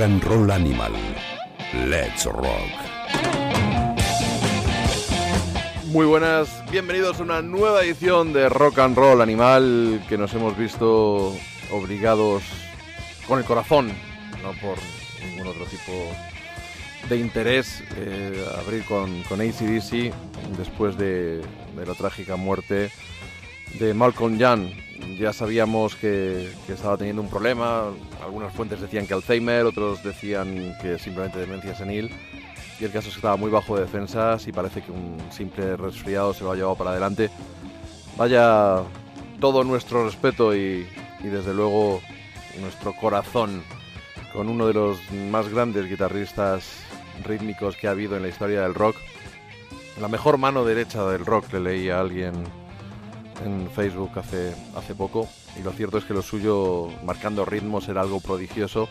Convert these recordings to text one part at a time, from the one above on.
Rock and roll animal. Let's rock. Muy buenas, bienvenidos a una nueva edición de Rock and Roll Animal que nos hemos visto obligados con el corazón, no por ningún otro tipo de interés, eh, abrir con, ACDC después de, la trágica muerte de Malcolm Young. Ya sabíamos que, estaba teniendo un problema, algunas fuentes decían que Alzheimer, otros decían que simplemente demencia senil. y el caso es que estaba muy bajo de defensas y parece que un simple resfriado se lo ha llevado para adelante. Vaya todo nuestro respeto y, y desde luego nuestro corazón con uno de los más grandes guitarristas rítmicos que ha habido en la historia del rock. La mejor mano derecha del rock, le leí a alguien en Facebook hace, hace poco. Y lo cierto es que lo suyo, marcando ritmos, era algo prodigioso.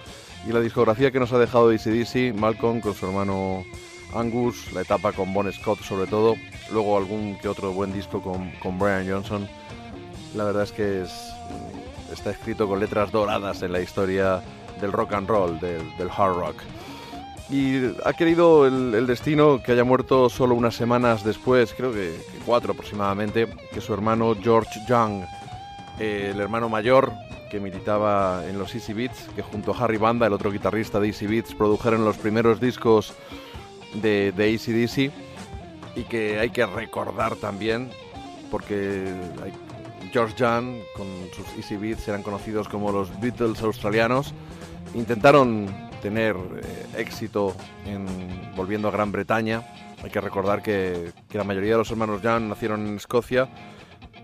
Y la discografía que nos ha dejado ACDC, Malcolm con su hermano Angus, la etapa con Bon Scott sobre todo, luego algún que otro buen disco con, Brian Johnson. La verdad es que es, está escrito con letras doradas en la historia del rock and roll, del, hard rock. Y ha querido el, destino que haya muerto solo unas semanas después, creo que cuatro aproximadamente, que su hermano George Young, eh, el hermano mayor que militaba en los Easy Beats, que junto a Harry Banda, el otro guitarrista de Easy Beats, produjeron los primeros discos de, de ACDC y que hay que recordar también, porque George Young con sus Easy Beats eran conocidos como los Beatles australianos, intentaron tener eh, éxito en volviendo a Gran Bretaña. Hay que recordar que, la mayoría de los hermanos Young nacieron en Escocia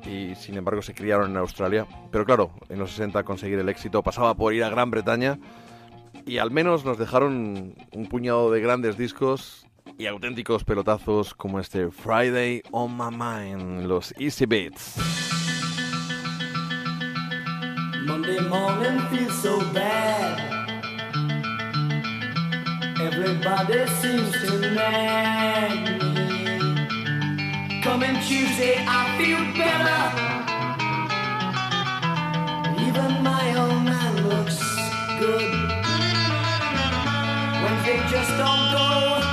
y sin embargo se criaron en Australia. Pero claro, en los 60 conseguir el éxito pasaba por ir a Gran Bretaña y al menos nos dejaron un puñado de grandes discos y auténticos pelotazos como este Friday on My Mind, los Easy Beats. Monday morning feels so bad. Everybody seems to nag. Coming Tuesday, I feel better. Even my old man looks good. Wednesday just don't go.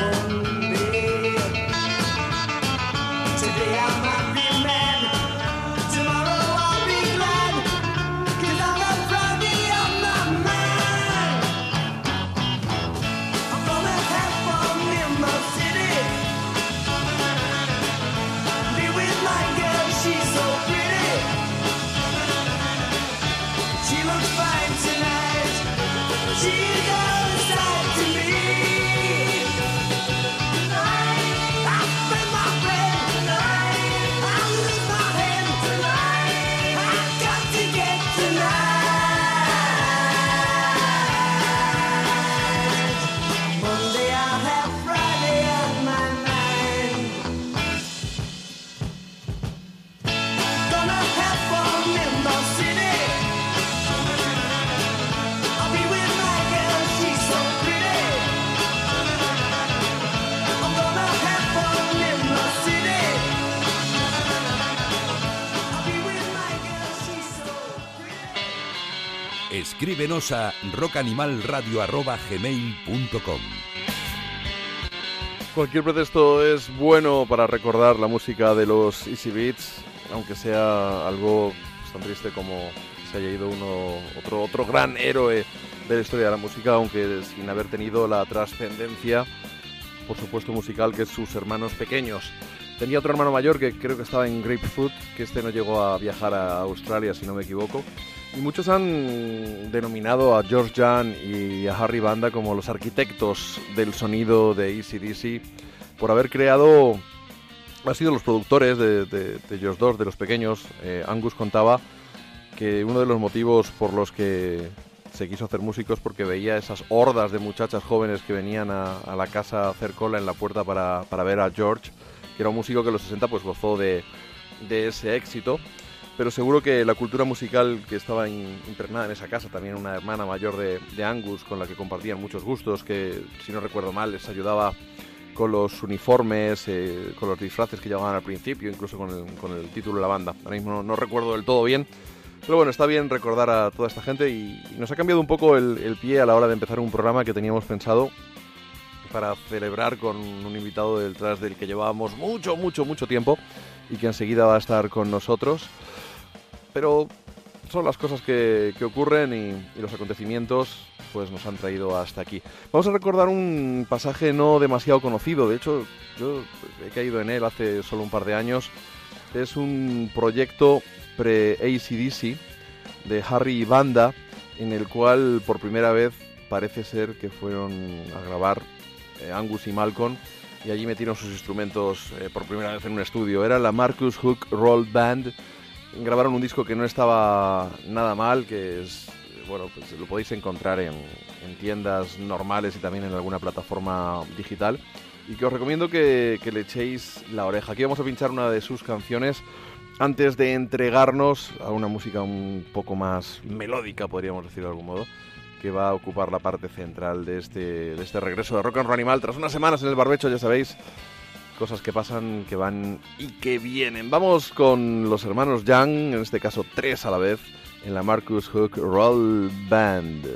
That Escríbenos a Cualquier pretexto es bueno para recordar la música de los Easy Beats, aunque sea algo tan triste como se haya ido uno otro otro gran héroe de la historia de la música, aunque sin haber tenido la trascendencia, por supuesto musical, que sus hermanos pequeños. Tenía otro hermano mayor que creo que estaba en Grapefruit, que este no llegó a viajar a Australia, si no me equivoco. Muchos han denominado a George Jan y a Harry Banda como los arquitectos del sonido de ACDC por haber creado, han sido los productores de ellos dos, de los pequeños. Eh, Angus contaba que uno de los motivos por los que se quiso hacer músicos porque veía esas hordas de muchachas jóvenes que venían a, la casa a hacer cola en la puerta para, para, ver a George, que era un músico que en los 60 pues gozó de, de ese éxito. Pero seguro que la cultura musical que estaba impregnada en esa casa, también una hermana mayor de, Angus con la que compartían muchos gustos, que si no recuerdo mal les ayudaba con los uniformes, eh, con los disfraces que llevaban al principio, incluso con el, con el título de la banda. Ahora mismo no, recuerdo del todo bien, pero bueno, está bien recordar a toda esta gente y, nos ha cambiado un poco el, pie a la hora de empezar un programa que teníamos pensado para celebrar con un invitado detrás del que llevábamos mucho, mucho, mucho tiempo y que enseguida va a estar con nosotros. Pero son las cosas que, ocurren y, los acontecimientos pues nos han traído hasta aquí. Vamos a recordar un pasaje no demasiado conocido, de hecho yo he caído en él hace solo un par de años. Es un proyecto pre-ACDC de Harry y Banda en el cual por primera vez parece ser que fueron a grabar eh, Angus y Malcolm y allí metieron sus instrumentos eh, por primera vez en un estudio. Era la Marcus Hook Roll Band grabaron un disco que no estaba nada mal, que es, bueno, pues lo podéis encontrar en, tiendas normales y también en alguna plataforma digital. Y que os recomiendo que, le echéis la oreja. Aquí vamos a pinchar una de sus canciones antes de entregarnos a una música un poco más melódica, podríamos decir de algún modo, que va a ocupar la parte central de este, de este regreso de Rock and Roll Animal. Tras unas semanas en el barbecho, ya sabéis, cosas que pasan, que van y que vienen. Vamos con los hermanos Young, en este caso tres a la vez, en la Marcus Hook Roll Band.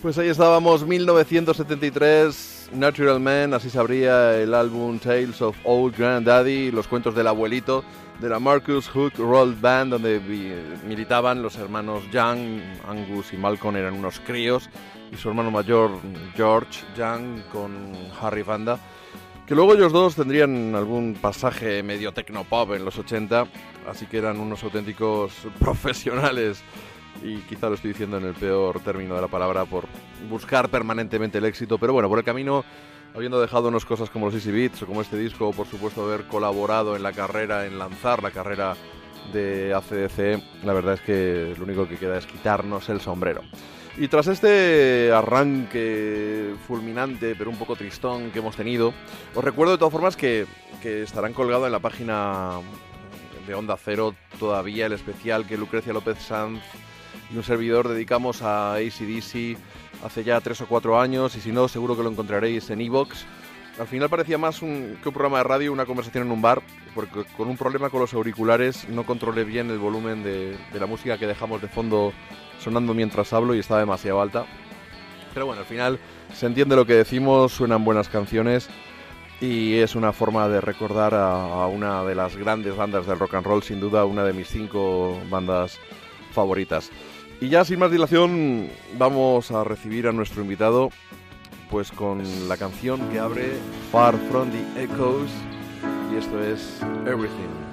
Pues ahí estábamos, 1973, Natural Man, así se abría el álbum Tales of Old Granddaddy, los cuentos del abuelito, de la Marcus Hook Roll Band, donde militaban los hermanos Young, Angus y Malcolm eran unos críos, y su hermano mayor George Young con Harry Vanda, que luego ellos dos tendrían algún pasaje medio tecnopop en los 80, así que eran unos auténticos profesionales y quizá lo estoy diciendo en el peor término de la palabra por buscar permanentemente el éxito, pero bueno, por el camino, habiendo dejado unas cosas como los Easy Beats o como este disco, por supuesto haber colaborado en la carrera, en lanzar la carrera de ACDC, la verdad es que lo único que queda es quitarnos el sombrero. Y tras este arranque fulminante, pero un poco tristón que hemos tenido, os recuerdo de todas formas que, que estarán colgados en la página de Onda Cero todavía el especial que Lucrecia López Sanz y un servidor dedicamos a ACDC hace ya tres o cuatro años y si no seguro que lo encontraréis en Evox. Al final parecía más un, que un programa de radio, una conversación en un bar, porque con un problema con los auriculares no controlé bien el volumen de, de la música que dejamos de fondo sonando mientras hablo y estaba demasiado alta. Pero bueno, al final se entiende lo que decimos, suenan buenas canciones y es una forma de recordar a, una de las grandes bandas del rock and roll, sin duda una de mis cinco bandas favoritas. Y ya sin más dilación vamos a recibir a nuestro invitado pues con la canción que abre Far From the Echoes y esto es. Everything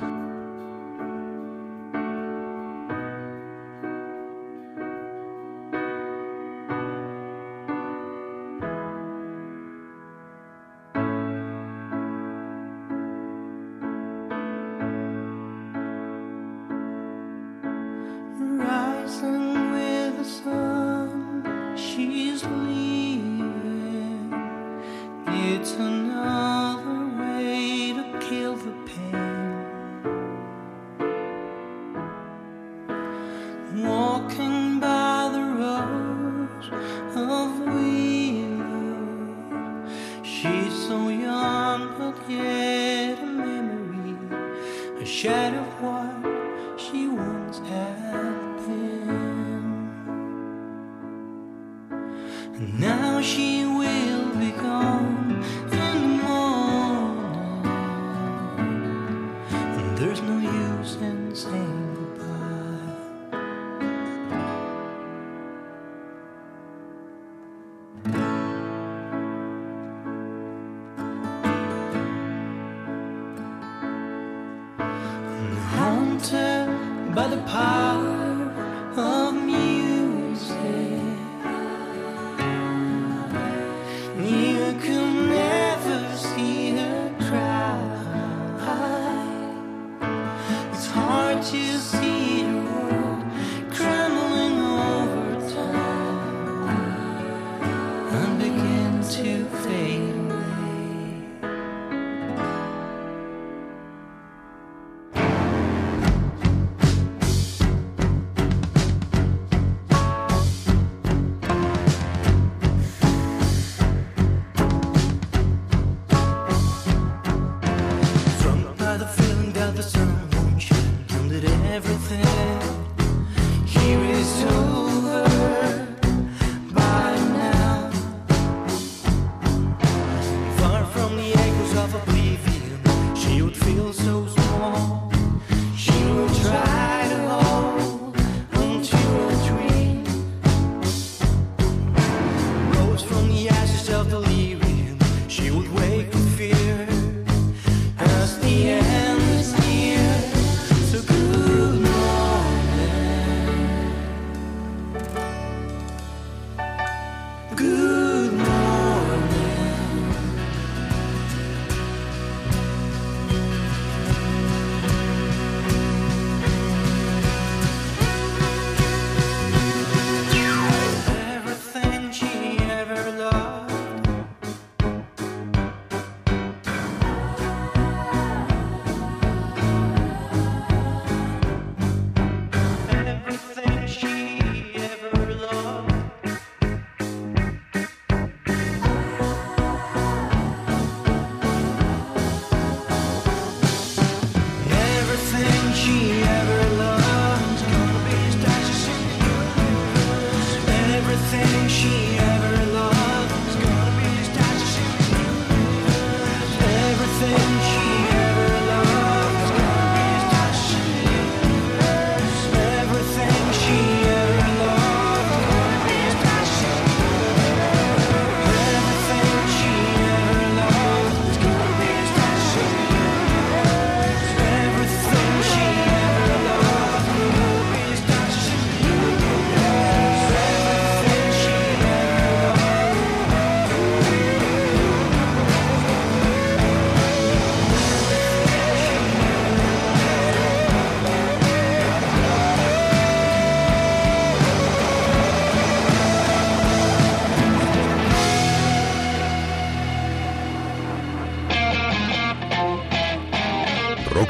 Now she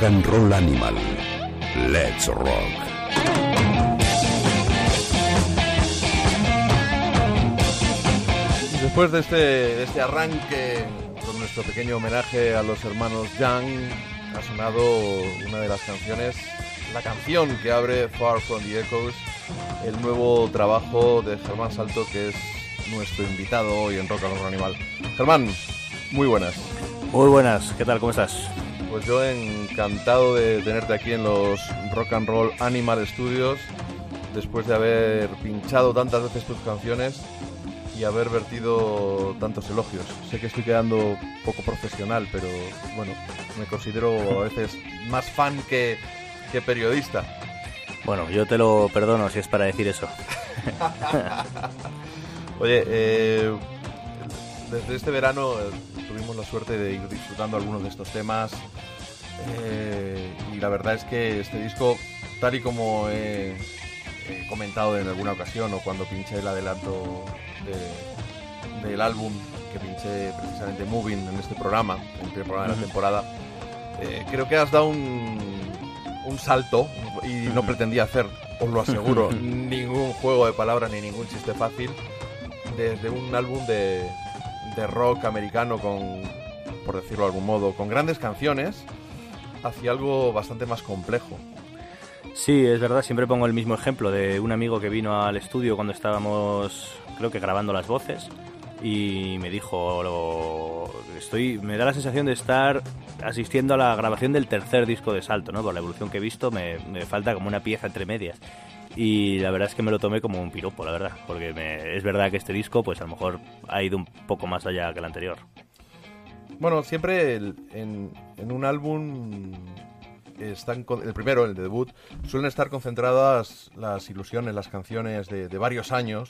and Roll Animal. Let's Rock. Después de este, de este arranque con nuestro pequeño homenaje a los hermanos Young, ha sonado una de las canciones, la canción que abre Far From the Echoes, el nuevo trabajo de Germán Salto, que es nuestro invitado hoy en Rock and Roll Animal. Germán, muy buenas. Muy buenas, ¿qué tal? ¿Cómo estás? Pues yo encantado de tenerte aquí en los Rock and Roll Animal Studios, después de haber pinchado tantas veces tus canciones y haber vertido tantos elogios. Sé que estoy quedando poco profesional, pero bueno, me considero a veces más fan que, que periodista. Bueno, yo te lo perdono si es para decir eso. Oye, eh, desde este verano eh, tuvimos la suerte de ir disfrutando algunos de estos temas eh, y la verdad es que este disco, tal y como he, he comentado en alguna ocasión o cuando pinché el adelanto de- del álbum que pinché precisamente Moving en este programa, en el primer programa de la temporada, eh, creo que has dado un, un salto y no pretendía hacer, os lo aseguro, ningún juego de palabras ni ningún chiste fácil desde un álbum de, de rock americano con, por decirlo de algún modo, con grandes canciones hacia algo bastante más complejo. Sí, es verdad, siempre pongo el mismo ejemplo de un amigo que vino al estudio cuando estábamos, creo que grabando las voces, y me dijo, lo- estoy, me da la sensación de estar asistiendo a la grabación del tercer disco de Salto, ¿no? Por la evolución que he visto, me, falta como una pieza entre medias. Y la verdad es que me lo tomé como un piropo, la verdad, porque me- es verdad que este disco, pues a lo mejor ha ido un poco más allá que el anterior. Bueno, siempre en, un álbum, están el primero, el de debut, suelen estar concentradas las ilusiones, las canciones de, varios años.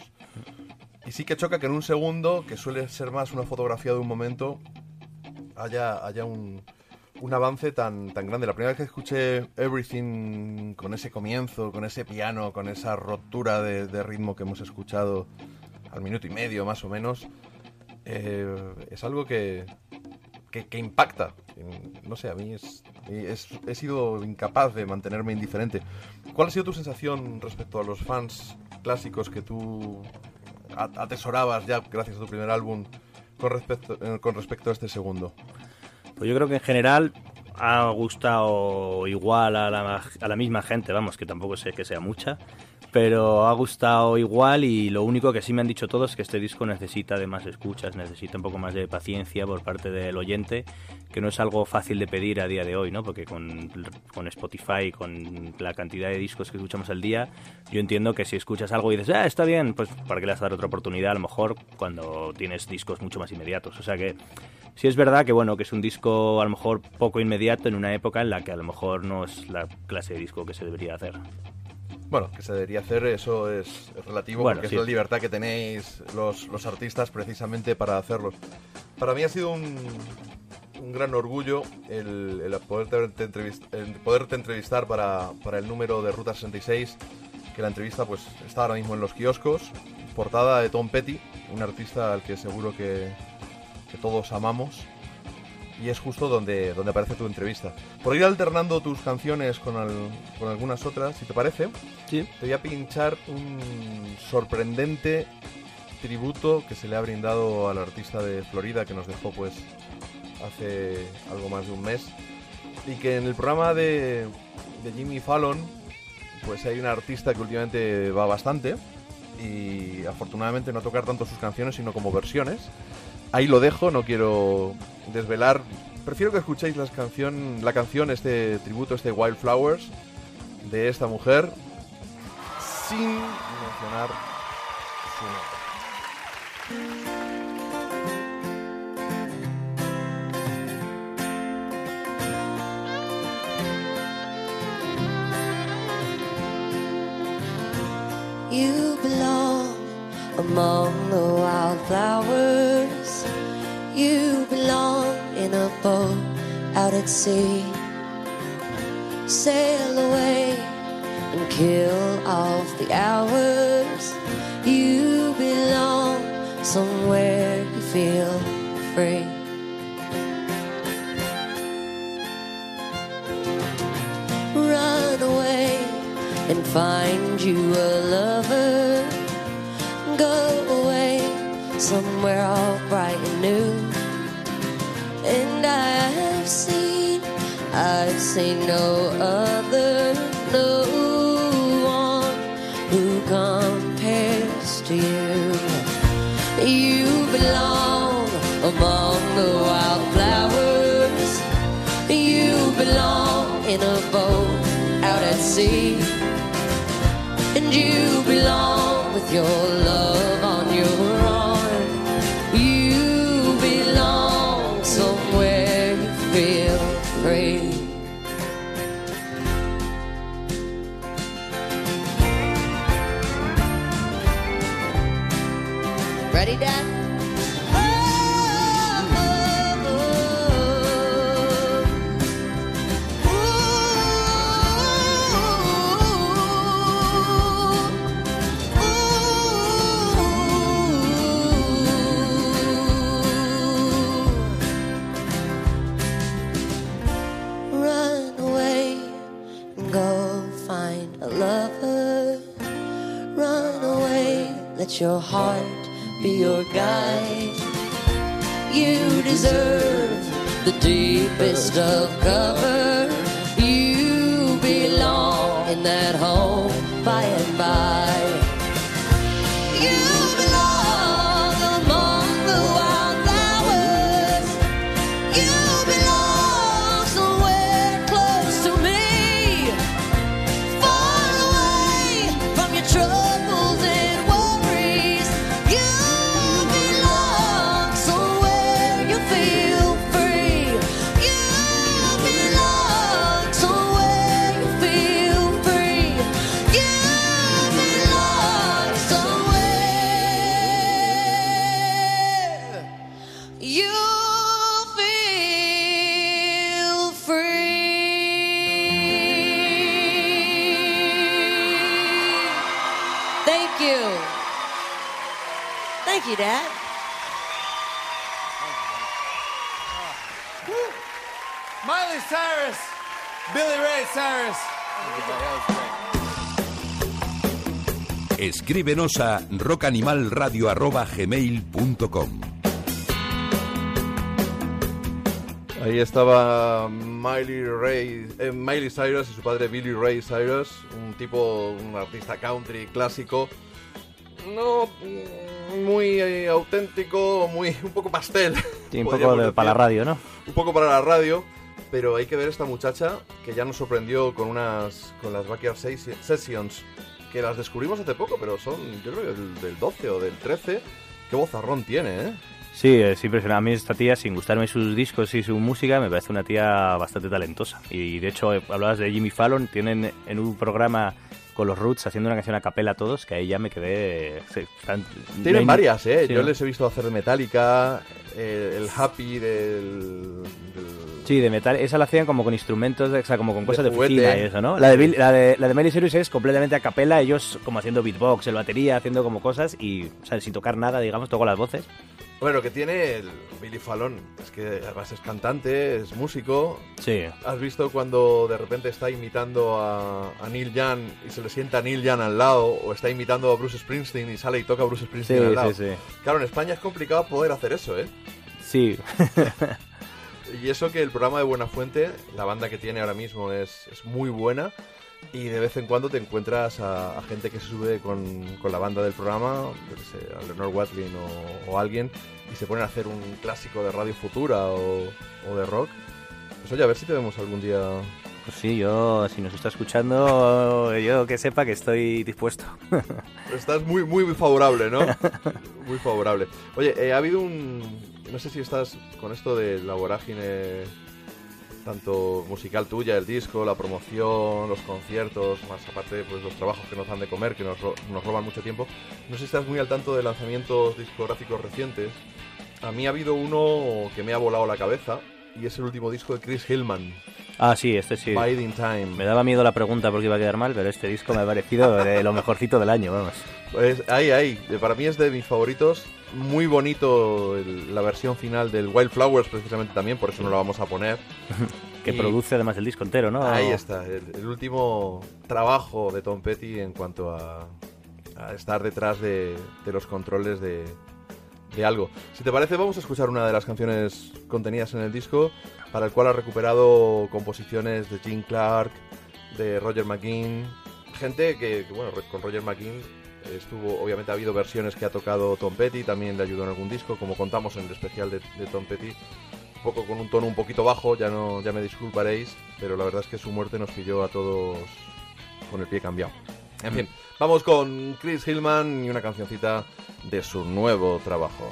Y sí que choca que en un segundo, que suele ser más una fotografía de un momento, haya, haya un, un avance tan, tan grande. La primera vez que escuché Everything con ese comienzo, con ese piano, con esa rotura de ritmo que hemos escuchado al minuto y medio más o menos, eh, es algo que, que, que impacta. No sé, a mí es, es- he sido incapaz de mantenerme indiferente. ¿Cuál ha sido tu sensación respecto a los fans clásicos que tú atesorabas ya gracias a tu primer álbum con respecto, eh, con respecto a este segundo? Pues yo creo que en general ha gustado igual a la, a la misma gente, vamos, que tampoco sé que sea mucha, pero ha gustado igual y lo único que sí me han dicho todos es que este disco necesita de más escuchas, necesita un poco más de paciencia por parte del oyente, que no es algo fácil de pedir a día de hoy, ¿no? Porque con, con Spotify, con la cantidad de discos que escuchamos al día, yo entiendo que si escuchas algo y dices, ah, está bien, pues ¿para qué le vas a dar otra oportunidad? A lo mejor cuando tienes discos mucho más inmediatos. O sea que sí es verdad que bueno, que es un disco a lo mejor poco inmediato en una época en la que a lo mejor no es la clase de disco que se debería hacer. Bueno, que se debería hacer, eso es relativo, Bueno, porque sí. es la libertad que tenéis los, los artistas precisamente para hacerlos. Para mí ha sido un, un gran orgullo el, el poderte, entrevist- el poderte entrevistar para, para el número de Ruta 66, que la entrevista pues está ahora mismo en los kioscos, portada de Tom Petty, un artista al que seguro que, que todos amamos. Y es justo donde, donde aparece tu entrevista. Por ir alternando tus canciones con, al- con algunas otras, si te parece, Sí. te voy a pinchar un sorprendente tributo que se le ha brindado al artista de Florida que nos dejó pues hace algo más de un mes y que en el programa de, de Jimmy Fallon pues hay una artista que últimamente va bastante y afortunadamente no tocar tanto sus canciones sino como versiones. Ahí lo dejo, no quiero desvelar. Prefiero que escuchéis las canción, la canción, este tributo, este Wildflowers de esta mujer sin mencionar su nombre. You belong among the wildflowers. You belong in a boat out at sea. Sail away and kill off the hours. You belong somewhere you feel free. Run away and find you a lover. Go away somewhere all bright and new. And I've seen, I've seen no other, no one who compares to you. You belong among the wildflowers. You belong in a boat out at sea. And you your love let your heart be your guide. You deserve the deepest of cover. You belong in that home by and by. You Cyrus. Escríbenos a rockanimalradio.gmail.com Ahí estaba Miley, Ray, eh, Miley Cyrus y su padre Billy Ray Cyrus, un tipo, un artista country clásico, no mm, muy eh, auténtico, muy un poco pastel. Sí, un poco de, para la radio, ¿no? Un poco para la radio, pero hay que ver esta muchacha que ya nos sorprendió con unas con las Backyard Ses- Sessions, que las descubrimos hace poco, pero son, yo creo que del, del 12 o del 13. Qué vozarrón tiene, ¿eh? Sí, es impresionante. A mí esta tía, sin gustarme sus discos y su música, me parece una tía bastante talentosa. Y de hecho, eh, hablabas de Jimmy Fallon, tienen en un programa con los Roots haciendo una canción a capela a todos, que ahí ya me quedé... no Tienen hay- varias, ¿eh? Sí, Yo ¿no? les he visto hacer Metallica, eh, el Happy del... del- Sí, de metal. Esa la hacían como con instrumentos, de- o sea, como con cosas de, juguete. oficina y eso, ¿no? La de, Bill- la de, la de Miley Cyrus es completamente a capela, ellos como haciendo beatbox, el batería, haciendo como cosas y, o sea, sin tocar nada, digamos, toco las voces. Bueno, que tiene el Billy Fallon, es que además es cantante, es músico. Sí. ¿Has visto cuando de repente está imitando a, a Neil Young y se le sienta a Neil Young al lado? O está imitando a Bruce Springsteen y sale y toca a Bruce Sí, Springsteen al lado. sí, sí. Claro, en España es complicado poder hacer eso, ¿eh? Sí. Y eso que el programa de Buena Fuente, la banda que tiene ahora mismo es, es muy buena. Y de vez en cuando te encuentras a, a gente que se sube con, con la banda del programa, yo sé, a Leonard Watling o, o alguien, y se ponen a hacer un clásico de Radio Futura o, o de rock. Pues oye, a ver si te vemos algún día. Pues sí, yo, si nos está escuchando, yo que sepa que estoy dispuesto. Estás muy, muy favorable, ¿no? muy favorable. Oye, eh, ha habido un... No sé si estás con esto de la vorágine tanto musical tuya, el disco, la promoción, los conciertos, más aparte pues los trabajos que nos dan de comer, que nos, ro- nos roban mucho tiempo. No sé si estás muy al tanto de lanzamientos discográficos recientes. A mí ha habido uno que me ha volado la cabeza y es el último disco de Chris Hillman, Ah, sí, este sí. Biding Time. Me daba miedo la pregunta porque iba a quedar mal, pero este disco me ha parecido de lo mejorcito del año, vamos. Pues ahí, ahí. Eh, Para mí es de mis favoritos. Muy bonito el- la versión final del Wildflowers, precisamente también, por eso no la vamos a poner. Que Y produce además el disco entero, ¿no? Ahí está, el, el último trabajo de Tom Petty en cuanto a, a estar detrás de, de los controles de, de algo. Si te parece, vamos a escuchar una de las canciones contenidas en el disco, para el cual ha recuperado composiciones de Gene Clark, de Roger McGuinn, gente que, que, bueno, con Roger McGuinn estuvo, obviamente ha habido versiones que ha tocado Tom Petty, también le ayudó en algún disco, como contamos en el especial de, de Tom Petty, un poco con un tono un poquito bajo, ya no, ya me disculparéis, pero la verdad es que su muerte nos pilló a todos con el pie cambiado. En fin, vamos con Chris Hillman y una cancioncita de su nuevo trabajo.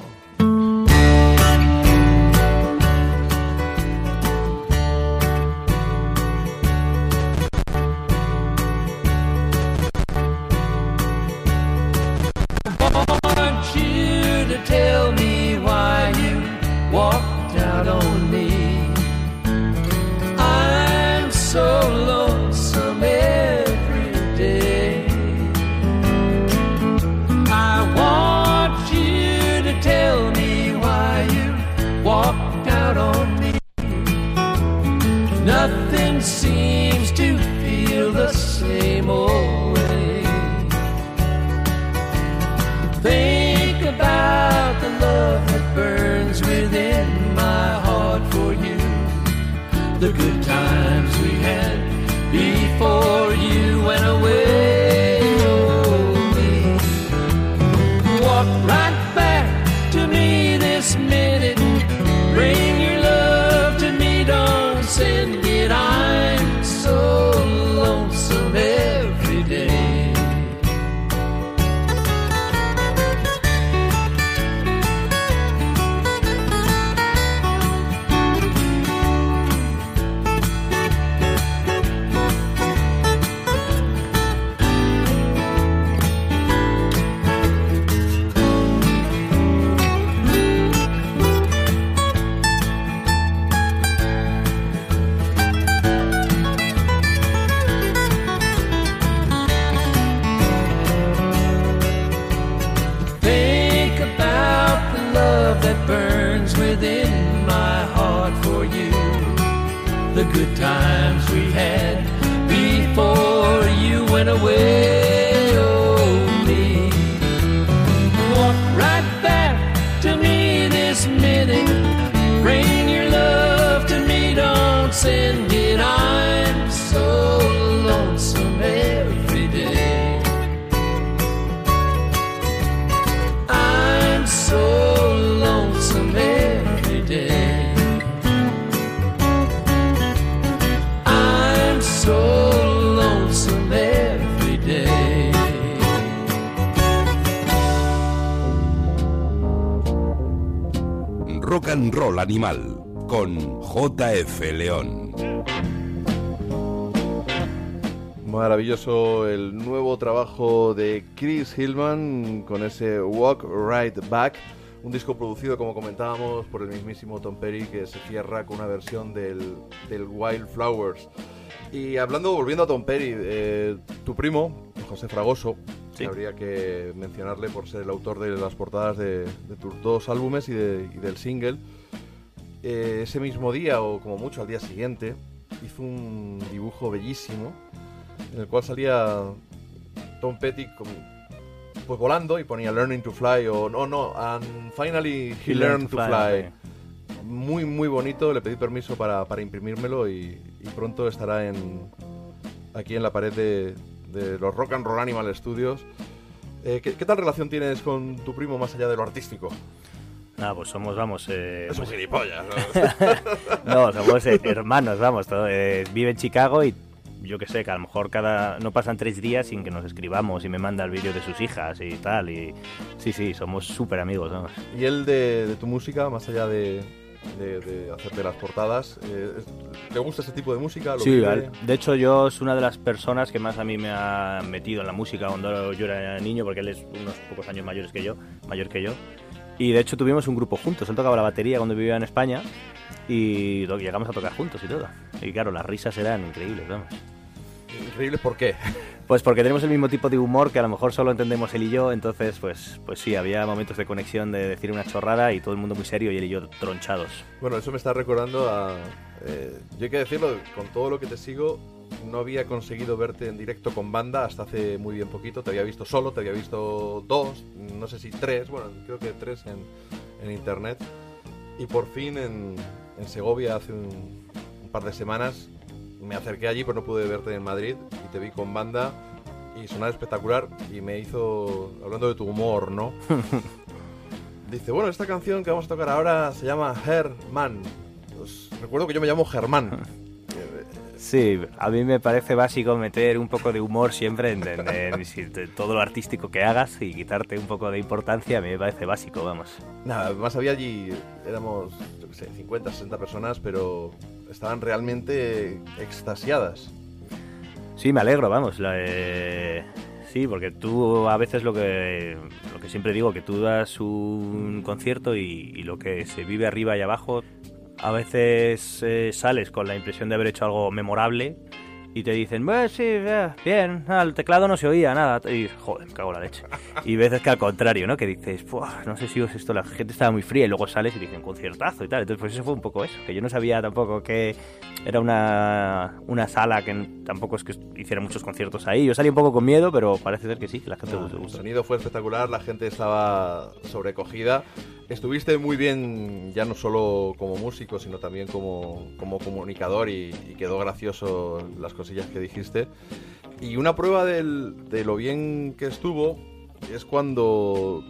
The good times we had before Rock and Roll Animal con JF León. Maravilloso el nuevo trabajo de Chris Hillman con ese Walk Right Back, un disco producido, como comentábamos, por el mismísimo Tom Perry que se cierra con una versión del, del Wildflowers. Y hablando, volviendo a Tom Perry, eh, tu primo, José Fragoso, Sí. que habría que mencionarle por ser el autor de las portadas de, de tus dos álbumes y, de- y del single, eh, ese mismo día, o como mucho al día siguiente, hizo un dibujo bellísimo en el cual salía Tom Petty como, pues volando y ponía Learning to Fly o no, no, and finally he, learned to fly. Muy, muy bonito, le pedí permiso para, para imprimírmelo y, y pronto estará en, aquí en la pared de, de los Rock and Roll Animal Studios. Eh, ¿qué, qué tal relación tienes con tu primo más allá de lo artístico? Nada, pues somos, vamos, eh, Es un pues- gilipollas, ¿no? no, somos eh, hermanos, vamos, todo, eh, vive en Chicago y yo que sé, que a lo mejor cada no pasan tres días sin que nos escribamos y me manda el vídeo de sus hijas y tal, y sí, sí, somos súper amigos, vamos. y él de, de tu música, más allá de, de- de hacerte las portadas, eh, ¿le gusta ese tipo de música? ¿Lo Sí, de hecho yo es una de las personas que más a mí me ha metido en la música cuando yo era niño, porque él es unos pocos años mayores que yo, mayor que yo. Y de hecho tuvimos un grupo juntos, él tocaba la batería cuando vivía en España y llegamos a tocar juntos y todo. Y claro, las risas eran increíbles, vamos. Increíble, ¿por qué? Pues porque tenemos el mismo tipo de humor que a lo mejor solo entendemos él y yo, entonces pues, pues sí, había momentos de conexión de decir una chorrada y todo el mundo muy serio y él y yo tronchados. Bueno, eso me está recordando a... eh, yo hay que decirlo, con todo lo que te sigo, no había conseguido verte en directo con banda hasta hace muy bien poquito. Te había visto solo, te había visto dos, no sé si tres, bueno, creo que tres en, en internet. Y por fin en, en Segovia hace un, un par de semanas me acerqué allí, pero no pude verte en Madrid y te vi con banda y sonar espectacular y me hizo, hablando de tu humor, ¿no? Dice, bueno, esta canción que vamos a tocar ahora se llama Herman. Os recuerdo que yo me llamo Germán. Sí, a mí me parece básico meter un poco de humor siempre en, todo lo artístico que hagas y quitarte un poco de importancia, a mí me parece básico, vamos. Nada, más había allí, éramos, yo qué sé, 50, 60 personas, pero estaban realmente extasiadas. Sí, me alegro, vamos. la, eh, sí, porque tú a veces lo que, lo que siempre digo, que tú das un concierto y, y lo que se vive arriba y abajo, a veces eh, sales con la impresión de haber hecho algo memorable y te dicen, bueno, sí, bien, ah, el teclado no se oía, nada. Y joder, me cago en la leche. Y veces que al contrario, ¿no? Que dices, "Buah, no sé si es esto, la gente estaba muy fría y luego sales y dicen conciertazo y tal. Entonces, pues eso fue un poco eso, que yo no sabía tampoco que era una, una sala que tampoco es que hiciera muchos conciertos ahí. Yo salí un poco con miedo, pero parece ser que sí, que la gente le El gusta. sonido fue espectacular, la gente estaba sobrecogida. Estuviste muy bien, ya no solo como músico, sino también como, como comunicador y, y quedó gracioso las cosillas que dijiste. Y una prueba del- de lo bien que estuvo es cuando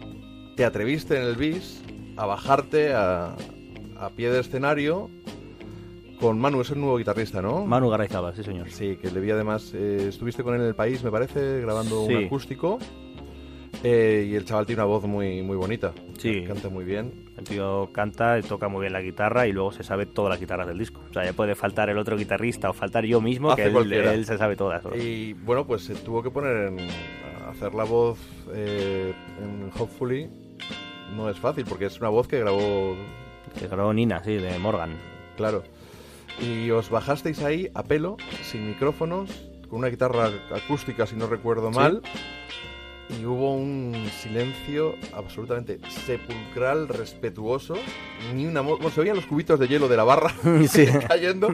te atreviste en el bis a bajarte a, a pie de escenario con Manu, es el nuevo guitarrista, ¿no? Manu Garayzabal, sí señor. Sí, que le vi además, eh, estuviste con él en el país, me parece, grabando Sí. un acústico. Eh, y el chaval tiene una voz muy, muy bonita. Sí. Canta muy bien. El tío canta, toca muy bien la guitarra y luego se sabe todas las guitarras del disco. O sea, ya puede faltar el otro guitarrista o faltar yo mismo, Hace que él, se sabe todas. Y bueno, pues se tuvo que poner en, hacer la voz eh, en Hopefully. No es fácil, porque es una voz que grabó, Que grabó Nina, sí, de Morgan. claro. Y os bajasteis ahí a pelo, sin micrófonos, con una guitarra acústica, si no recuerdo Sí. Y hubo un silencio absolutamente sepulcral, respetuoso. Ni una bueno, se oían los cubitos de hielo de la barra sí. cayendo,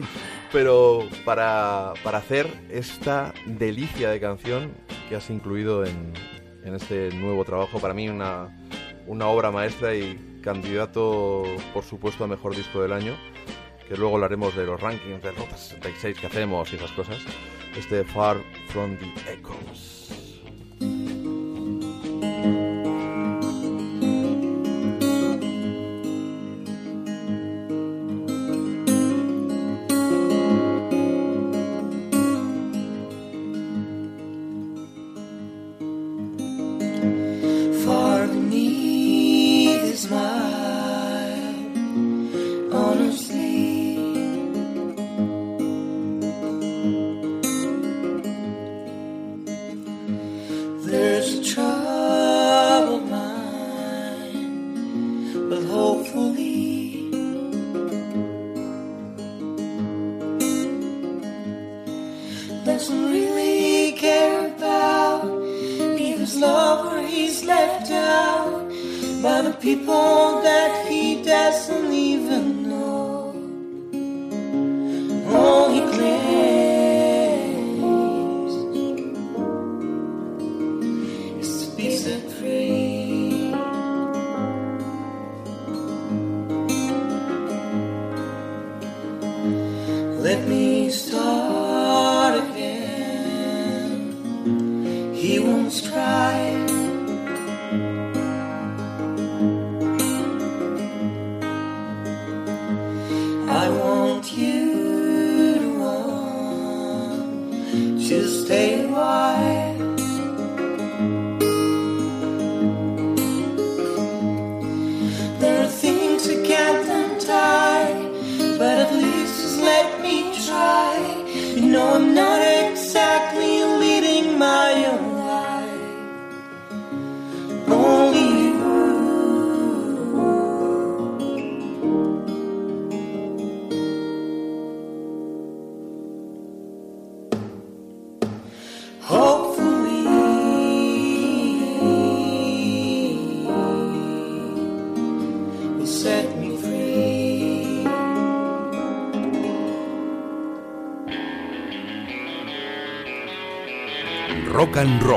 pero para, para hacer esta delicia de canción que has incluido en, en este nuevo trabajo, para mí una, una obra maestra y candidato, por supuesto, a mejor disco del año, que luego hablaremos de los rankings de Ruta 66 que hacemos y esas cosas. Este Far From The Echoes. Far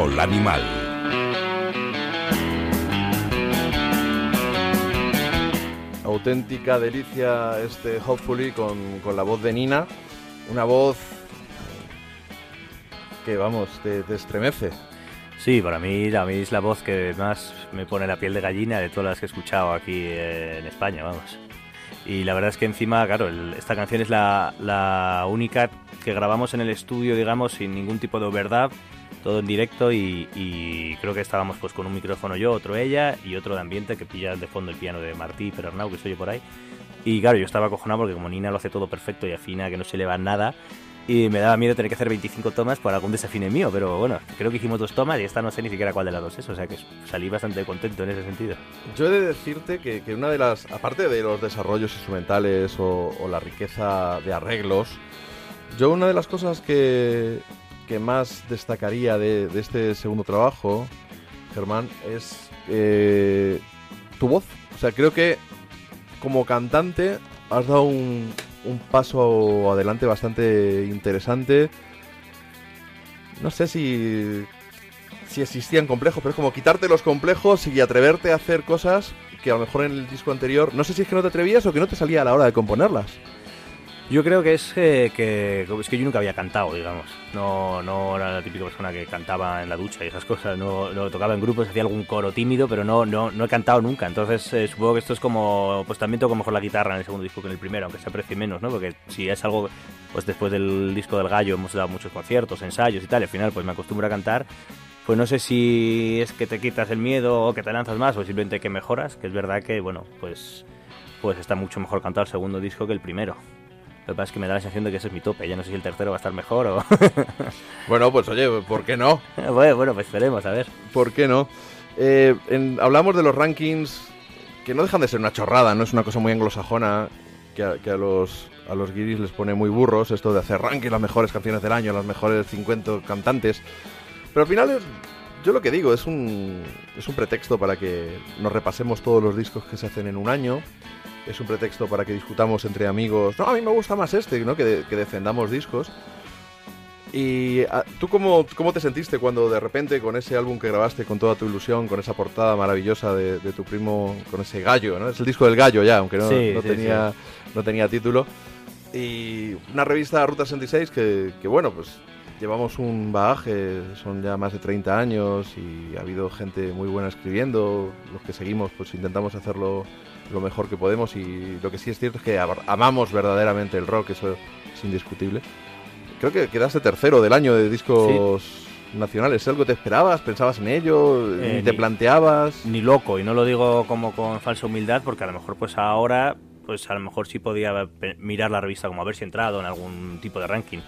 Roll Animal. Auténtica delicia este Hopefully con, con la voz de Nina. Una voz que, vamos, te, te estremece. Sí, para mí, a mí es la voz que más me pone la piel de gallina de todas las que he escuchado aquí en España, vamos. Y la verdad es que encima, claro, el- esta canción es la, la única que grabamos en el estudio, digamos, sin ningún tipo de verdad, todo en directo y, y creo que estábamos pues con un micrófono yo, otro ella y otro de ambiente que pilla de fondo el piano de Martí Perarnau, que soy yo por ahí. Y claro, yo estaba acojonado porque como Nina lo hace todo perfecto y afina, que no se le va nada, y me daba miedo tener que hacer 25 tomas por algún desafine mío, pero bueno, creo que hicimos dos tomas y esta no sé ni siquiera cuál de las dos es, o sea que salí bastante contento en ese sentido. Yo he de decirte que, que una de las, aparte de los desarrollos instrumentales o, o la riqueza de arreglos, yo una de las cosas que, que más destacaría de, este segundo trabajo, Germán, es eh, tu voz. O sea, creo que como cantante has dado un, un paso adelante bastante interesante. No sé si si existían complejos, pero es como quitarte los complejos y atreverte a hacer cosas que a lo mejor en el disco anterior, no sé si es que no te atrevías o que no te salía a la hora de componerlas. Yo creo que es eh, que es que yo nunca había cantado, digamos. No, no era la típica persona que cantaba en la ducha y esas cosas. No, no tocaba en grupos, hacía algún coro tímido, pero no, no, no he cantado nunca. Entonces eh, supongo que esto es como, pues también toco mejor la guitarra en el segundo disco que en el primero, aunque se aprecie menos, ¿no? Porque si es algo, pues después del disco del gallo hemos dado muchos conciertos, ensayos y tal, al final pues me acostumbro a cantar. Pues no sé si es que te quitas el miedo o que te lanzas más o simplemente que mejoras, que es verdad que, bueno, pues, pues está mucho mejor cantado el segundo disco que el primero. Lo que pasa es que me da la sensación de que ese es mi tope. Ya no sé si el tercero va a estar mejor o... Bueno, pues oye, ¿por qué no? bueno, bueno, pues esperemos, a ver. ¿Por qué no? Eh, en- hablamos de los rankings que no dejan de ser una chorrada, no es una cosa muy anglosajona que a, que a los a los guiris les pone muy burros esto de hacer rankings, las mejores canciones del año, las mejores 50 cantantes. Pero al final, es- yo lo que digo, es un, es un pretexto para que nos repasemos todos los discos que se hacen en un año. Es un pretexto para que discutamos entre amigos. No, a mí me gusta más este, ¿no? Que, de- que defendamos discos. ¿Y ah, tú cómo, cómo te sentiste cuando de repente con ese álbum que grabaste con toda tu ilusión, con esa portada maravillosa de, de tu primo, con ese gallo, ¿no? Es el disco del gallo ya, aunque no, Sí, no sí, tenía, no tenía título. Y una revista Ruta 66 que, que, bueno, pues llevamos un bagaje, son ya más de 30 años y ha habido gente muy buena escribiendo. Los que seguimos, pues intentamos hacerlo lo mejor que podemos y lo que sí es cierto es que amamos verdaderamente el rock, eso es indiscutible. Creo que quedaste tercero del año de discos nacionales. ¿Es algo que te esperabas? ¿Pensabas en ello? Eh, ¿Ni te planteabas? Ni loco, y no lo digo como con falsa humildad, porque a lo mejor pues ahora, pues a lo mejor sí podía mirar la revista como haber si entrado en algún tipo de ranking.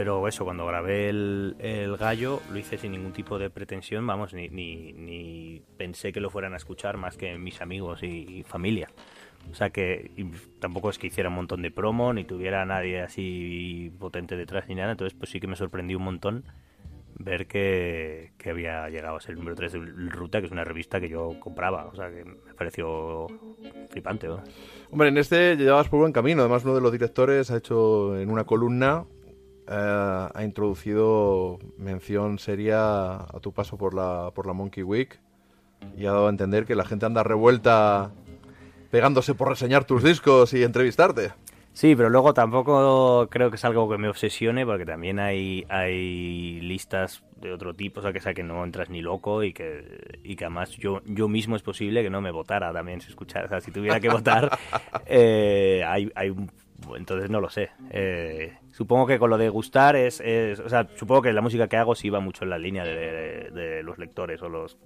Pero eso, cuando grabé el, el gallo, lo hice sin ningún tipo de pretensión, vamos, ni, ni, ni pensé que lo fueran a escuchar más que mis amigos y, y familia. O sea que tampoco es que hiciera un montón de promo, ni tuviera a nadie así potente detrás ni nada, entonces pues sí que me sorprendió un montón ver que, que había llegado a ser el número 3 de Ruta, que es una revista que yo compraba, o sea que me pareció flipante. ¿no? Hombre, en este llevabas por buen camino. Además, uno de los directores ha hecho en una columna, eh, ha introducido mención seria a tu paso por la, por la Monkey Week y ha dado a entender que la gente anda revuelta pegándose por reseñar tus discos y entrevistarte. Sí, pero luego tampoco creo que es algo que me obsesione, porque también hay, hay listas de otro tipo, o sea, que, sea, que no entras ni loco y que, y que además yo, yo mismo es posible que no me votara también si escuchara. O sea, si tuviera que votar, eh, hay, hay un- entonces no lo sé. Eh, supongo que con lo de gustar es, O sea, supongo que la música que hago sí va mucho en la línea de, los lectores o los,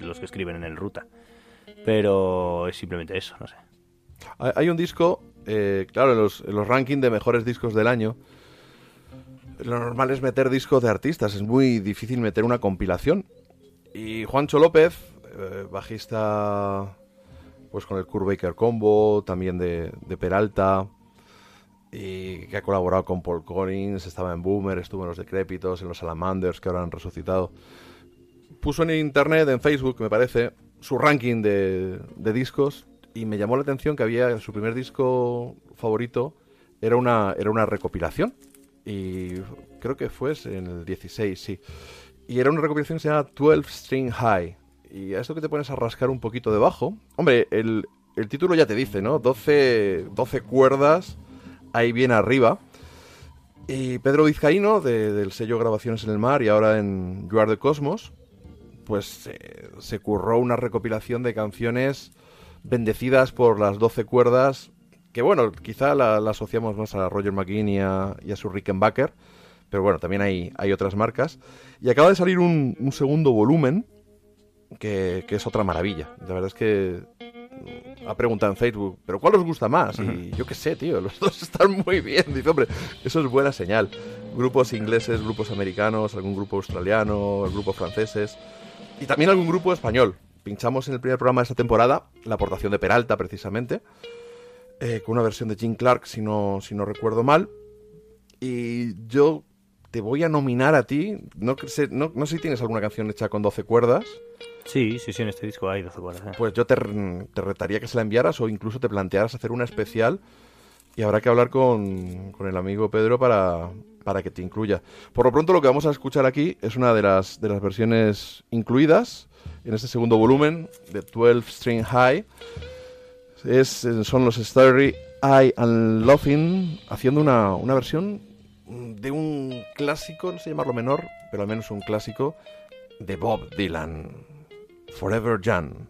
los que escriben en el ruta. Pero es simplemente eso, no sé. Hay, hay un disco, eh, claro, en los, en los rankings de mejores discos del año. Lo normal es meter discos de artistas, es muy difícil meter una compilación. Y Juancho López, eh, bajista pues con el Kurt Baker Combo, también de, de Peralta, y que ha colaborado con Paul Collins, estaba en Boomer, estuvo en Los Decrépitos, en Los Salamanders, que ahora han resucitado. Puso en internet, en Facebook, me parece, su ranking de, de discos y me llamó la atención que había su primer disco favorito era una, era una recopilación. Y creo que fue en el 16, sí. Y era una recopilación que se llama 12 String High. Y a esto que te pones a rascar un poquito debajo. Hombre, el, el título ya te dice, ¿no? 12, 12 cuerdas ahí bien arriba. Y Pedro Vizcaíno, de- del sello Grabaciones en el Mar y ahora en You Are the Cosmos, pues eh, se curró una recopilación de canciones bendecidas por las 12 cuerdas, que bueno, quizá la, asociamos más a Roger McGuinn y a, y a su Rickenbacker, pero bueno, también hay, hay otras marcas. Y acaba de salir un, un segundo volumen, que, que es otra maravilla. La verdad es que ha preguntado en Facebook, ¿pero cuál os gusta más? Y yo qué sé, tío, los dos están muy bien. Dice, hombre, eso es buena señal. Grupos ingleses, grupos americanos, algún grupo australiano, grupos franceses y también algún grupo español. Pinchamos en el primer programa de esta temporada la aportación de Peralta, precisamente, eh, con una versión de Jim Clark, si no, si no recuerdo mal. Y yo te voy a nominar a ti. No sé, no, no sé si tienes alguna canción hecha con 12 cuerdas. Sí, sí, sí, en este disco hay 12 cuerdas. ¿eh? Pues yo te, te retaría que se la enviaras o incluso te plantearas hacer una especial y habrá que hablar con, con el amigo Pedro para, para que te incluya. Por lo pronto lo que vamos a escuchar aquí es una de las, de las versiones incluidas en este segundo volumen de 12 String High. Es, son los Starry Eye and Laughing haciendo una, una versión de un clásico, no sé llamarlo menor, pero al menos un clásico de Bob Dylan. Forever Jan.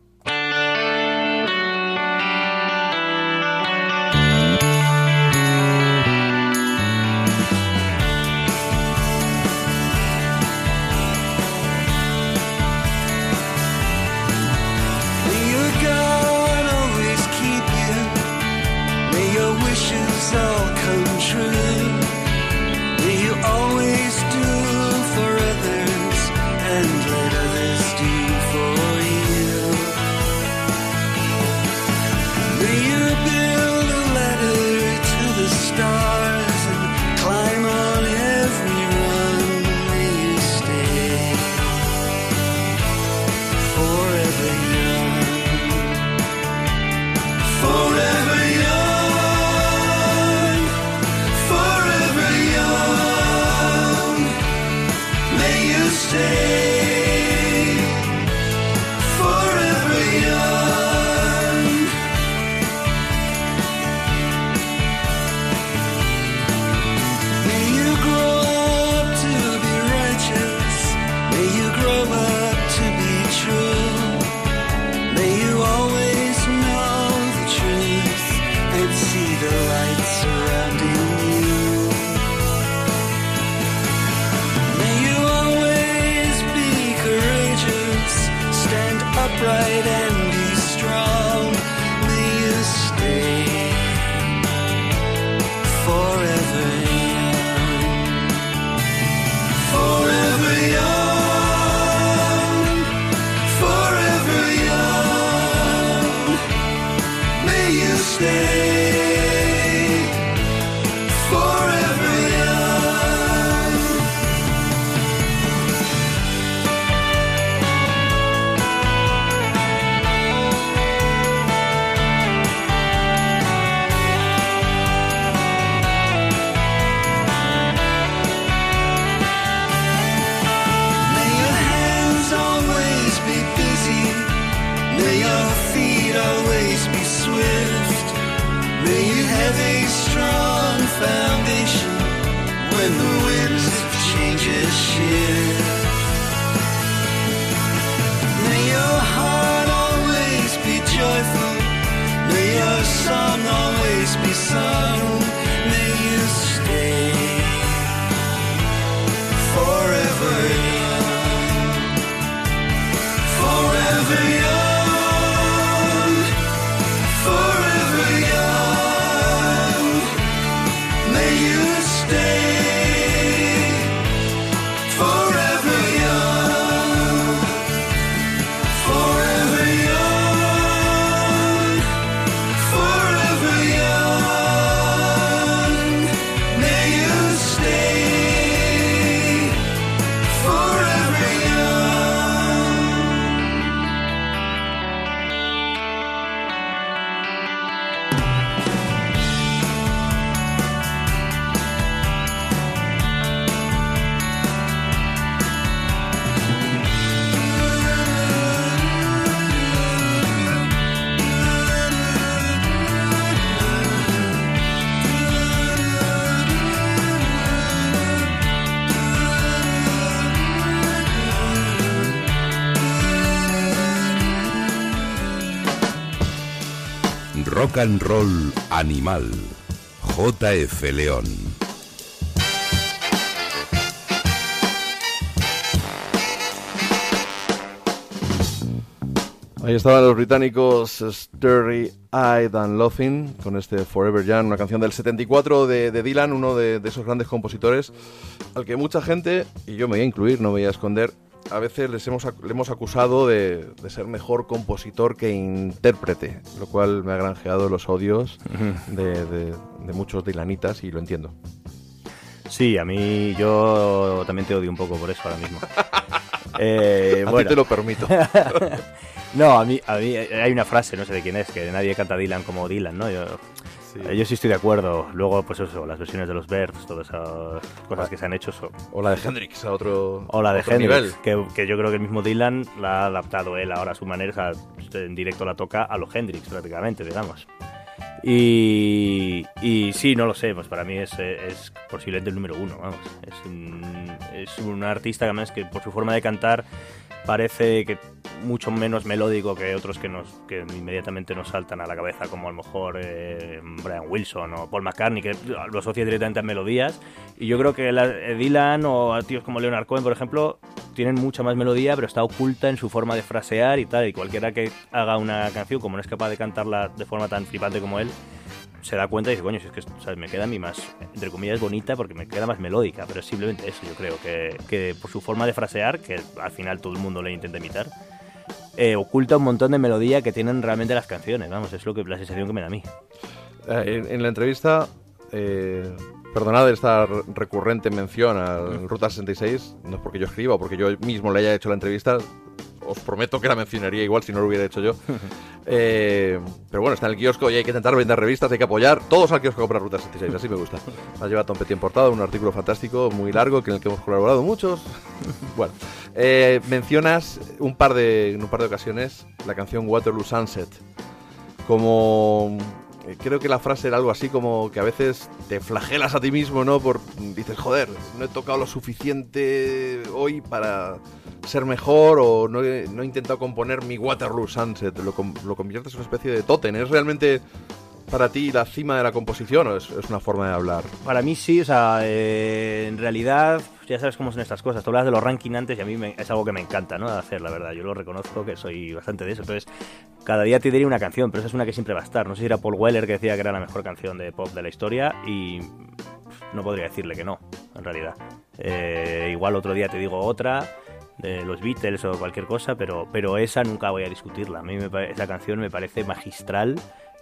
And Roll Animal. JF León. Ahí estaban los británicos Sturry Eyed and Laughing con este Forever Young, una canción del 74 de, de Dylan, uno de, de esos grandes compositores al que mucha gente, y yo me voy a incluir, no me voy a esconder, a veces les hemos, le hemos acusado de, de ser mejor compositor que intérprete, lo cual me ha granjeado los odios de, de- de muchos Dylanitas y lo entiendo. Sí, a mí yo también te odio un poco por eso ahora mismo. Eh, A bueno. ti te lo permito. No, a mí, a mí hay una frase, no sé de quién es, que nadie canta Dylan como Dylan, ¿no? Yo Sí. eh, yo sí estoy de acuerdo. Luego, pues eso, las versiones de los Birds, todas esas cosas que se han hecho. son- O la de Hendrix a otro, O la de otro Hendrix, nivel. que, que yo creo que el mismo Dylan la ha adaptado él ahora a su manera, o sea, en directo la toca a los Hendrix prácticamente, digamos. Y, y sí, no lo sé, pues para mí es, es posiblemente el número uno, vamos. Es un, es un artista que además que por su forma de cantar parece que mucho menos melódico que otros que nos que inmediatamente nos saltan a la cabeza como a lo mejor eh, Brian Wilson o Paul McCartney que lo asocia directamente a melodías. Y yo creo que la- eh, Dylan o a tíos como Leonard Cohen por ejemplo tienen mucha más melodía pero está oculta en su forma de frasear y tal. Y cualquiera que haga una canción como no es capaz de cantarla de forma tan flipante como él se da cuenta y dice, coño, si es que ¿sabes? me queda a mí más, entre comillas, bonita porque me queda más melódica, pero es simplemente eso, yo creo, que, que por su forma de frasear, que al final todo el mundo le intenta imitar, eh, oculta un montón de melodía que tienen realmente las canciones, vamos, es lo que la sensación que me da a mí. Eh, En, en la entrevista, eh, perdonad esta re- recurrente mención al Ruta 66, no es porque yo escriba o porque yo mismo le haya hecho la entrevista, os prometo que la mencionaría igual si no lo hubiera hecho yo. Eh, pero bueno, está en el kiosco y hay que intentar vender revistas, hay que apoyar. Todos al kiosco a comprar Ruta 66, así me gusta. Ha llevado Tom Petty importado, un artículo fantástico, muy largo, que en el que hemos colaborado muchos. bueno, eh, mencionas un par de, en un par de ocasiones la canción Waterloo Sunset como eh, creo que la frase era algo así como que a veces te flagelas a ti mismo, ¿no? Por dices, joder, no he tocado lo suficiente hoy para ser mejor o no he, no he intentado componer mi Waterloo Sunset. Lo, conviertes en una especie de tótem. ¿Es realmente para ti la cima de la composición o es, es una forma de hablar? Para mí sí, o sea, eh, en realidad ya sabes cómo son estas cosas. Tú hablas de los ranking antes y a mí es algo que me encanta, ¿no? Hacer, la verdad. Yo lo reconozco que soy bastante de eso. Entonces, cada día te diré una canción, pero esa es una que siempre va a estar. No sé si era Paul Weller que decía que era la mejor canción de pop de la historia y no podría decirle que no, en realidad. Eh, igual otro día te digo otra los Beatles o cualquier cosa, pero, pero esa nunca voy a discutirla. A mí esa canción me parece magistral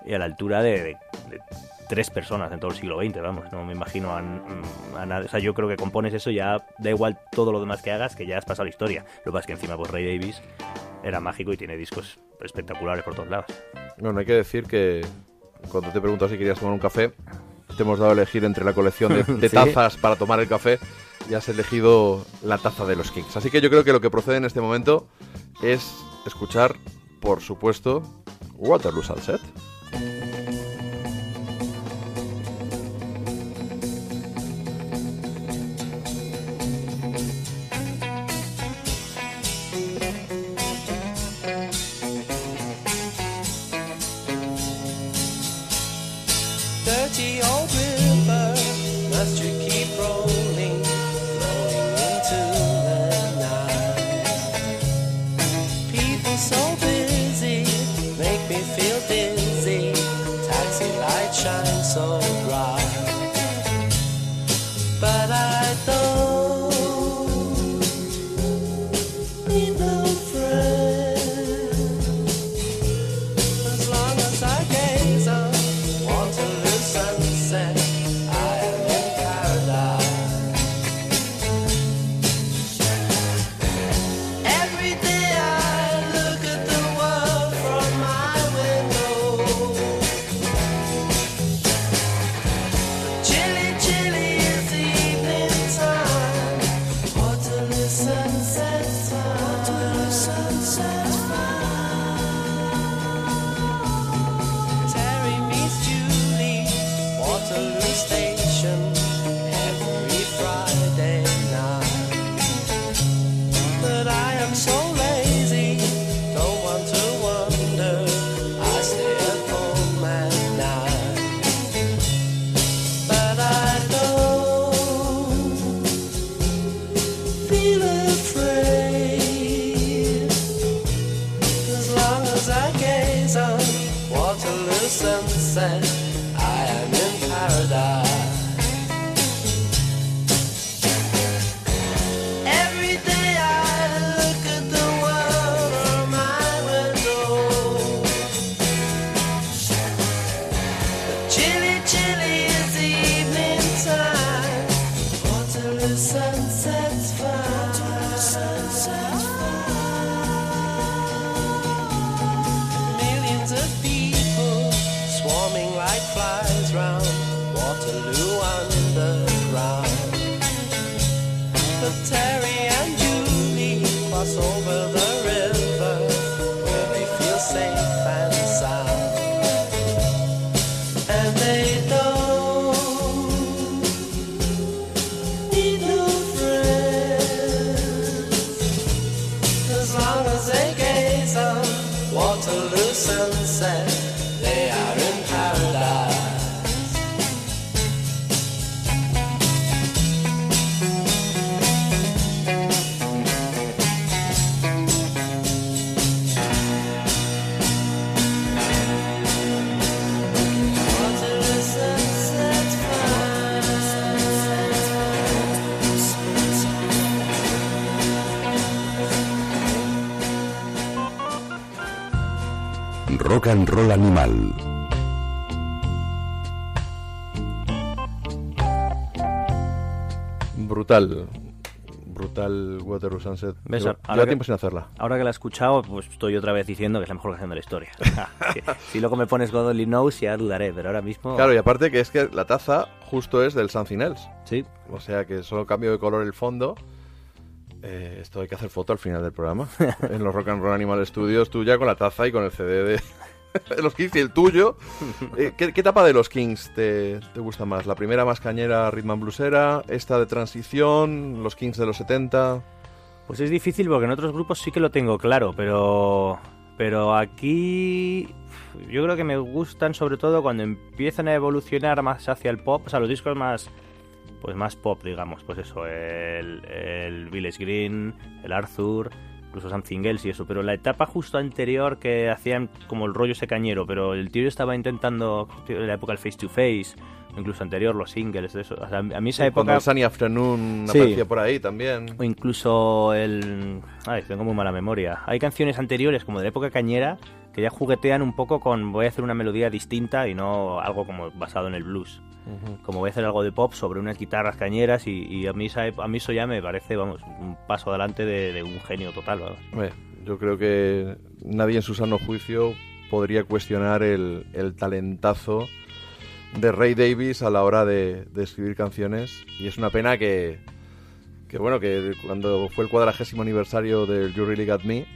y a la altura de, de- de tres personas en todo el siglo XX, vamos, no me imagino a, a nada. O sea, yo creo que compones eso ya da igual todo lo demás que hagas, que ya has pasado la historia. Lo que pasa es que encima pues Ray Davis era mágico y tiene discos espectaculares por todos lados. Bueno, hay que decir que cuando te he preguntado si querías tomar un café, te hemos dado a elegir entre la colección de, de Sí. tazas para tomar el café y has elegido la taza de los Kings. Así que yo creo que lo que procede en este momento es escuchar, por supuesto, Waterloo Sunset. Thank you. Sunset. ¿Ves? Lleva, Ahora que- tiempo sin hacerla. Ahora que la he escuchado, pues estoy otra vez diciendo que es la mejor canción de la historia. Si luego me pones God Only Knows ya dudaré, pero ahora mismo... Claro, y aparte que es que la taza justo es del Something Else. Sí, O sea que solo cambio de color el fondo. Eh, esto hay que hacer foto al final del programa. en los Rock and Roll Animal Studios, tú ya con la taza y con el CD de, los Kings y el tuyo. Eh, ¿qué, qué etapa de los Kings te, te gusta más? ¿La primera más cañera, rhythm and bluesera? ¿Esta de transición? ¿Los Kings de los 70? Pues es difícil porque en otros grupos sí que lo tengo claro, pero pero aquí yo creo que me gustan sobre todo cuando empiezan a evolucionar más hacia el pop, o sea, los discos más pues más pop, digamos, pues eso, el, el Village Green, el Arthur, incluso Something Else y eso, pero la etapa justo anterior que hacían como el rollo ese cañero, pero el tío estaba intentando en la época del Face to Face, incluso anterior los singles, de eso, o sea, a mí esa Cuando época Sunny Afternoon Sí. aparecía por ahí también. o incluso el... Ay, tengo muy mala memoria. Hay canciones anteriores, como de la época cañera, que ya juguetean un poco con voy a hacer una melodía distinta y no algo como basado en el blues. Como voy a hacer algo de pop sobre unas guitarras cañeras y, y a, mí esa a mí eso ya me parece, vamos, un paso adelante de, de un genio total. vamos. Hombre, yo creo que nadie en su sano juicio podría cuestionar el, el talentazo de Ray Davis a la hora de, de escribir canciones. Y es una pena que, que, bueno, que cuando fue el cuadragésimo aniversario del You Really Got Me,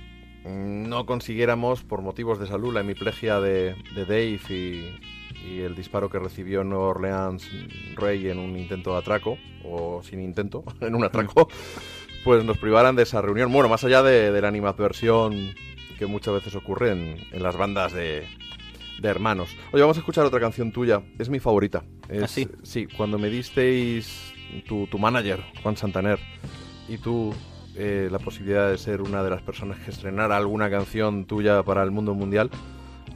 no consiguiéramos, por motivos de salud, la hemiplegia de, de Dave y, y el disparo que recibió en Nueva Orleans Ray en un intento de atraco, o sin intento, en un atraco, pues nos privaran de esa reunión. Bueno, más allá de, de la animadversión que muchas veces ocurre en, en las bandas de, de hermanos. Oye, vamos a escuchar otra canción tuya. Es mi favorita. Es, ¿Ah, sí? Sí, cuando me disteis tu, tu manager, Juan Santaner, y tú eh, la posibilidad de ser una de las personas que estrenara alguna canción tuya para el mundo mundial,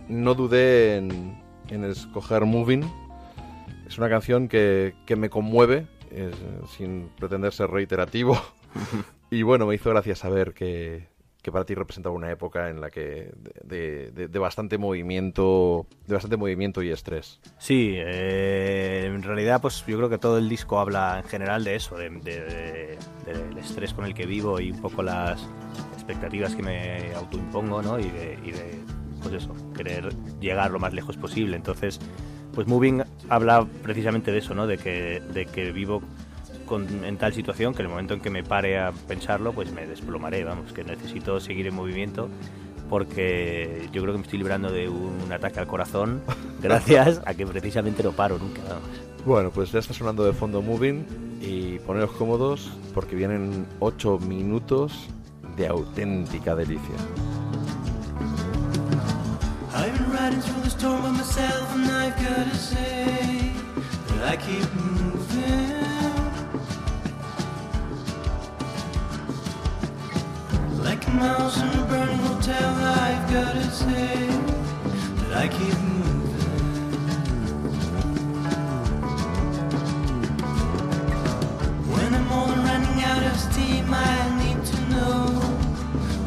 no dudé en, en escoger Moving. Es una canción que, que me conmueve, eh, sin pretender ser reiterativo. y bueno, me hizo gracia saber que, que para ti representaba una época en la que de, de- bastante movimiento, de bastante movimiento y estrés. Sí, eh, en realidad pues yo creo que todo el disco habla en general de eso, de- del estrés con el que vivo y un poco las expectativas que me autoimpongo, ¿no? Y de, y de, pues eso, querer llegar lo más lejos posible. Entonces, pues Moving habla precisamente de eso, ¿no? De que, de que vivo con- en tal situación que en el momento en que me pare a pensarlo, pues me desplomaré, vamos, que necesito seguir en movimiento porque yo creo que me estoy librando de un ataque al corazón gracias a que precisamente no paro nunca, vamos. Bueno, pues ya está sonando de fondo Moving y poneros cómodos porque vienen 8 minutos de auténtica delicia. I've been riding through the storm by myself, and I've gotta say that I keep moving. Like a mouse in a burning hotel, I've gotta say that I keep moving. When I'm all running out of steam, I need to know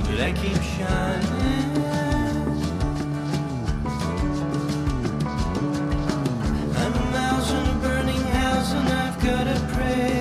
that I keep shining. I'm a mouse in a burning house, and I've gotta pray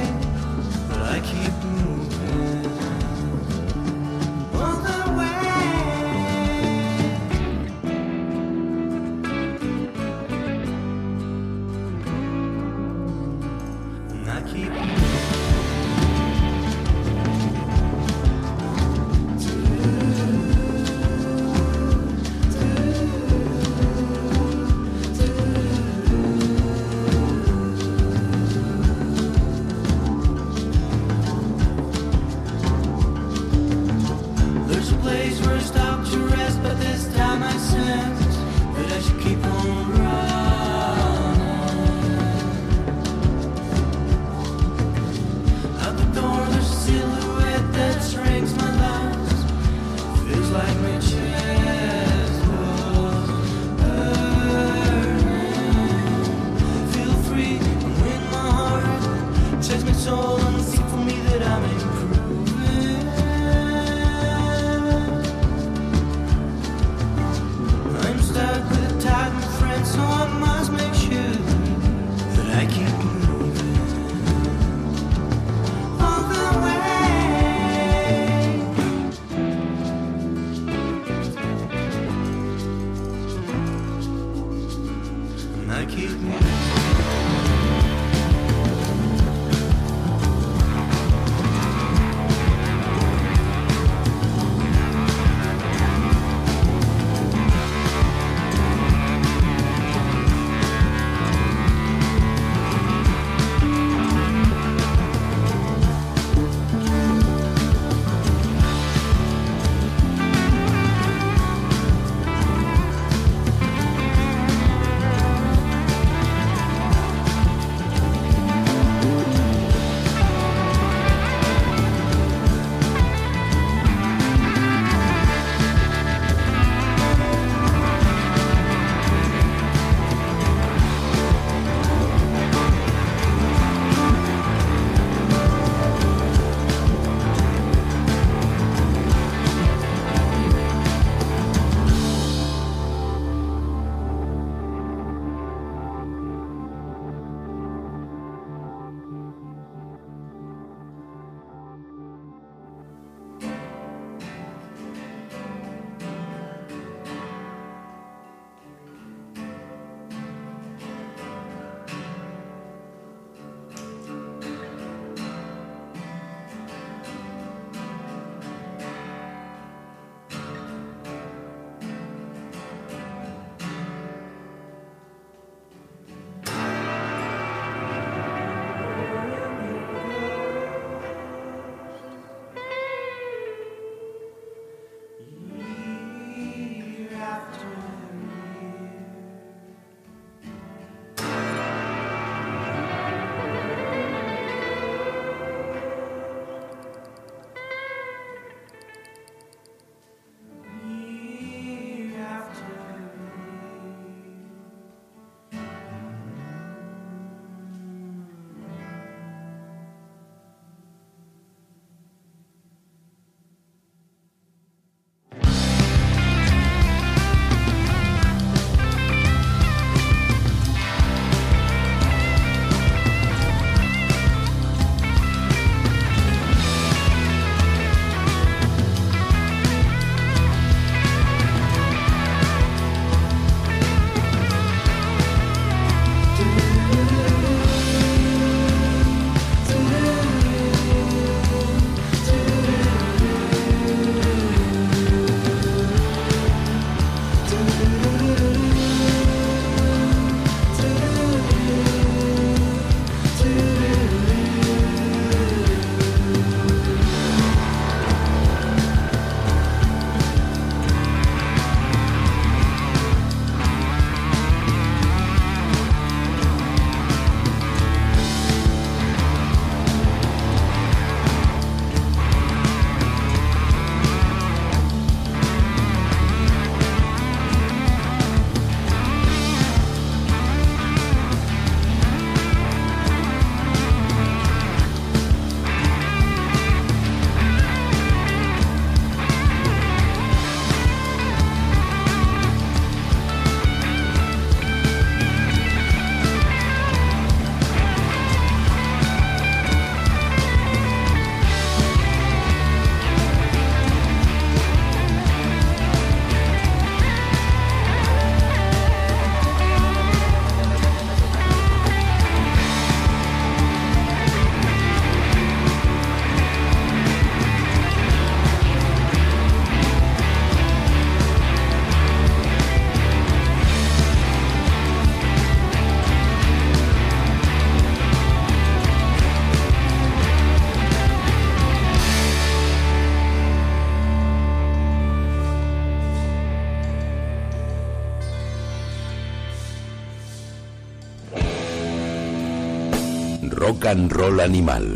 Rock and Roll Animal.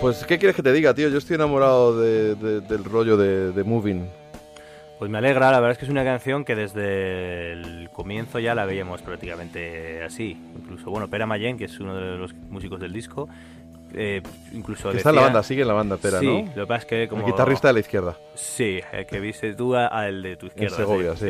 Pues, ¿qué quieres que te diga, tío? Yo estoy enamorado de- de- del rollo de, de Moving. Pues me alegra, la verdad es que es una canción que desde el comienzo ya la veíamos prácticamente así. Incluso, bueno, Pera Mayen, que es uno de los músicos del disco, eh, incluso Que está en la banda, sigue en la banda, Pera, sí, ¿no? lo que pasa es que como... El guitarrista de la izquierda. Sí, el que viste tú a- al de tu izquierda. Segovia, sí.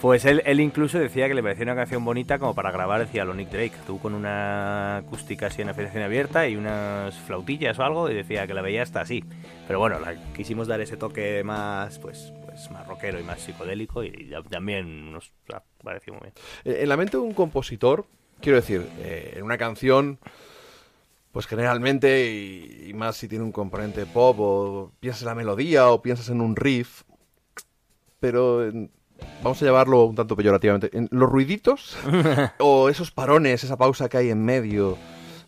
Pues él, él incluso decía que le parecía una canción bonita como para grabar, decía lo Nick Drake, tú con una acústica así en afinación abierta y unas flautillas o algo, y decía que la veía hasta así. Pero bueno, la, quisimos dar ese toque más, pues, pues más rockero y más psicodélico y también nos ha parecido muy bien. Eh, En la mente de un compositor, quiero decir, eh, en una canción, pues generalmente, y, más si tiene un componente pop, o piensas en la melodía, o piensas en un riff, pero vamos a llevarlo un tanto peyorativamente, en los ruiditos, o esos parones, esa pausa que hay en medio,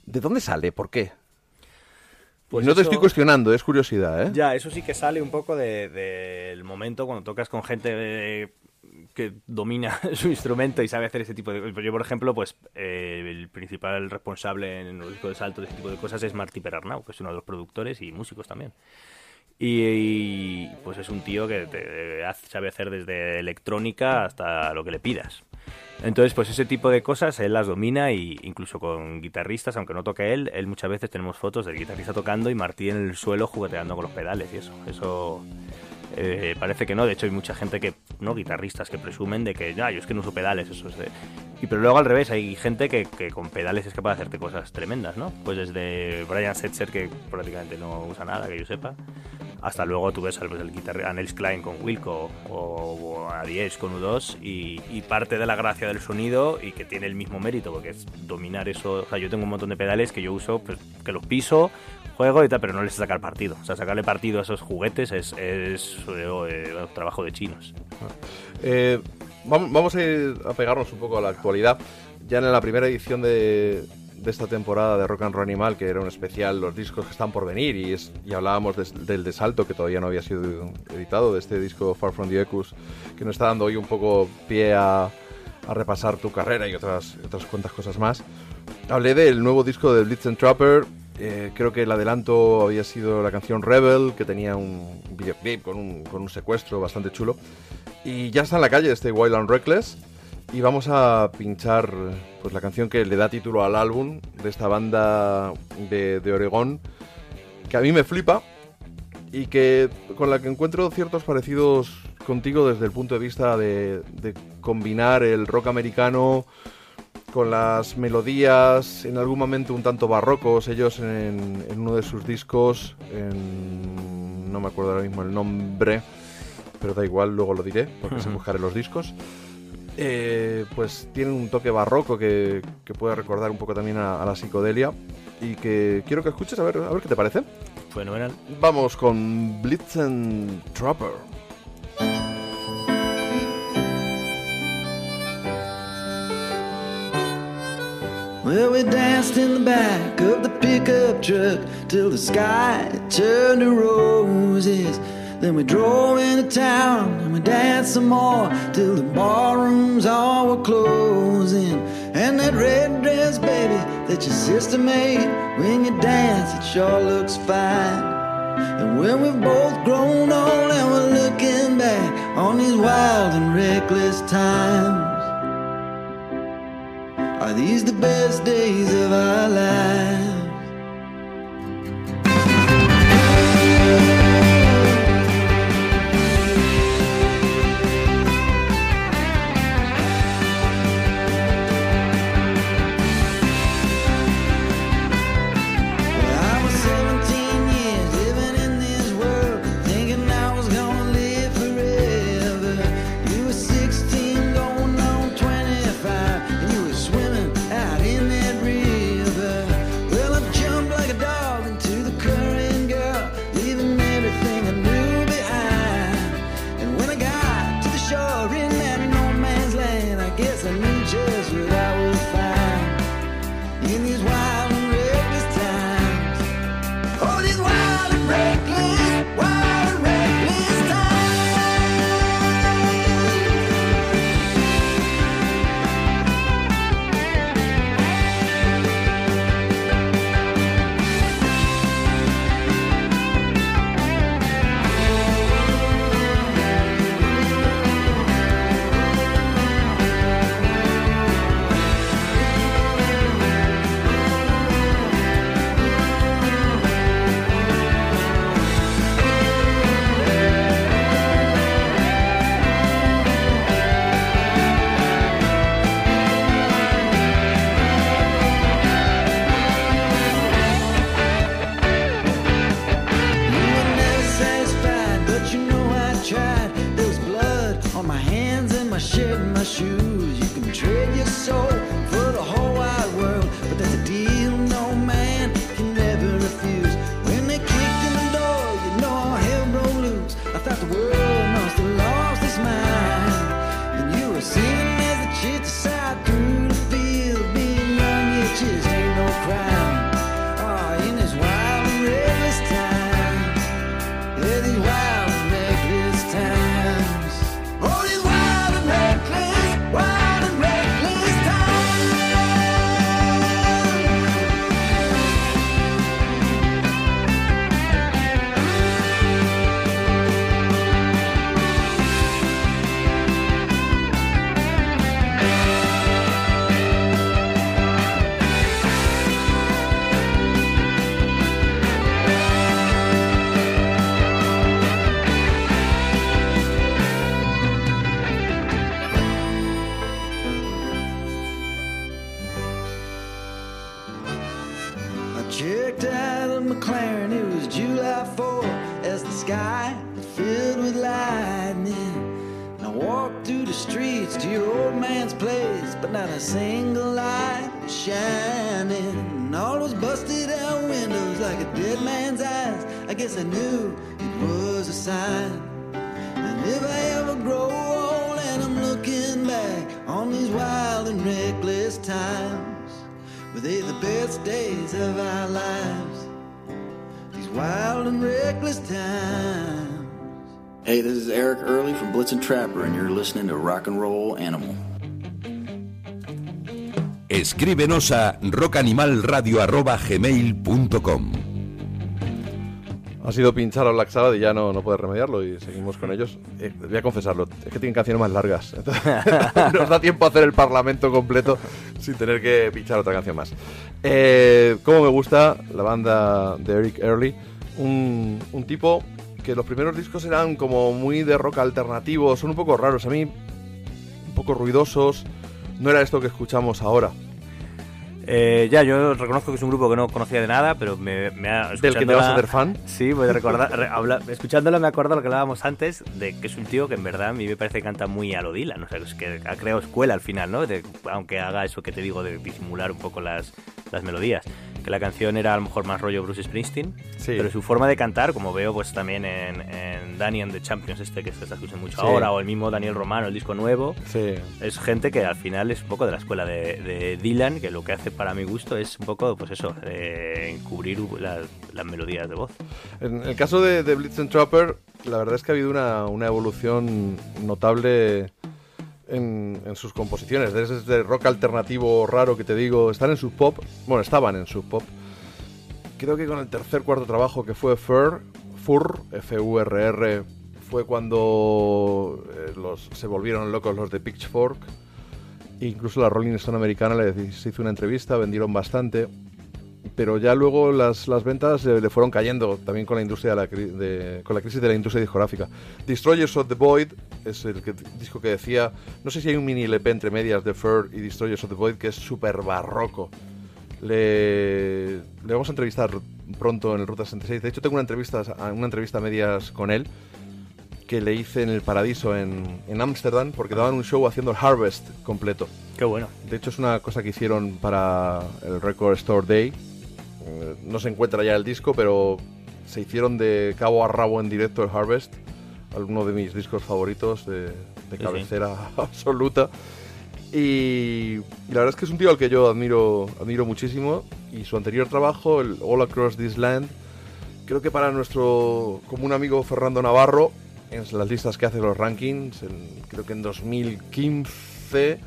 ¿de dónde sale? ¿Por qué? Pues no te estoy cuestionando, es curiosidad, ¿eh? Ya, eso sí que sale un poco de- del momento cuando tocas con gente eh, que domina su instrumento y sabe hacer ese tipo de cosas. Yo, por ejemplo, pues eh, el principal responsable en los discos de salto de ese tipo de cosas es Martí Perarnau, que es uno de los productores y músicos también. Y, y, pues es un tío que te hace- sabe hacer desde electrónica hasta lo que le pidas. Entonces, pues ese tipo de cosas él las domina y incluso con guitarristas, aunque no toque él, él muchas veces tenemos fotos del guitarrista tocando y Martí en el suelo jugueteando con los pedales y eso. Eso eh, parece que no, de hecho hay mucha gente que, no guitarristas, que presumen de que, ya, yo es que no uso pedales, eso es de... Y pero luego al revés, hay gente que, que con pedales es capaz de hacerte cosas tremendas, ¿no? Pues desde Brian Setzer, que prácticamente no usa nada, que yo sepa, hasta luego tú ves al pues, el guitarrista a Nels Klein con Wilco o, a Diez con U2 y, parte de la gracia del sonido y que tiene el mismo mérito porque es dominar eso. O sea, yo tengo un montón de pedales que yo uso, pues, que los piso, juego y tal, pero no les sacar partido. O sea, sacarle partido a esos juguetes es, eh, trabajo de chinos. Eh, vamos, a pegarnos un poco a la actualidad. Ya en la primera edición de, de esta temporada de Rock and Roll Animal, que era un especial, los discos que están por venir, y, es- y hablábamos del de Salto, que todavía no había sido editado, de este disco Far From The Echoes, que nos está dando hoy un poco pie a, a repasar tu carrera y otras, otras cuantas cosas más. Hablé del nuevo disco de Blitz and Trapper. eh, creo que el adelanto había sido la canción Rebel, que tenía un videoclip con un, con un secuestro bastante chulo. Y ya está en la calle este Wild and Reckless. Y vamos a pinchar pues, la canción que le da título al álbum de esta banda de, de Oregón, que a mí me flipa y que con la que encuentro ciertos parecidos contigo desde el punto de vista de, de combinar el rock americano con las melodías en algún momento un tanto barrocos ellos en, en uno de sus discos en- no me acuerdo ahora mismo el nombre pero da igual luego lo diré porque se buscaré los discos eh, pues tienen un toque barroco que, que puede recordar un poco también a, a la psicodelia y que quiero que escuches a ver, a ver qué te parece Fenomenal. Vamos con Blitzen Trapper. Well, we danced in the back of the pickup truck till the sky turned to roses. Then we drove into town and we danced some more till the barrooms all were closing. And that red dress, baby, that your sister made when you dance, it sure looks fine. And when we've both grown old and we're looking back on these wild and reckless times. Are these the best days of our lives? And you're listening to Rock and Roll Animal. Escríbenos a rockanimalradio.gmail.com Ha sido pinchar a Black Sabbath y ya no, no puedes remediarlo y seguimos con ellos. Eh, voy a confesarlo, es que tienen canciones más largas. Entonces, nos da tiempo a hacer el parlamento completo sin tener que pinchar otra canción más. Eh, como me gusta la banda de Eric Early, un, un tipo que los primeros discos eran como muy de rock alternativo, son un poco raros, a mí un poco ruidosos. No era esto que escuchamos ahora. Eh, ya, yo reconozco que es un grupo que no conocía de nada, pero me, me ha... ¿Del que te vas a hacer fan? Sí, voy a recordar, re- habla- escuchándolo me acuerdo lo que hablábamos antes, de que es un tío que en verdad a mí me parece que canta muy a lo Dylan, o sea, es que ha creado escuela al final, ¿no? De- aunque haga eso que te digo de disimular un poco las, las melodías. Que la canción era a lo mejor más rollo Bruce Springsteen, Sí. pero su forma de cantar, como veo pues también en, en Danny and the Champions, este que se está escuchando mucho Sí. ahora, o el mismo Daniel Romano, el disco nuevo, Sí. es gente que al final es un poco de la escuela de, de Dylan, que lo que hace para mi gusto es un poco, pues eso, eh, encubrir las, las melodías de voz. En el caso de, de Blitz and Trapper, la verdad es que ha habido una, una evolución notable en, sus composiciones. Desde rock alternativo raro que te digo, están en sub pop. Bueno, estaban en sub pop. Creo que con el tercer cuarto trabajo que fue Fur, Fur, F-U-R-R, fue cuando eh, los, se volvieron locos los de Pitchfork. Incluso la Rolling Stone americana le se hizo una entrevista, vendieron bastante pero ya luego las, las ventas eh, le fueron cayendo también con la industria de la, de- con la crisis de la industria discográfica. Destroyers of the Void es el que- disco que decía, no sé si hay un mini LP entre medias de Fur y Destroyers of the Void que es súper barroco. Le, le vamos a entrevistar pronto en el Ruta 66. De hecho tengo una entrevista, una entrevista a medias con él que le hice en el Paradiso en en Ámsterdam porque daban un show haciendo el Harvest completo. Qué bueno. De hecho, es una cosa que hicieron para el Record Store Day. Eh, No se encuentra ya el disco, pero se hicieron de cabo a rabo en directo el Harvest. Alguno de mis discos favoritos de, de Sí, cabecera absoluta. Y, y la verdad es que es un tío al que yo admiro, admiro muchísimo. Y su anterior trabajo, el All Across This Land, creo que para nuestro común amigo Fernando Navarro, en las listas que hace los rankings, en- creo que en 2015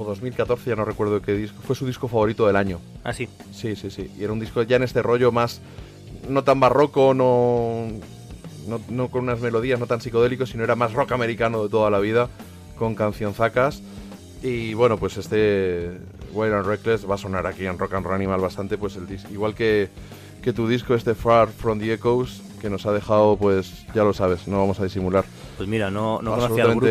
o 2014, ya no recuerdo qué disco, fue su disco favorito del año. Ah, sí. Sí, sí, sí. Y era un disco ya en este rollo más, no tan barroco, no, no, no con unas melodías no tan psicodélicos, sino era más rock americano de toda la vida, con cancionzacas. Y bueno, pues este Wild and Reckless va a sonar aquí en Rock and Roll Animal bastante, pues el dis- igual que, que tu disco este Far From The Echoes, que nos ha dejado, pues ya lo sabes, no vamos a disimular. Pues mira, no, no conocía al grupo.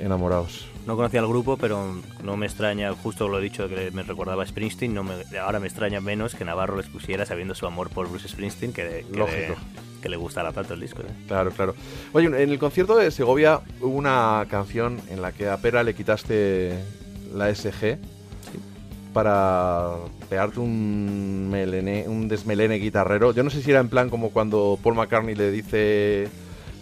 enamorados. No conocía al grupo, pero no me extraña, justo lo he dicho que me recordaba a Springsteen, no me, ahora me extraña menos que Navarro les pusiera sabiendo su amor por Bruce Springsteen que de, que de- Lógico. que le gustara tanto el disco. ¿eh? Claro, claro. Oye, en el concierto de Segovia hubo una canción en la que a Pera le quitaste la SG para pegarte un, melene, un desmelene guitarrero. Yo no sé si era en plan como cuando Paul McCartney le dice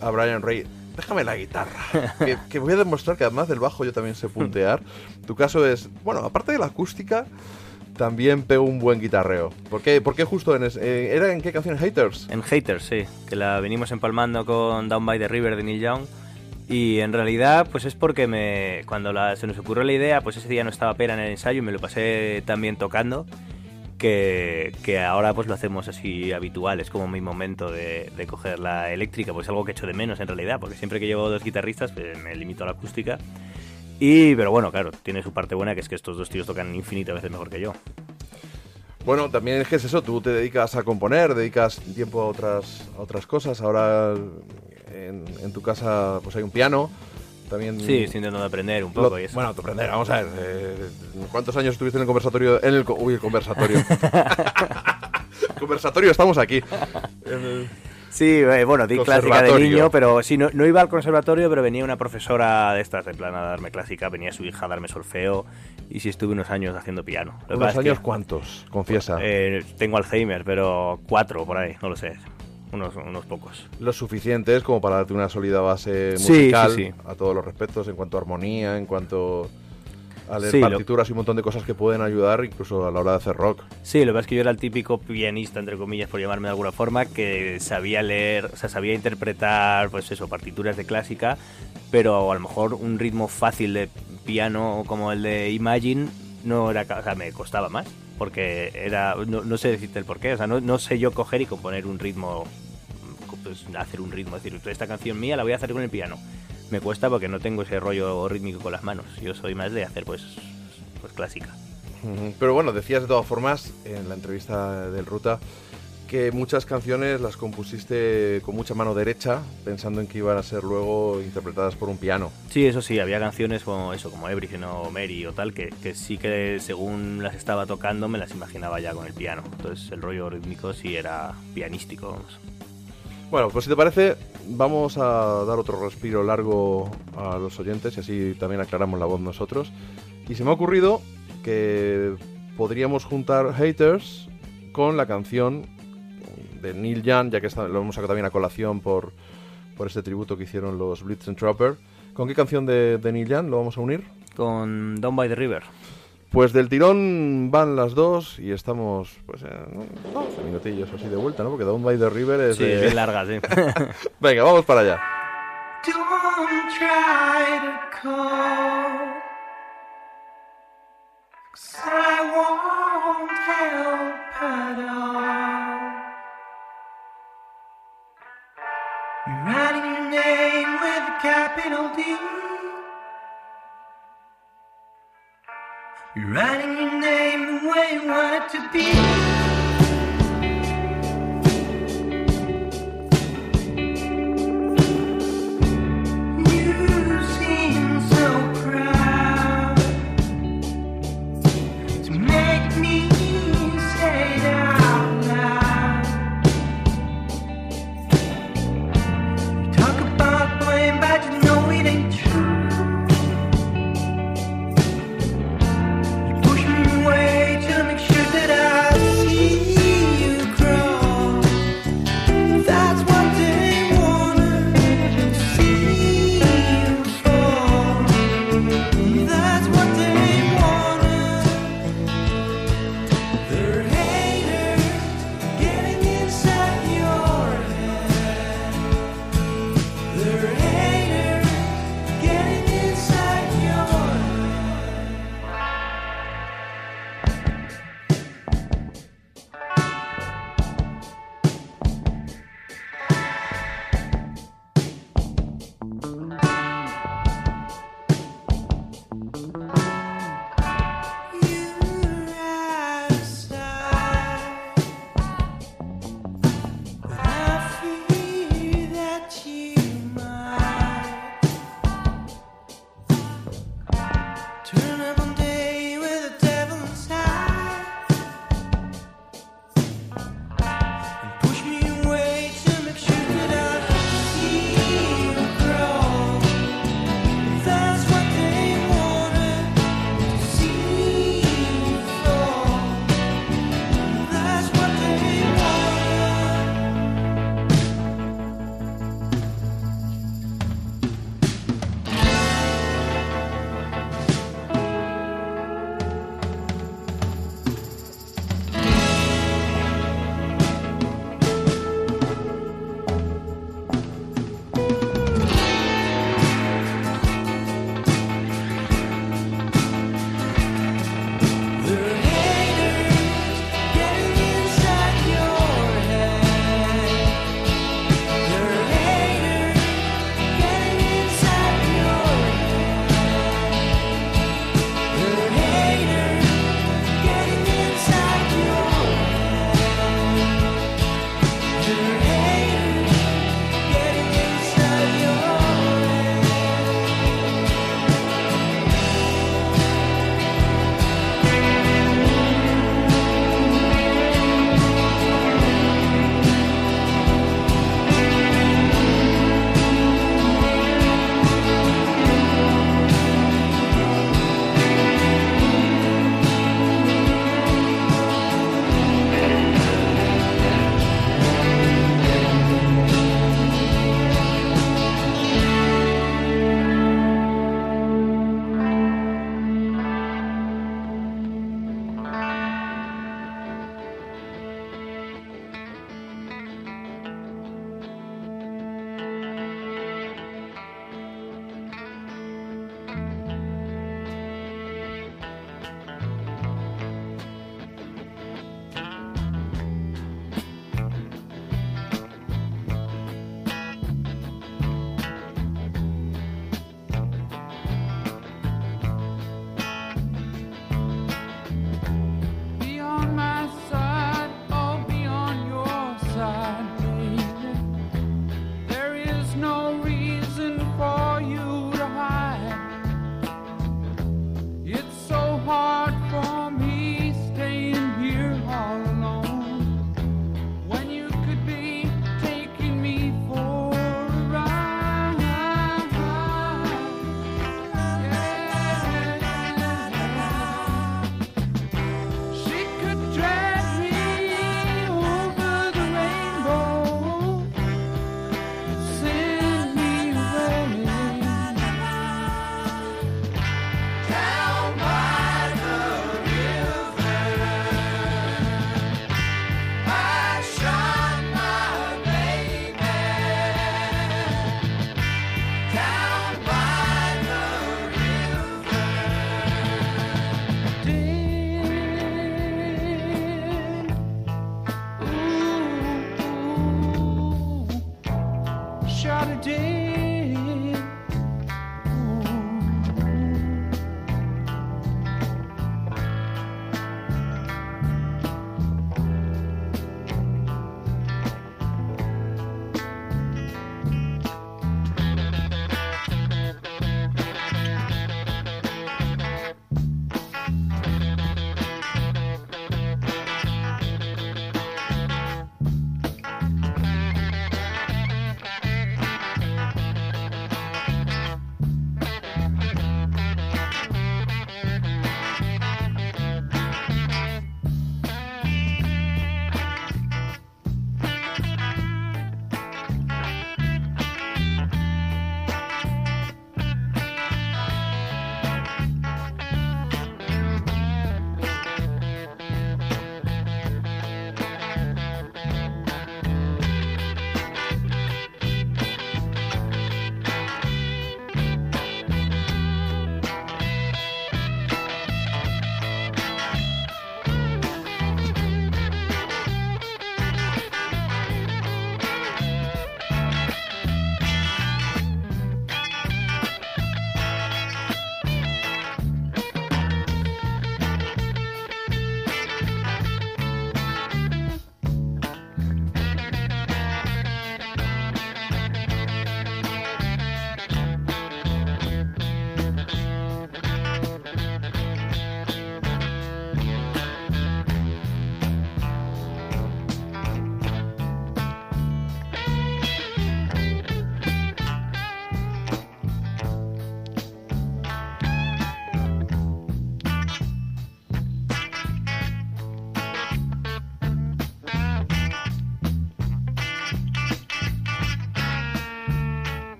a Brian Ray, déjame la guitarra, que, que voy a demostrar que además del bajo yo también sé puntear. Tu caso es, bueno, aparte de la acústica, también pego un buen guitarreo. ¿Por qué, por qué justo en... eh, ¿Era en qué canción? ¿Haters? En Haters, sí, que la venimos empalmando con Down by the River de Neil Young. Y en realidad, pues es porque me, cuando la- se nos ocurrió la idea, pues ese día no estaba pera en el ensayo y me lo pasé también tocando, que, que ahora pues lo hacemos así habitual, es como mi momento de, de coger la eléctrica, pues algo que echo de menos en realidad, porque siempre que llevo dos guitarristas pues me limito a la acústica. Y, pero bueno, claro, tiene su parte buena, que es que estos dos tíos tocan infinitas veces mejor que yo. Bueno, también es que es eso, tú te dedicas a componer, dedicas tiempo a otras, a otras cosas. Ahora en, en tu casa pues hay un piano. También Sí, estoy intentando aprender un Lo- poco y eso. Bueno, aprender, vamos a ver. eh, ¿Cuántos años estuviste en el conversatorio? En el, uy, el conversatorio. conversatorio, estamos aquí. El- Sí, eh, bueno, di clásica de niño, pero sí, no, no iba al conservatorio, pero venía una profesora de estas, en plan a darme clásica, venía su hija a darme solfeo, y sí estuve unos años haciendo piano. ¿Unos que, años cuántos? Confiesa. eh, tengo Alzheimer, pero cuatro por ahí, no lo sé, unos, unos pocos. Lo suficientes como para darte una sólida base Sí, musical sí, sí. a todos los respectos, en cuanto a armonía, en cuanto a leer Sí, lo- partituras y un montón de cosas que pueden ayudar incluso a la hora de hacer rock. Sí, lo que pasa es que yo era el típico pianista, entre comillas, por llamarme de alguna forma, que sabía leer, o sea, sabía interpretar, pues eso, partituras de clásica, pero a lo mejor un ritmo fácil de piano como el de Imagine no era, o sea, me costaba más, porque era, no, no sé decirte el porqué, o sea, no, no sé yo coger y componer un ritmo, pues hacer un ritmo, es decir, esta canción mía la voy a hacer con el piano. Me cuesta porque no tengo ese rollo rítmico con las manos, yo soy más de hacer, pues, pues clásica. Pero bueno, decías de todas formas en la entrevista del Ruta que muchas canciones las compusiste con mucha mano derecha, pensando en que iban a ser luego interpretadas por un piano. Sí, eso sí, había canciones como eso, como Everything o Mary o tal, que, que sí que según las estaba tocando me las imaginaba ya con el piano. Entonces el rollo rítmico sí era pianístico. vamos. Bueno, pues si te parece, vamos a dar otro respiro largo a los oyentes y así también aclaramos la voz nosotros. Y se me ha ocurrido que podríamos juntar Haters con la canción de Neil Young, ya que está- lo hemos sacado también a colación por, por este tributo que hicieron los Blitz and Trapper. ¿Con qué canción de, de Neil Young lo vamos a unir? Con Down by the River. Pues del tirón van las dos y estamos pues en 12 minutillos así de vuelta, ¿no? Porque Down by the River es Sí, de- bien largas, sí. Venga, vamos para allá. Don't try to call. 'Cause I won't help at all. You're writing your name with a capital D. You're writing your name the way you want it to be.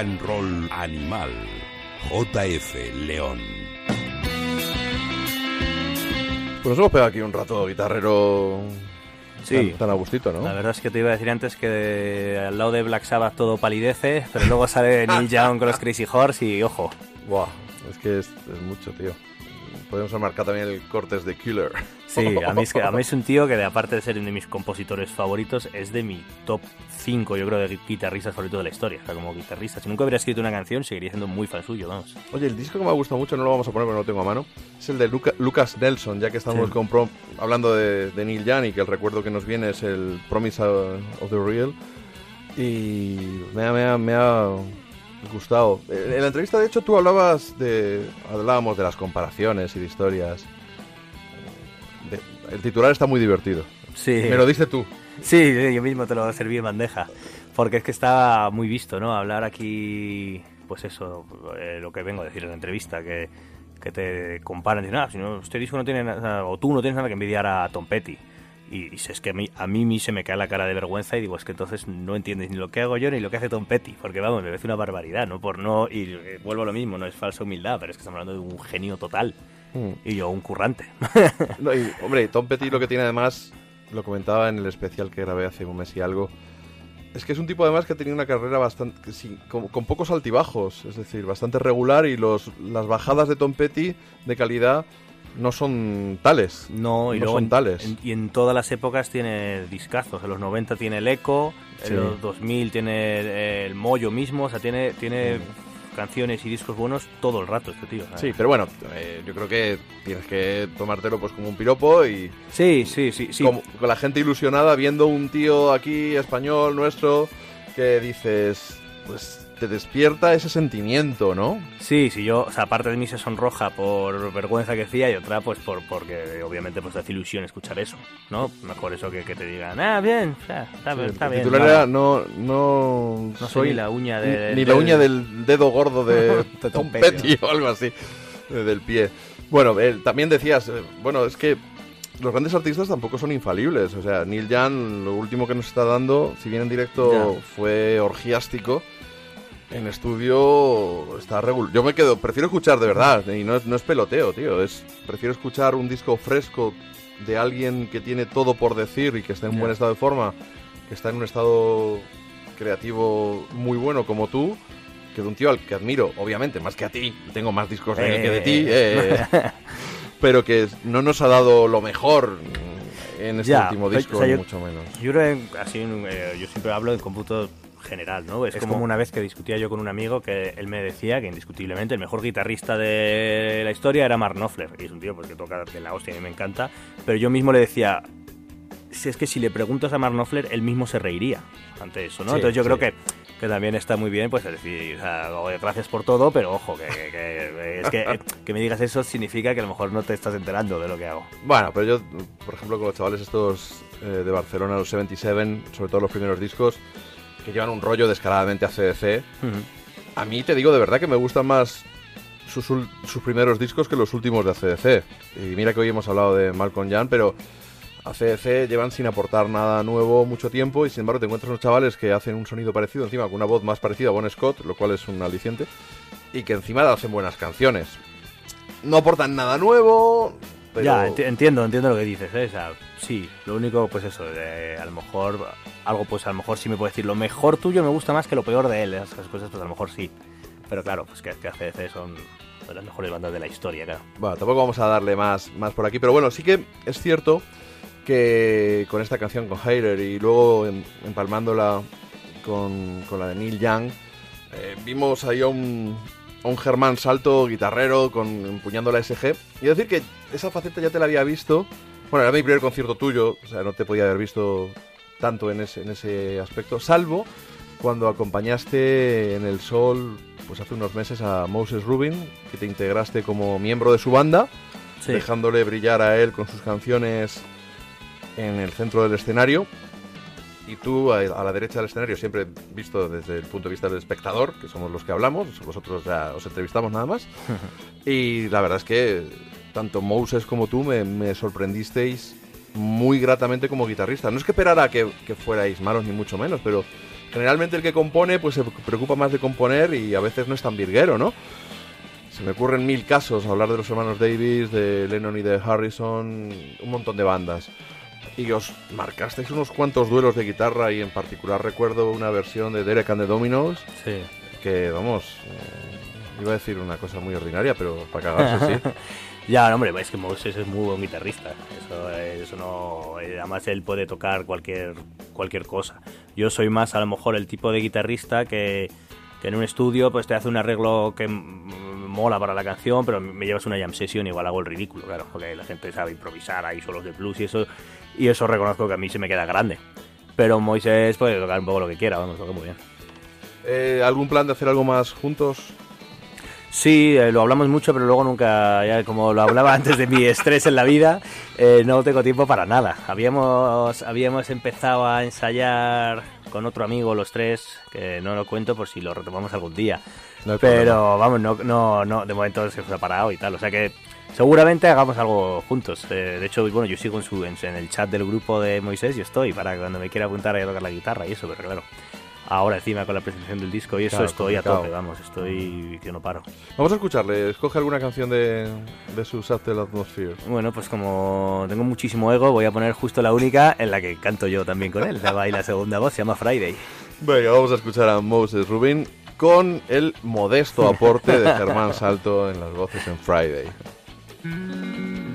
And Roll Animal. JF León. Pues nos hemos pegado aquí un rato guitarrero Sí. tan, tan a gustito, ¿no? La verdad es que te iba a decir antes que al lado de Black Sabbath todo palidece, pero luego sale Neil Young con los Crazy Horse y ojo. Buah, es que es, es mucho, tío. Podemos marcar también el cortes de Killer. Sí, a mí, es que, a mí es un tío que de, aparte de ser uno de mis compositores favoritos, es de mi top 5, yo creo, de guitarristas favorito de la historia. O sea, como guitarrista, si nunca hubiera escrito una canción, seguiría siendo muy fan suyo, vamos. Oye, el disco que me ha gustado mucho, no lo vamos a poner porque no lo tengo a mano, es el de Luca- Lucas Nelson, ya que estamos Sí. con Pro- hablando de, de Neil Young y que el recuerdo que nos viene es el Promise of the Real. Y me ha, me ha- me ha gustado. Eh, En la entrevista, de hecho, tú hablabas de. Hablábamos de las comparaciones y de historias. De- el titular está muy divertido. Sí. Me lo diste tú. Sí, yo mismo te lo serví en bandeja. Porque es que estaba muy visto, ¿no? Hablar aquí, pues eso, eh, lo que vengo a decir en la entrevista, que, que te comparan y dicen, ah, si no, este disco no tiene nada, o tú no tienes nada que envidiar a Tom Petty. Y, y es que a mí, a mí se me cae la cara de vergüenza y digo, es que entonces no entiendes ni lo que hago yo ni lo que hace Tom Petty, porque vamos, me parece una barbaridad, ¿no? Por no, y eh, vuelvo a lo mismo, no es falsa humildad, pero es que estamos hablando de un genio total. Mm. Y yo, un currante. No, y, hombre, Tom Petty lo que tiene además, lo comentaba en el especial que grabé hace un mes y algo, es que es un tipo además que ha tenido una carrera bastante, sí, con, con pocos altibajos, es decir, bastante regular y los, las bajadas de Tom Petty de calidad no son tales. No, y No luego son en- tales. en- y en todas las épocas tiene discazos. En los 90 tiene el Eco, Sí. en los 2000 tiene el, el Moyo mismo, o sea, tiene, tiene canciones y discos buenos todo el rato este tío. ¿sabes? Sí, pero bueno, eh, yo creo que tienes que tomártelo pues como un piropo y Sí, sí, sí, sí. como- con la gente ilusionada viendo un tío aquí español nuestro que dices, pues te despierta ese sentimiento, ¿no? Sí, sí, yo, o sea, aparte de mí se sonroja por vergüenza que hacía y otra pues por porque obviamente pues te hace ilusión escuchar eso, ¿no? Mejor eso que, que te digan, ah, bien, o sea, está, Sí, está el bien. titular vale". era no, no, No soy ni la uña de- ni la del- uña del dedo gordo de, De Tom Tom Petty Petty, o algo así, del pie. Bueno, eh, también decías, eh, bueno, es que los grandes artistas tampoco son infalibles. O sea, Neil Young, lo último que nos está dando, si bien en directo Ya. fue orgiástico, en estudio está regular. Yo me quedo, prefiero escuchar de verdad, y no es, no es peloteo, tío. Es, prefiero escuchar un disco fresco de alguien que tiene todo por decir y que está en un buen estado de forma, que está en un estado creativo muy bueno como tú, que de un tío al que admiro, obviamente, más que a ti. Tengo más discos de él que de ti. Eh. eh, pero que no nos ha dado lo mejor en este Ya, último disco, o sea, yo- mucho menos. Yo creo que así, eh, yo siempre hablo en cómputo general, ¿no? Es, Es como como- una vez que discutía yo con un amigo que él me decía que indiscutiblemente el mejor guitarrista de la historia era Mark Knopfler. Y es un tío pues, que toca de la hostia y a mí me encanta. Pero yo mismo le decía, si es que si le preguntas a Mark Knopfler, él mismo se reiría ante eso, ¿no? Sí, Entonces yo sí. creo que, que también está muy bien, pues decir, o sea, oye, gracias por todo, pero ojo, que, que- que- es que, eh, que me digas eso significa que a lo mejor no te estás enterando de lo que hago. Bueno, pero yo, por ejemplo, con los chavales estos eh, de Barcelona, los 77, sobre todo los primeros discos, que llevan un rollo descaradamente a CDC, a mí te digo de verdad que me gustan más sus, sus primeros discos que los últimos de ACDC. Y mira que hoy hemos hablado de Malcolm Jan, pero ACDC llevan sin aportar nada nuevo mucho tiempo y sin embargo te encuentras unos chavales que hacen un sonido parecido, encima con una voz más parecida a Bon Scott, lo cual es un aliciente, y que encima hacen buenas canciones. No aportan nada nuevo, pero... Ya, enti- entiendo, entiendo lo que dices, ¿eh? O sea, sí, lo único, pues eso, de, a lo mejor, algo, pues a lo mejor sí me puede decir, lo mejor tuyo me gusta más que lo peor de él, esas cosas, pues a lo mejor sí. Pero claro, pues que, que ACDC son de las mejores bandas de la historia, claro. Bueno, tampoco vamos a darle más, más por aquí, pero bueno, sí que es cierto que con esta canción, con Heider, y luego em- empalmándola con, con la de Neil Young, eh, vimos ahí a un, un Germán Salto guitarrero con, empuñando la SG. Y decir que esa faceta ya te la había visto. Bueno, era mi primer concierto tuyo, o sea, no te podía haber visto tanto en ese, en ese aspecto, salvo cuando acompañaste en el sol, pues hace unos meses a Moses Rubin, que te integraste como miembro de su banda, Sí. dejándole brillar a él con sus canciones en el centro del escenario. Y tú, a, a la derecha del escenario, siempre visto desde el punto de vista del espectador, que somos los que hablamos, vosotros ya os entrevistamos nada más. y la verdad es que tanto Moses como tú me, me sorprendisteis muy gratamente como guitarrista. No es que esperara que, que fuerais malos ni mucho menos, pero generalmente el que compone pues se preocupa más de componer y a veces no es tan virguero, ¿no? Se me ocurren mil casos, hablar de los hermanos Davis, de Lennon y de Harrison, un montón de bandas. Y os marcasteis unos cuantos duelos de guitarra y en particular recuerdo una versión de Derek and the Dominos Sí. que, vamos, eh, iba a decir una cosa muy ordinaria, pero para cagarse sí. Ya, no, hombre, es que Moses es muy buen guitarrista. Eso, eso no. eh, Además, él puede tocar cualquier, cualquier cosa. Yo soy más, a lo mejor, el tipo de guitarrista que, que en un estudio pues te hace un arreglo que mola para la canción, pero me llevas una jam session igual hago el ridículo, claro, porque la gente sabe improvisar, hay solos de blues y eso, y eso reconozco que a mí se me queda grande. Pero Moisés puede tocar un poco lo que quiera, vamos, toca muy bien. Eh, ¿Algún plan de hacer algo más juntos? Sí, eh, lo hablamos mucho, pero luego nunca, ya como lo hablaba antes de mi estrés en la vida, eh, no tengo tiempo para nada. Habíamos, habíamos empezado a ensayar con otro amigo los tres, que no lo cuento por si lo retomamos algún día. No pero problema. vamos, no, no, no, de momento se ha parado y tal. O sea que seguramente hagamos algo juntos. Eh, de hecho, bueno, yo sigo en, su, en, en el chat del grupo de Moisés y estoy para cuando me quiera apuntar a tocar la guitarra y eso, pero claro. Ahora encima con la presentación del disco y eso Claro, estoy a tope, vamos, estoy que no paro. Vamos a escucharle. Escoge alguna canción de, de su Subtle Atmosphere. Bueno, pues como tengo muchísimo ego, voy a poner justo la única en la que canto yo también con él. La va y la segunda voz se llama Friday. Venga, vamos a escuchar a Moses Rubin con el modesto aporte de Germán Salto en las voces en Friday. Mm-hmm.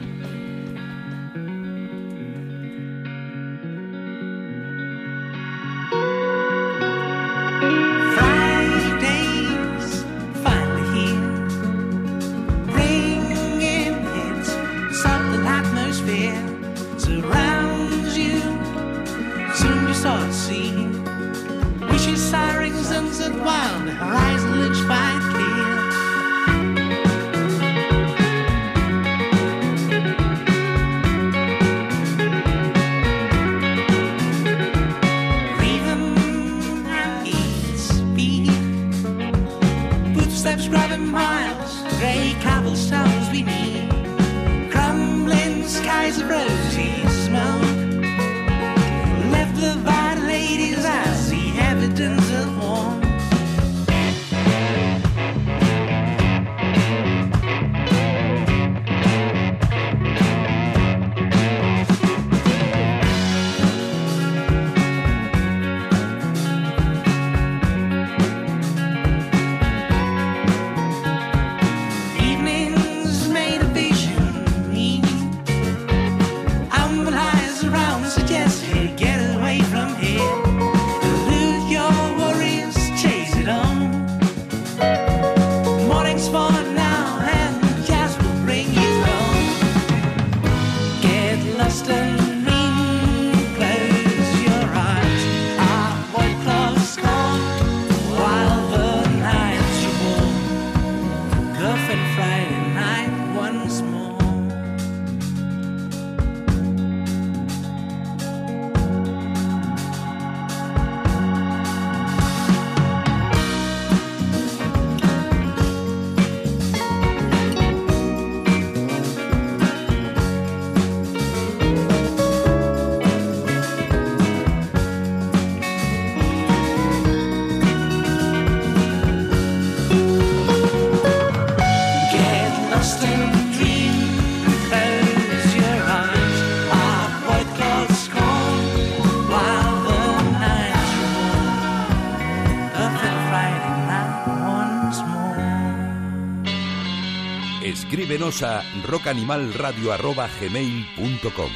Escríbenos a rockanimalradio.gmail.com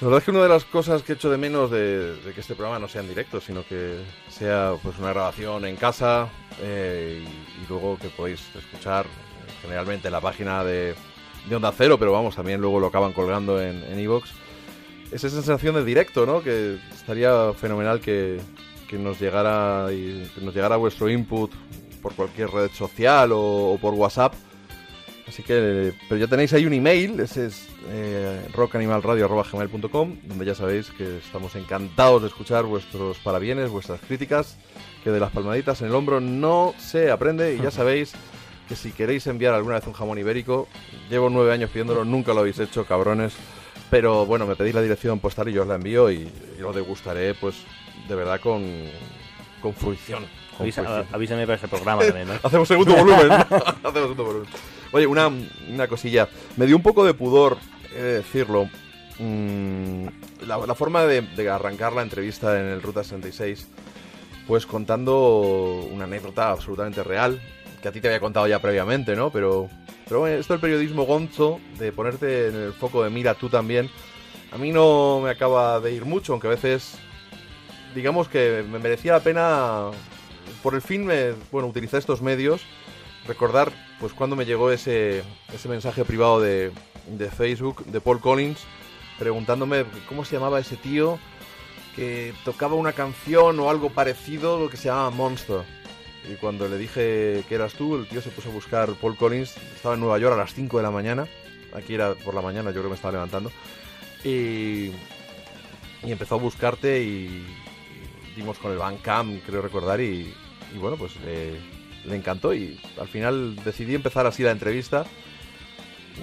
La verdad es que una de las cosas que echo de menos de, de que este programa no sea en directo, sino que sea pues una grabación en casa eh, y, y luego que podéis escuchar eh, generalmente en la página de, de Onda Cero, pero vamos, también luego lo acaban colgando en en iVoox. Esa sensación de directo, ¿no? Que estaría fenomenal que, que nos llegara y que nos llegara vuestro input por cualquier red social o, o por WhatsApp. Así que, pero ya tenéis ahí un email, ese es eh, rockanimalradio.gmail.com, donde ya sabéis que estamos encantados de escuchar vuestros parabienes, vuestras críticas, que de las palmaditas en el hombro no se aprende y ya sabéis que si queréis enviar alguna vez un jamón ibérico, llevo nueve años pidiéndolo, nunca lo habéis hecho, cabrones, pero bueno, me pedís la dirección postal y yo os la envío y, y lo degustaré, pues, de verdad con, con fruición. Avisa- fruición. avísame para ese programa también, ¿no? Hacemos segundo volumen. Hacemos segundo volumen. Oye, una, una cosilla. Me dio un poco de pudor, he de decirlo. mm, la, la forma de, de arrancar la entrevista en el Ruta 66, pues contando una anécdota absolutamente real, que a ti te había contado ya previamente, ¿no? Pero, pero bueno, esto del periodismo gonzo, de ponerte en el foco de mira tú también, a mí no me acaba de ir mucho, aunque a veces digamos que me merecía la pena por el fin me, bueno utilizar estos medios recordar pues cuando me llegó ese ese mensaje privado de, de Facebook de Paul Collins preguntándome cómo se llamaba ese tío que tocaba una canción o algo parecido lo que se llamaba Monster. Y cuando le dije que eras tú el tío se puso a buscar Paul Collins estaba en Nueva York a las 5 de la mañana aquí era por la mañana yo creo que me estaba levantando y empezó a buscarte y, y dimos con el Bandcamp, creo recordar, y, y bueno, pues eh, le encantó y al final decidí empezar así la entrevista.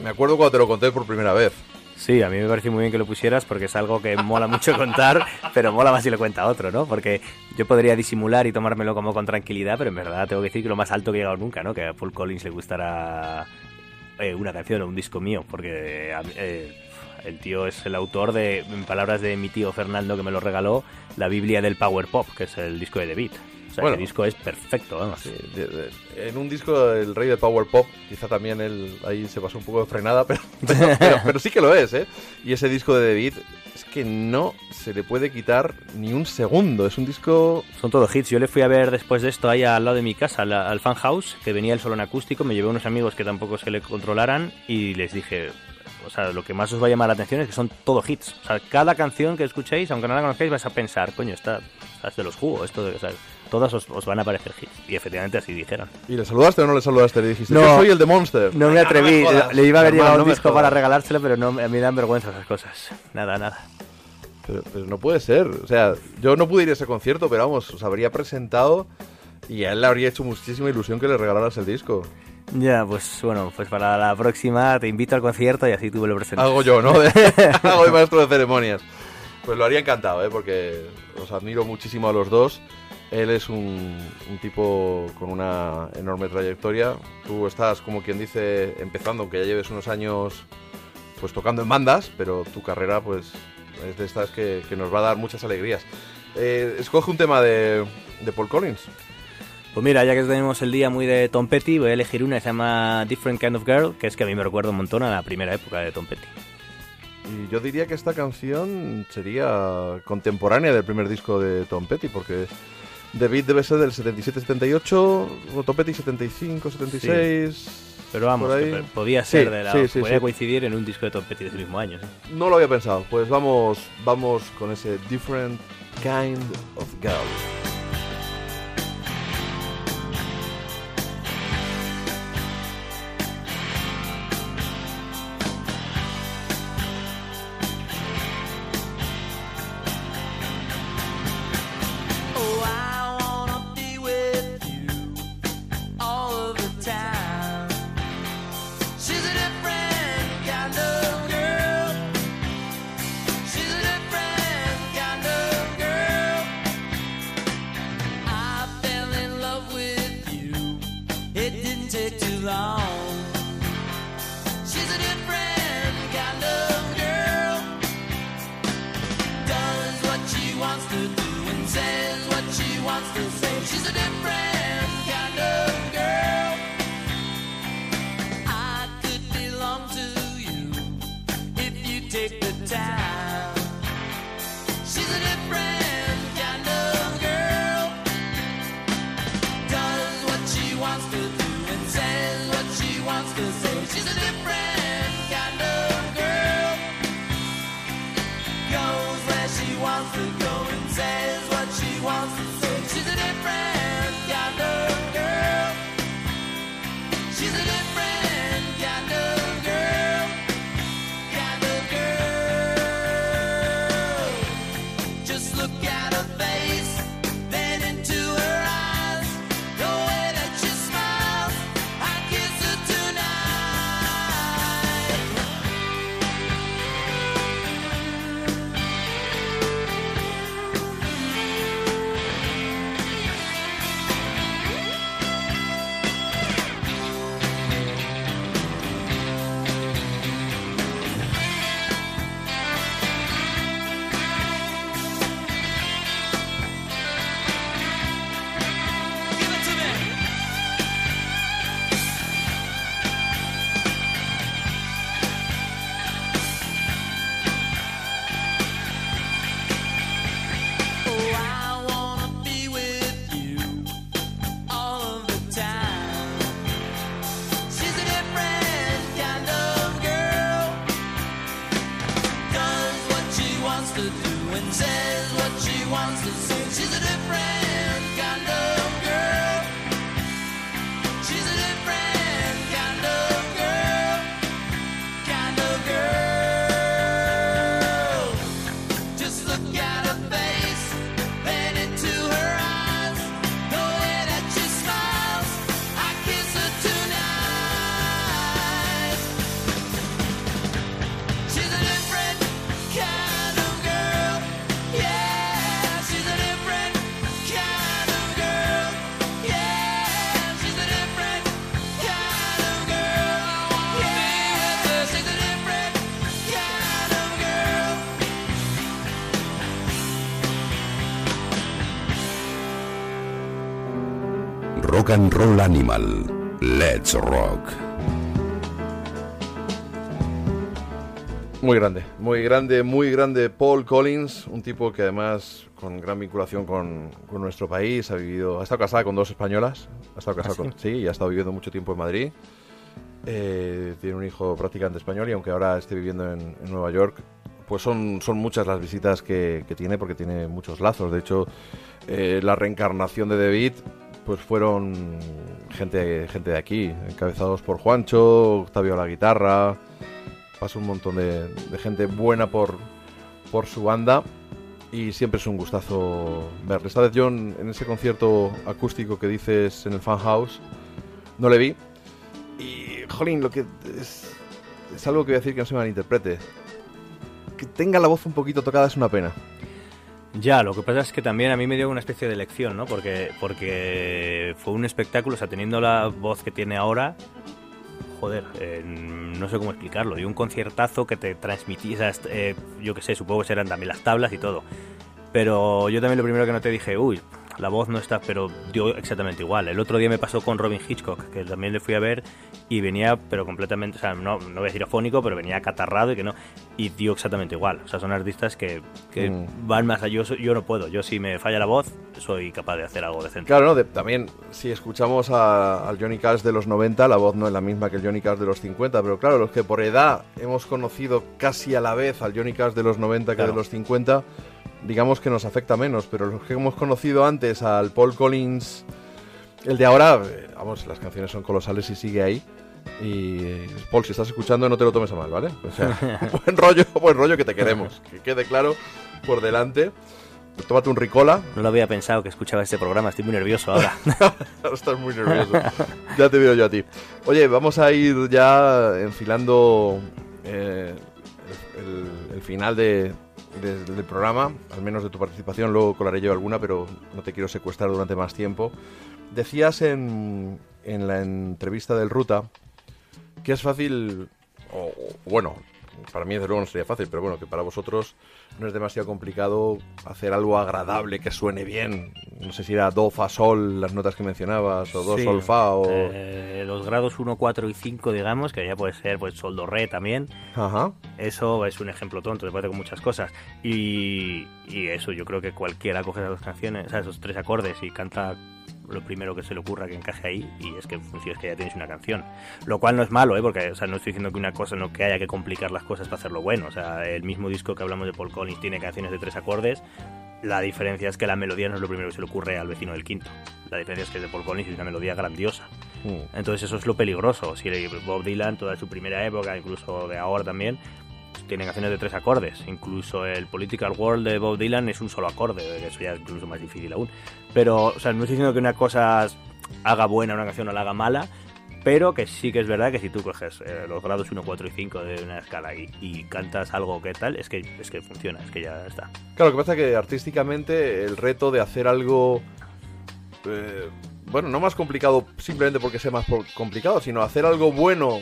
Me acuerdo cuando te lo conté por primera vez. Sí, a mí me pareció muy bien que lo pusieras porque es algo que mola mucho contar, pero mola más si lo cuenta otro, ¿no? Porque yo podría disimular y tomármelo como con tranquilidad, pero en verdad tengo que decir que lo más alto que he llegado nunca, ¿no? Que a Paul Collins le gustara eh, una canción o un disco mío, porque mí, eh, el tío es el autor de, en palabras de mi tío Fernando que me lo regaló, la Biblia del Power Pop, que es el disco de The Beat. O sea, Bueno. el disco es perfecto, vamos. Sí, de- de- en un disco El Rey del Power Pop, quizá también él ahí se pasó un poco de frenada, pero, pero, pero- pero sí que lo es, ¿eh? Y ese disco de David es que no se le puede quitar ni un segundo. Es un disco. Son todos hits. Yo le fui a ver después de esto ahí al lado de mi casa, al, al fan house, que venía el solo en acústico. Me llevé unos amigos que tampoco que le controlaran y les dije, o sea, lo que más os va a llamar la atención es que son todo hits. O sea, cada canción que escuchéis, aunque no la conozcáis, vais a pensar, coño, está, está es de los jugos, esto de, o sea, todas os, os van a parecer hits. Y efectivamente así dijeron. ¿Y le saludaste o no le saludaste? Le dijiste, No. yo soy el de Monster. No me atreví, No me le iba a haber llevado no un disco jodas. para regalárselo, pero no, a mí me dan vergüenza esas cosas. Nada, nada. Pero, pero no puede ser. O sea, yo no pude ir a ese concierto, pero vamos, os habría presentado y a él le habría hecho muchísima ilusión que le regalaras el disco. Ya, pues bueno, pues para la próxima te invito al concierto y así tú me lo presentas. Hago yo, ¿no? Hago de maestro de ceremonias. Pues lo haría encantado, ¿eh? Porque os admiro muchísimo a los dos. Él es un, un tipo con una enorme trayectoria. Tú estás, como quien dice, empezando, aunque ya lleves unos años pues tocando en bandas, pero tu carrera pues es de estas que, que nos va a dar muchas alegrías. Eh, escoge un tema de, de Paul Collins. Pues mira, ya que tenemos el día muy de Tom Petty, voy a elegir una que se llama Different Kind of Girl, que es que a mí me recuerda un montón a la primera época de Tom Petty. Y yo diría que esta canción sería contemporánea del primer disco de Tom Petty, porque The Beat debe ser del 77-78, o Tom Petty 75-76. Pero vamos, que podía Sí, ser de la. sí, sí, podía sí. coincidir en un disco de Tom Petty de ese mismo año. sí. No lo había pensado. Pues vamos, vamos con ese Different Kind of Girl. Rock and Roll Animal. Let's Rock. Muy grande, muy grande, muy grande Paul Collins, un tipo que además con gran vinculación con, con nuestro país, ha vivido, ha estado casado con dos españolas, ha estado casado ¿Ah, con, sí, y ha estado viviendo mucho tiempo en Madrid. Eh, tiene un hijo prácticamente español y aunque ahora esté viviendo en, en Nueva York, pues son, son muchas las visitas que, que tiene porque tiene muchos lazos. De hecho, eh, la reencarnación de David pues fueron gente, gente de aquí, encabezados por Juancho, Octavio a la guitarra, pasó un montón de, gente buena por, por su banda y siempre es un gustazo verle. Esta vez yo en, ese concierto acústico que dices en el Fan House no le vi y, jolín, lo que es, es algo que voy a decir que no se malinterprete. Que tenga la voz un poquito tocada es una pena. Ya, lo que pasa es que también a mí me dio una especie de lección, ¿no? Porque, porque fue un espectáculo, o sea, teniendo la voz que tiene ahora, joder, eh, no sé cómo explicarlo, dio un conciertazo que te transmitía, eh, yo qué sé, supongo que serán también las tablas y todo. Pero yo también lo primero que noté dije, uy, la voz no está, pero dio exactamente igual. El otro día me pasó con Robin Hitchcock, que también le fui a ver y venía, pero completamente, o sea, no, no voy a decir afónico, pero venía catarrado y que no, y dio exactamente igual. O sea, son artistas que, que Mm. van más allá. Yo, yo no puedo, yo si me falla la voz, soy capaz de hacer algo decente. Claro, ¿no? De- también si escuchamos a- al Johnny Cash de los 90, la voz no es la misma que el Johnny Cash de los 50, pero claro, los que por edad hemos conocido casi a la vez al Johnny Cash de los 90 que Claro. de los 50, digamos que nos afecta menos, pero los que hemos conocido antes al Paul Collins, el de ahora, eh, vamos, las canciones son colosales y sigue ahí. Y eh, Paul, si estás escuchando, no te lo tomes a mal, ¿vale? O sea, buen rollo, buen rollo que te queremos. Que quede claro por delante. Tómate un Ricola, No lo había pensado que escuchaba este programa, estoy muy nervioso ahora. Ahora estás muy nervioso. ya te veo yo a ti. Oye, vamos a ir ya enfilando eh, el, el final de- de- del programa, al menos de tu participación. Luego colaré yo alguna, pero no te quiero secuestrar durante más tiempo. Decías en, en la entrevista del Ruta que es fácil, o, bueno, para mí desde luego no sería fácil, pero bueno, que para vosotros no es demasiado complicado hacer algo agradable, que suene bien. No sé si era do, fa, sol, las notas que mencionabas, o do, Sí. sol, fa, o... Eh, los grados 1, 4 y 5, digamos, que ya puede ser pues sol, do, re también. Ajá. Eso es un ejemplo tonto, se puede hacer con muchas cosas. Y, y eso, yo creo que cualquiera coge esas dos canciones, o sea, esos tres acordes y canta lo primero que se le ocurra que encaje ahí y es que funciona, es que ya tienes una canción. Lo cual no es malo, ¿eh? porque o sea, no estoy diciendo que una cosa no que haya que complicar las cosas para hacerlo bueno. O sea, el mismo disco que hablamos de Paul Collins tiene canciones de tres acordes. La diferencia es que la melodía no es lo primero que se le ocurre al vecino del quinto. La diferencia es que es de Paul Collins es una melodía grandiosa. Mm. Entonces eso es lo peligroso. Si Bob Dylan, toda su primera época, incluso de ahora también, tiene canciones de tres acordes. Incluso el Political World de Bob Dylan es un solo acorde, eso ya es incluso más difícil aún. Pero, o sea, no estoy diciendo que una cosa haga buena una canción o la haga mala, pero que sí que es verdad que si tú coges eh, los grados 1, 4 y 5 de una escala y, y cantas algo que tal, es que, es que funciona, es que ya está. Claro, lo que pasa es que artísticamente el reto de hacer algo, eh, bueno, no más complicado simplemente porque sea más complicado, sino hacer algo bueno,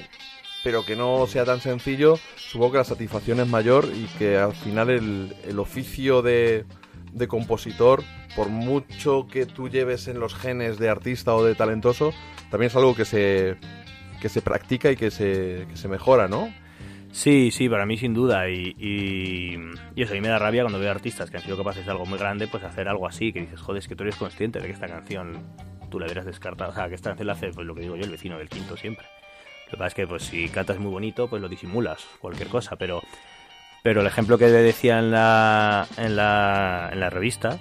pero que no sea tan sencillo, supongo que la satisfacción es mayor y que al final el, el oficio de, de compositor, por mucho que tú lleves en los genes de artista o de talentoso, también es algo que se, que se practica y que se, que se mejora, ¿no? Sí, sí, para mí sin duda. Y, y, y eso, a mí me da rabia cuando veo artistas que han sido capaces de algo muy grande, pues hacer algo así, que dices, joder, es que tú eres consciente de que esta canción tú la hubieras descartado. O sea, que esta canción la hace, pues lo que digo yo, el vecino del quinto siempre. Lo que pasa es que, pues si cantas muy bonito, pues lo disimulas, cualquier cosa. Pero, pero el ejemplo que decía en la, en la, en la revista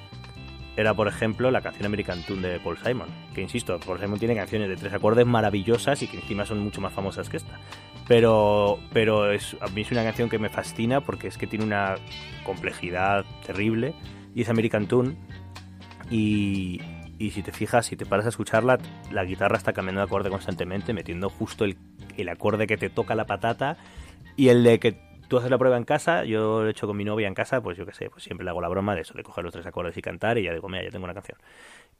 era, por ejemplo, la canción American Tune de Paul Simon. Que insisto, Paul Simon tiene canciones de tres acordes maravillosas y que encima son mucho más famosas que esta. Pero, pero es, a mí es una canción que me fascina porque es que tiene una complejidad terrible y es American Tune. Y, y si te fijas, si te paras a escucharla, la guitarra está cambiando de acorde constantemente, metiendo justo el, el acorde que te toca la patata y el de que tú haces la prueba en casa, yo lo he hecho con mi novia en casa, pues yo qué sé, pues siempre le hago la broma de eso, de coger los tres acordes y cantar y ya digo, mira, ya tengo una canción.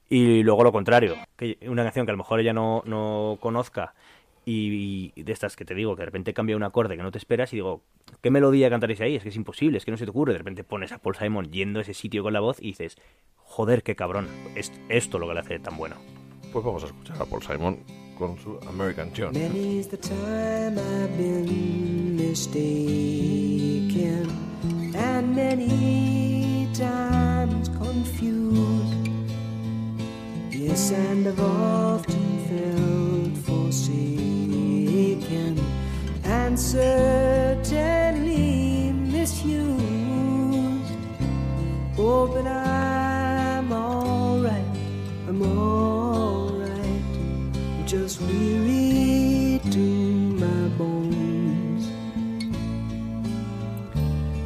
Y luego lo contrario, que una canción que a lo mejor ella no, no conozca y, y de estas que te digo, que de repente cambia un acorde que no te esperas y digo, ¿qué melodía cantaréis ahí? Es que es imposible, es que no se te ocurre. De repente pones a Paul Simon yendo a ese sitio con la voz y dices, joder, qué cabrón, es esto lo que le hace tan bueno. Pues vamos a escuchar a Paul Simon con su American John. Many's the time I've been mistaken, and many times confused. Yes, and I've often felt forsaken, and certainly misused. Oh, but I'm alright, I'm alright just weary to my bones.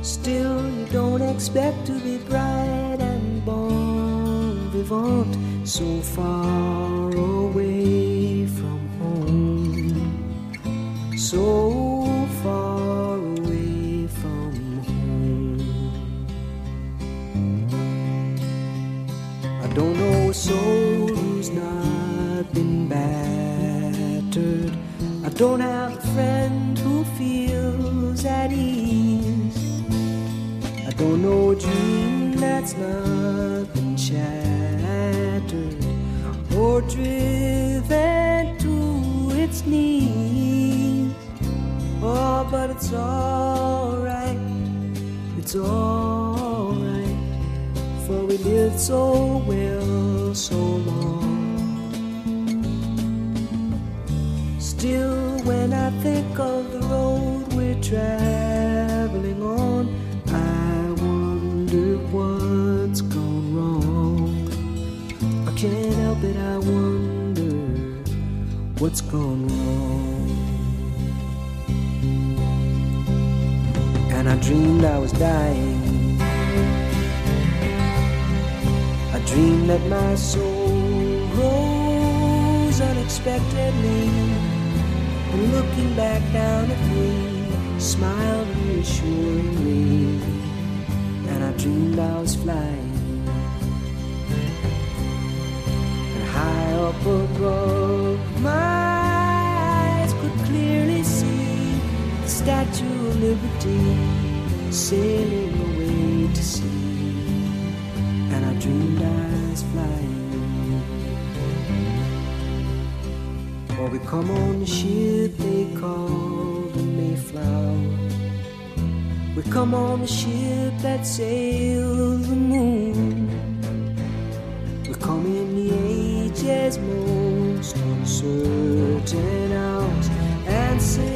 Still, you don't expect to be bright and bon vivant so far away So far away from home. I don't know a soul who's not been battered. I don't have a friend who feels at ease. I don't know a dream that's not been shattered or driven to its knees. Oh, but it's alright, it's alright, for we lived so well so long. Still, when I think of the road we're traveling on, I wonder what's gone wrong. I can't help it, I wonder what's gone wrong. Dreamed I was dying. I dreamed that my soul rose unexpectedly. And looking back down at me, smiled reassuringly. And I dreamed I was flying. And high up above, my eyes could clearly see the Statue of Liberty sailing away to sea. And I dreamed I was flying. Or we come on the ship they call the Mayflower. We come on the ship that sails the moon. We come in the age's most uncertain hours and sing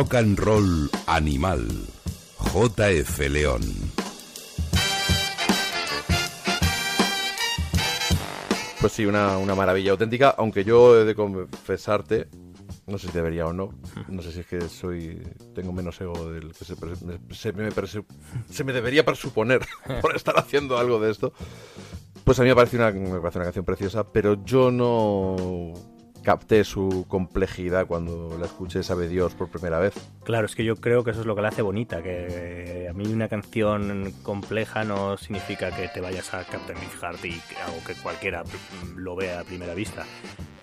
Rock and Roll Animal. JF León. Pues sí, una, una maravilla auténtica, aunque yo he de confesarte, no sé si debería o no, no sé si es que soy tengo menos ego del que se, me- se, me, se debería presuponer por estar haciendo algo de esto. Pues a mí me parece una, me parece una canción preciosa, pero yo no capté su complejidad cuando la escuché Sabe Dios por primera vez. Claro, es que yo creo que eso es lo que la hace bonita, que a mí una canción compleja no significa que te vayas a Captain Beefheart y o que cualquiera lo vea a primera vista.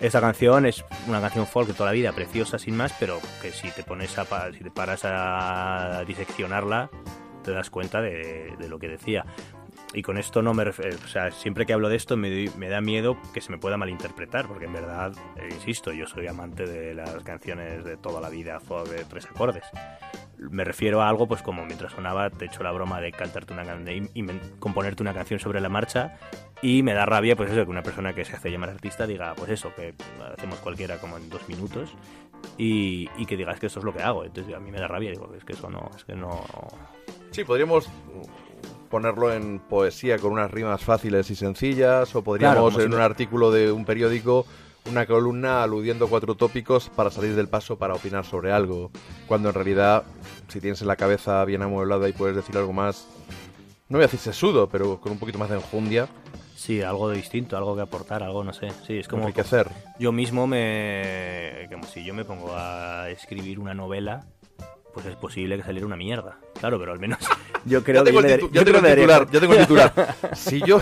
Esta canción es una canción folk de toda la vida, preciosa sin más, pero que si te pones a si te paras a diseccionarla, te das cuenta de, de lo que decía. Y con esto no me refiero, o sea, siempre que hablo de esto me, me da miedo que se me pueda malinterpretar, porque en verdad, eh, insisto, yo soy amante de las canciones de toda la vida, de tres acordes. Me refiero a algo, pues como mientras sonaba, te he hecho la broma de cantarte una can- de in- inven- componerte una canción sobre la marcha, y me da rabia, pues eso, que una persona que se hace llamar artista diga, pues eso, que hacemos cualquiera como en dos minutos, y, y que digas que eso es lo que hago. Entonces a mí me da rabia, digo, es que eso no, es que no... Sí, podríamos ponerlo en poesía con unas rimas fáciles y sencillas, o Claro, podríamos si en no- un artículo de un periódico una columna aludiendo a cuatro tópicos para salir del paso para opinar sobre algo, cuando en realidad si tienes en la cabeza bien amueblada y puedes decir algo más, no voy a decir sesudo, pero con un poquito más de enjundia, Sí, algo distinto, algo que aportar, algo, no sé. Sí, es como... enriquecer. Yo mismo me... Como si yo me pongo a escribir una novela, pues es posible que saliera una mierda. Claro, pero al menos yo creo que... yo yo tengo el titular, ya tengo el titular. Si yo,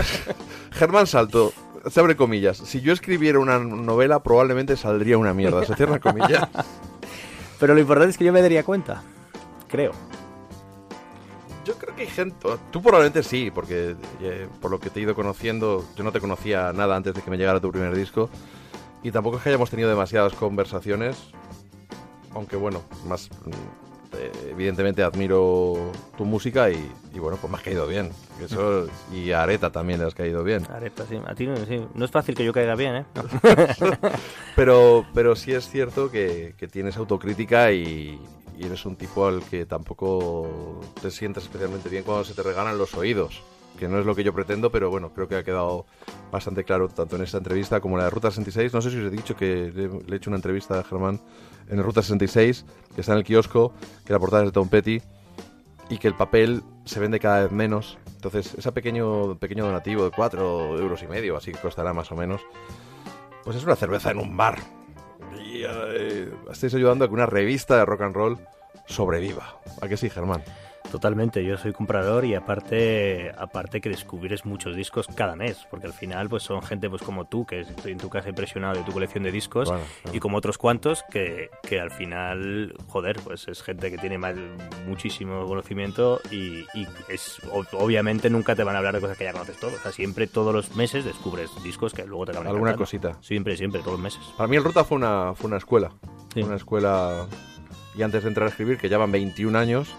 Germán Salto, se abre comillas, si yo escribiera una novela probablemente saldría una mierda, se cierran comillas. Pero lo importante es que yo me daría cuenta. Creo. Yo creo que hay gente, tú probablemente sí, porque eh, por lo que te he ido conociendo, yo no te conocía nada antes de que me llegara tu primer disco, y tampoco es que hayamos tenido demasiadas conversaciones, aunque bueno, más mm, evidentemente admiro tu música y, y bueno, pues me has caído bien. Eso, y a Areta también le has caído bien. Areta, sí. A ti no, sí. no es fácil que yo caiga bien, ¿eh? Pero, pero sí es cierto que, que tienes autocrítica y, y eres un tipo al que tampoco te sientes especialmente bien cuando se te regalan los oídos. Que no es lo que yo pretendo, pero bueno, creo que ha quedado bastante claro tanto en esta entrevista como en la de Ruta 66. No sé si os he dicho que le, le he hecho una entrevista a Germán en Ruta 66, que está en el kiosco, que la portada es de Tom Petty y que el papel se vende cada vez menos. Entonces, ese pequeño, pequeño donativo de 4 euros y medio, así que costará más o menos, pues es una cerveza en un bar. Y eh, estáis ayudando a que una revista de rock and roll sobreviva. ¿A que sí, Germán? Totalmente, yo soy comprador y aparte aparte que descubres muchos discos cada mes, porque al final pues son gente pues como tú, que estoy en tu casa impresionado de tu colección de discos, Bueno, claro. y como otros cuantos que, que al final, joder, pues es gente que tiene muchísimo conocimiento y, y es ob- obviamente nunca te van a hablar de cosas que ya conoces todo, o sea, siempre todos los meses descubres discos que luego te acaban Alguna encantando. cosita. Siempre, siempre, todos los meses. Para mí el Ruta fue una, fue una escuela. Una escuela... Y antes de entrar a escribir, que ya van 21 años,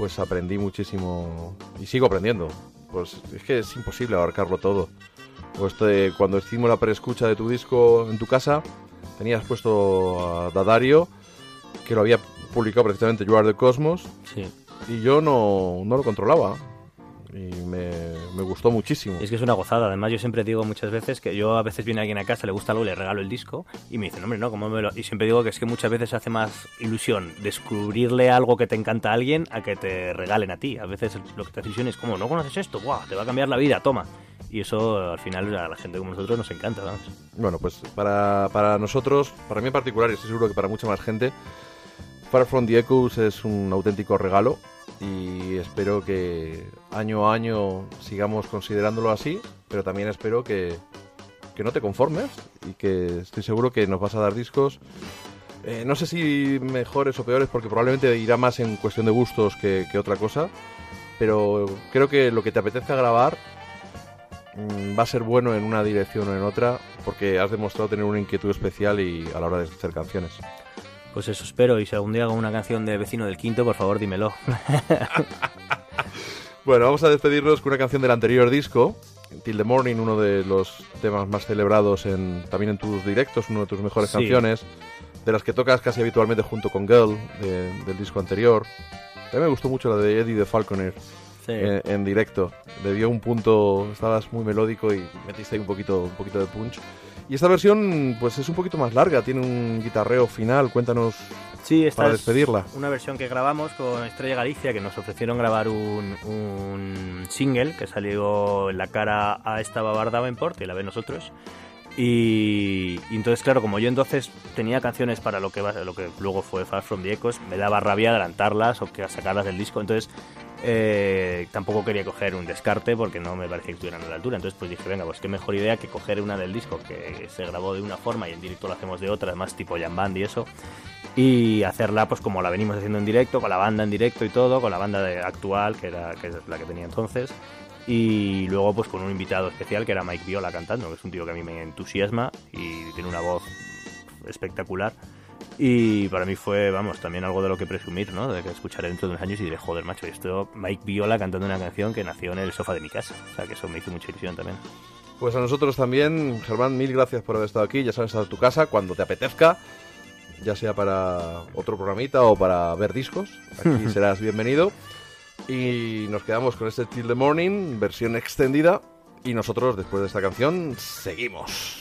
pues aprendí muchísimo y sigo aprendiendo. Pues es que es imposible abarcarlo todo. Pues te- cuando hicimos la preescucha de tu disco en tu casa, tenías puesto a Dadario, que lo había publicado precisamente You Are the Cosmos, Sí. y yo no, no lo controlaba. Y me, me gustó muchísimo. Es que es una gozada. Además, yo siempre digo muchas veces que yo a veces viene alguien a casa, le gusta algo, le regalo el disco y me dice, no, hombre, no, ¿cómo me lo...? Y siempre digo que es que muchas veces hace más ilusión descubrirle algo que te encanta a alguien a que te regalen a ti. A veces lo que te hace ilusión es como, ¿no conoces esto? ¡Buah! Te va a cambiar la vida, toma. Y eso al final a la gente como nosotros nos encanta, vamos. Bueno, pues para, para nosotros, para mí en particular, y estoy seguro que para mucha más gente, Far From the Echoes es un auténtico regalo y espero que año a año sigamos considerándolo así, pero también espero que, que no te conformes y que estoy seguro que nos vas a dar discos, eh, no sé si mejores o peores, porque probablemente irá más en cuestión de gustos que, que otra cosa, pero creo que lo que te apetezca grabar mm, va a ser bueno en una dirección o en otra, porque has demostrado tener una inquietud especial y a la hora de hacer canciones. Pues eso espero. Y si algún día hago una canción de Vecino del Quinto, por favor, dímelo. Bueno, vamos a despedirnos con una canción del anterior disco, Till the Morning, uno de los temas más celebrados en, también en tus directos, uno de tus mejores Sí. canciones, de las que tocas casi habitualmente junto con Girl, de- del disco anterior. También me gustó mucho la de Eddie de Falconer Sí. en, en directo. Le dio un punto, estabas muy melódico y metiste ahí un poquito, un poquito de punch. Y esta versión, pues es un poquito más larga, tiene un guitarreo final. Cuéntanos Sí, esta para es despedirla. una versión que grabamos con Estrella Galicia, que nos ofrecieron grabar un, un single que salió en la cara a esta Babar Davenport, y la ve nosotros. Y, y entonces, claro, como yo entonces tenía canciones para lo que, lo que luego fue Far From the Echoes, me daba rabia adelantarlas o que sacarlas del disco. Entonces, eh, tampoco quería coger un descarte porque no me parecía que estuvieran a la altura. Entonces, pues dije, venga, pues qué mejor idea que coger una del disco que se grabó de una forma y en directo lo hacemos de otra, además tipo Jam Band y eso y hacerla pues como la venimos haciendo en directo, con la banda en directo y todo, con la banda de- actual, que era que es la que tenía entonces, y luego pues con un invitado especial que era Mike Viola cantando, que es un tío que a mí me entusiasma y tiene una voz espectacular. Y para mí fue, vamos, también algo de lo que presumir, ¿no? De que escucharé dentro de unos años y diré, joder, macho, esto Mike Viola cantando una canción que nació en el sofá de mi casa. O sea, que eso me hizo mucha ilusión también. Pues a nosotros también, Germán, mil gracias por haber estado aquí. Ya sabes, en tu casa cuando te apetezca, ya sea para otro programita o para ver discos. Aquí serás bienvenido. Y nos quedamos con este Till the Morning, versión extendida. Y nosotros, después de esta canción, seguimos.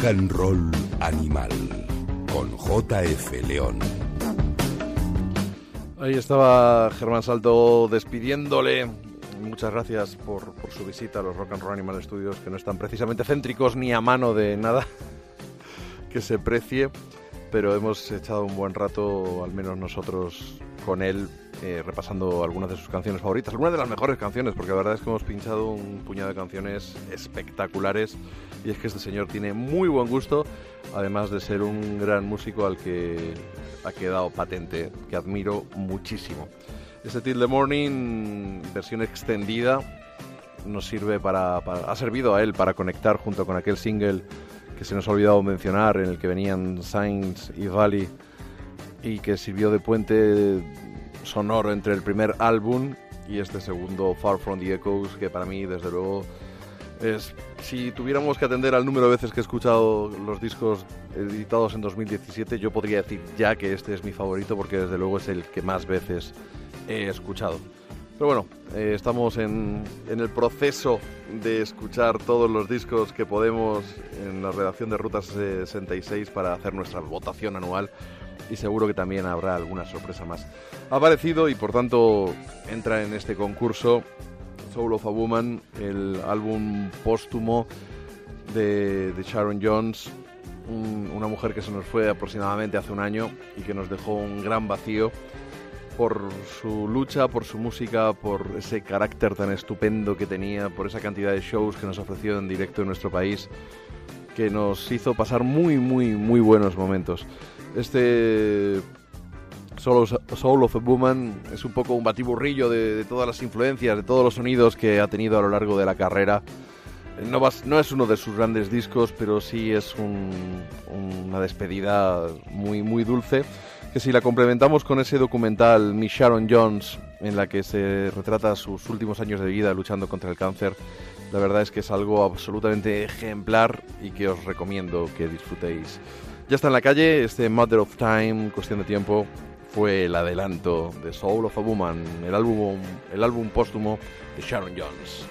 Rock and Roll Animal con JF León. Ahí estaba Germán Salto despidiéndole. Muchas gracias por, su visita a los Rock and Roll Animal Studios, que no están precisamente céntricos ni a mano de nada que se precie, pero hemos echado un buen rato, al menos nosotros, con él, eh, repasando algunas de sus canciones favoritas, algunas de las mejores canciones, porque la verdad es que hemos pinchado un puñado de canciones espectaculares y es que este señor tiene muy buen gusto, además de ser un gran músico al que ha quedado patente, que admiro muchísimo. Este Till the Morning, versión extendida, nos sirve para, ha servido a él para conectar junto con aquel single que se nos ha olvidado mencionar, en el que venían Sainz y Valley y que sirvió de puente sonoro entre el primer álbum y este segundo Far From the Echoes, que para mí, desde luego, es. Si tuviéramos que atender al número de veces que he escuchado los discos editados en 2017, yo podría decir ya que este es mi favorito, porque desde luego es el que más veces he escuchado. Pero bueno, eh, estamos en, en el proceso de escuchar todos los discos que podemos en la redacción de Ruta 66 para hacer nuestra votación anual y seguro que también habrá alguna sorpresa más. Ha aparecido y por tanto entra en este concurso Soul of a Woman, el álbum póstumo de, de Sharon Jones, un- una mujer que se nos fue aproximadamente hace un año y que nos dejó un gran vacío por su lucha, por su música, por ese carácter tan estupendo que tenía, por esa cantidad de shows que nos ofreció en directo en nuestro país, que nos hizo pasar muy, muy, muy buenos momentos. Este Soul of, Soul of a Woman es un poco un batiburrillo de, de todas las influencias, de todos los sonidos que ha tenido a lo largo de la carrera. No, vas- no es uno de sus grandes discos, pero sí es un- una despedida muy, muy dulce. Que si la complementamos con ese documental Miss Sharon Jones, en la que se retrata sus últimos años de vida luchando contra el cáncer, la verdad es que es algo absolutamente ejemplar y que os recomiendo que disfrutéis. Ya está en la calle, este Matter of Time, cuestión de tiempo, fue el adelanto de Soul of a Woman, el álbum, el álbum póstumo de Sharon Jones.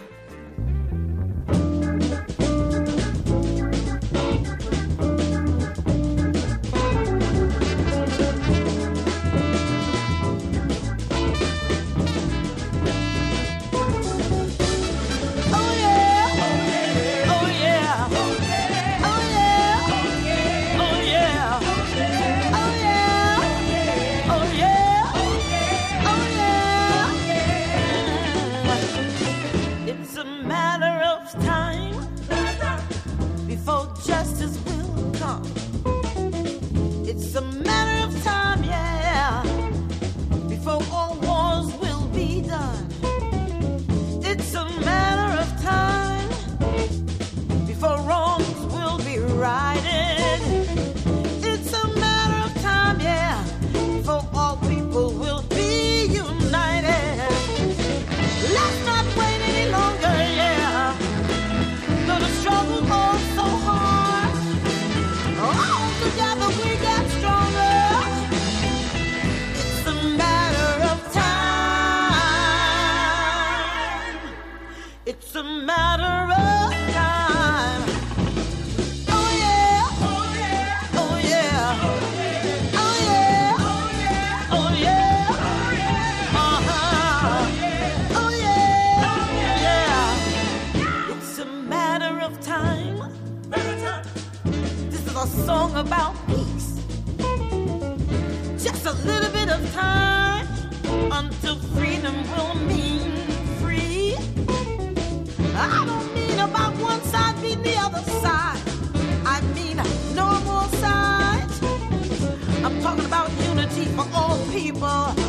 About peace. Just a little bit of time until freedom will mean free. I don't mean about one side beating the other side. I mean no more sides. I'm talking about unity for all people.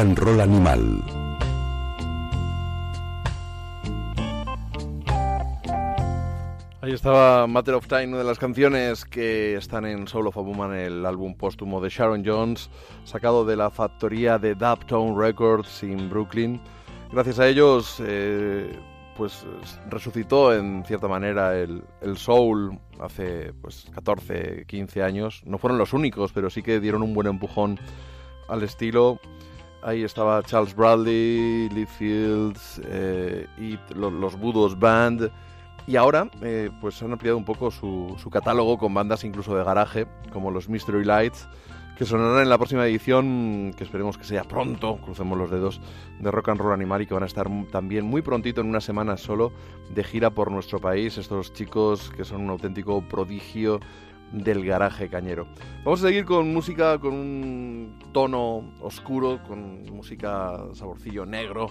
And Roll Animal. Ahí estaba Matter of Time, una de las canciones que están en Soul of Woman, el álbum póstumo de Sharon Jones, sacado de la factoría de Dubtone Records en Brooklyn. Gracias a ellos, eh, pues resucitó en cierta manera el, el soul hace pues 14, 15 años. No fueron los únicos, pero sí que dieron un buen empujón al estilo. Ahí estaba Charles Bradley, Lee Fields eh, y lo- los Budos Band. Y ahora, eh, pues han ampliado un poco su, su catálogo con bandas incluso de garaje, como los Mystery Lights, que sonarán en la próxima edición, que esperemos que sea pronto, crucemos los dedos, de Rock and Roll Animal y que van a estar también muy prontito, en una semana solo, de gira por nuestro país, estos chicos que son un auténtico prodigio del garaje cañero. Vamos a seguir con música con un tono oscuro, con música saborcillo negro,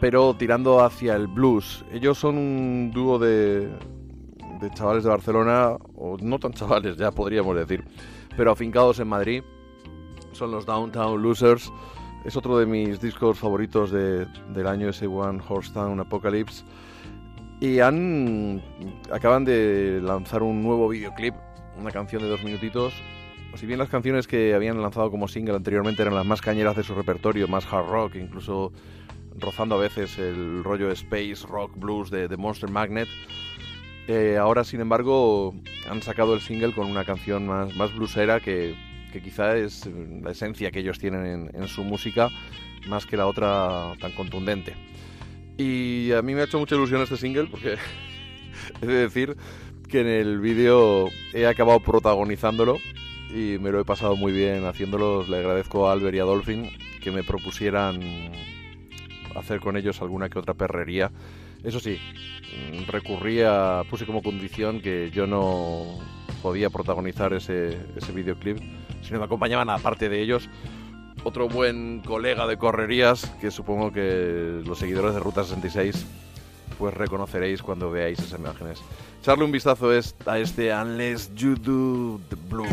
pero tirando hacia el blues. Ellos son un dúo de, chavales de Barcelona, o no tan chavales ya podríamos decir, pero afincados en Madrid. Son los Downtown Losers. Es otro de mis discos favoritos de- del año, ese One Horse Town Apocalypse. Y han acaban de lanzar un nuevo videoclip, una canción de dos minutitos. Si bien las canciones que habían lanzado como single anteriormente eran las más cañeras de su repertorio, más hard rock, incluso rozando a veces el rollo space rock blues de, de Monster Magnet. Eh, ahora, sin embargo, han sacado el single con una canción más, más bluesera que, que quizá es la esencia que ellos tienen en, en su música, más que la otra tan contundente. Y a mí me ha hecho mucha ilusión este single porque he de decir que en el vídeo he acabado protagonizándolo y me lo he pasado muy bien haciéndolo. Le agradezco a Albert y a Dolphin que me propusieran hacer con ellos alguna que otra perrería. Eso sí, recurría, puse como condición que yo no podía protagonizar ese, ese videoclip, sino me acompañaban aparte de ellos otro buen colega de correrías que supongo que los seguidores de Ruta 66 pues reconoceréis cuando veáis esas imágenes. Echarle un vistazo a este Unless You Do the Blues.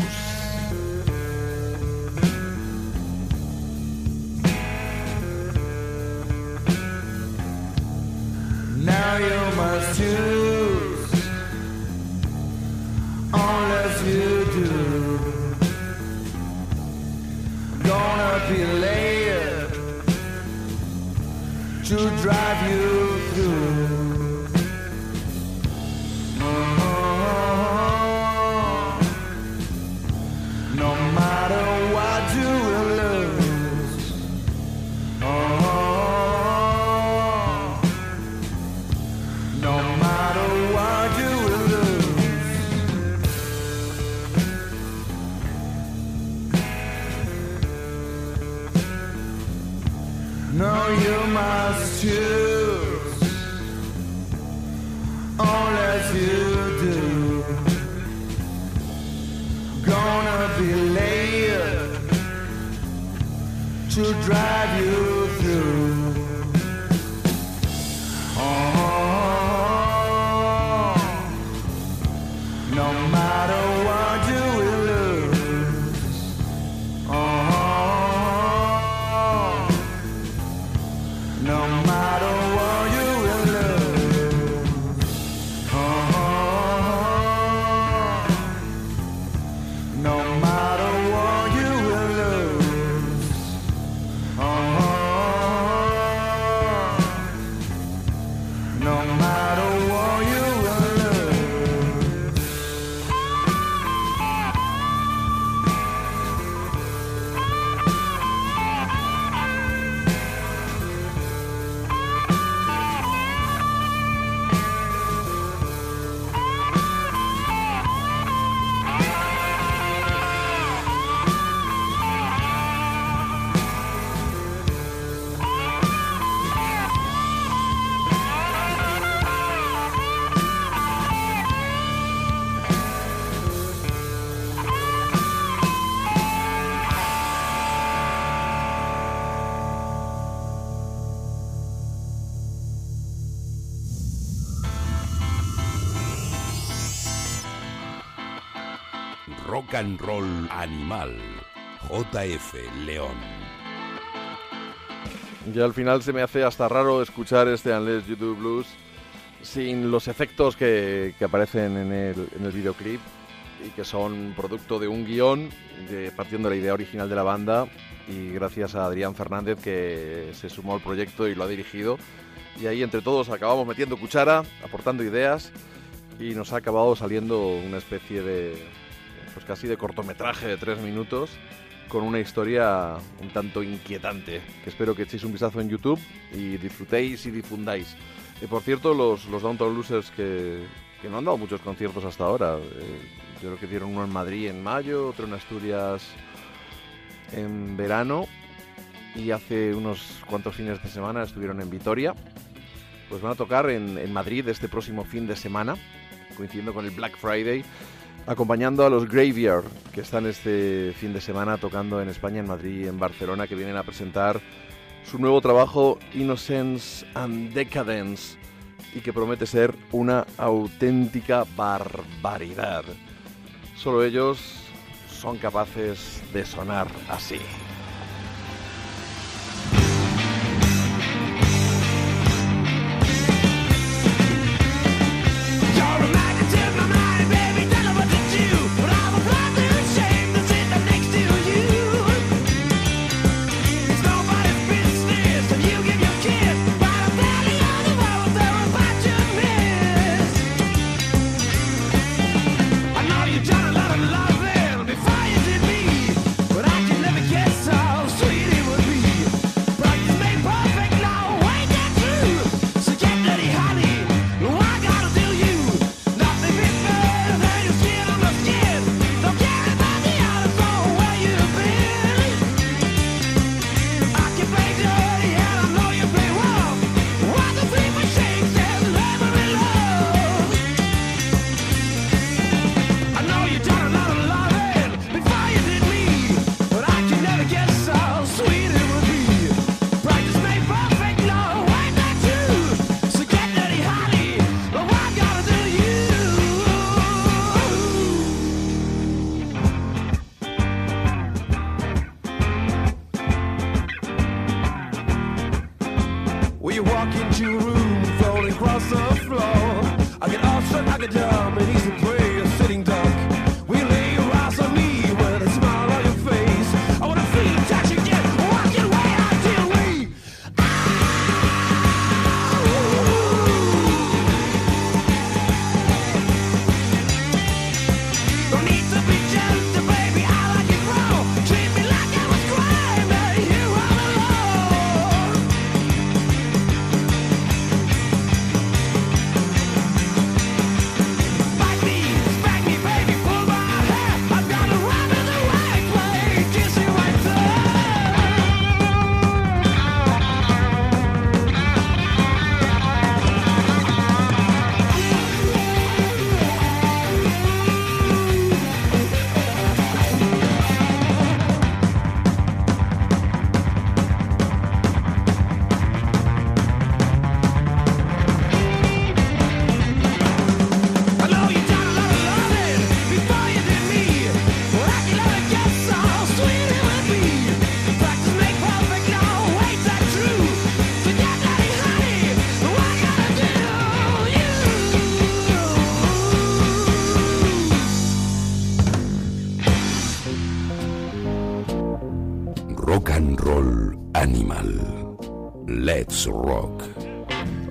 Now you must choose unless you do. Gonna be late to drive you through. You will lose, no matter what you will lose, no, you must choose. Unless Gonna be late to drive you through. And Roll Animal. JF León. Ya al final se me hace hasta raro escuchar este Unless You Do Blues sin los efectos que, que aparecen en el, en el videoclip y que son producto de un guion de, partiendo de la idea original de la banda y gracias a Adrián Fernández que se sumó al proyecto y lo ha dirigido y ahí entre todos acabamos metiendo cuchara, aportando ideas y nos ha acabado saliendo una especie de pues casi de cortometraje de tres minutos con una historia un tanto inquietante que espero que echéis un vistazo en YouTube y disfrutéis y difundáis. Y por cierto, los, los Downtown Losers que, que no han dado muchos conciertos hasta ahora. eh, yo creo que dieron uno en Madrid en mayo, otro en Asturias en verano y hace unos cuantos fines de semana estuvieron en Vitoria. Pues van a tocar en, en Madrid este próximo fin de semana, coincidiendo con el Black Friday, acompañando a los Graveyard, que están este fin de semana tocando en España, en Madrid y en Barcelona, que vienen a presentar su nuevo trabajo Innocence and Decadence y que promete ser una auténtica barbaridad. Solo ellos son capaces de sonar así.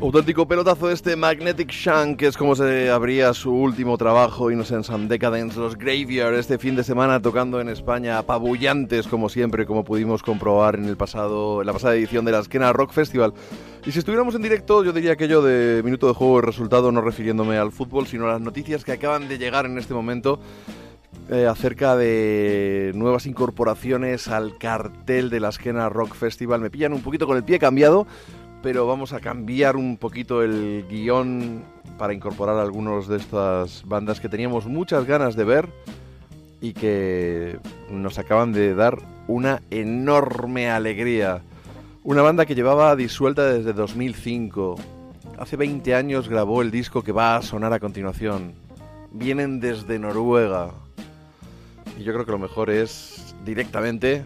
Auténtico pelotazo este Magnetic Shank, que es como se abría su último trabajo, Innocence and Decadence, los Graveyard, este fin de semana tocando en España, apabullantes como siempre, como pudimos comprobar en, el pasado, la pasada edición de la Esquena Rock Festival. Y si estuviéramos en directo, yo diría aquello de minuto de juego y resultado, no refiriéndome al fútbol, sino a las noticias que acaban de llegar en este momento eh, acerca de nuevas incorporaciones al cartel de la Esquena Rock Festival. Me pillan un poquito con el pie cambiado, pero vamos a cambiar un poquito el guion para incorporar algunos de estas bandas que teníamos muchas ganas de ver y que nos acaban de dar una enorme alegría. Una banda que llevaba disuelta desde 2005. Hace 20 años grabó el disco que va a sonar a continuación. Vienen desde Noruega. Y yo creo que lo mejor es directamente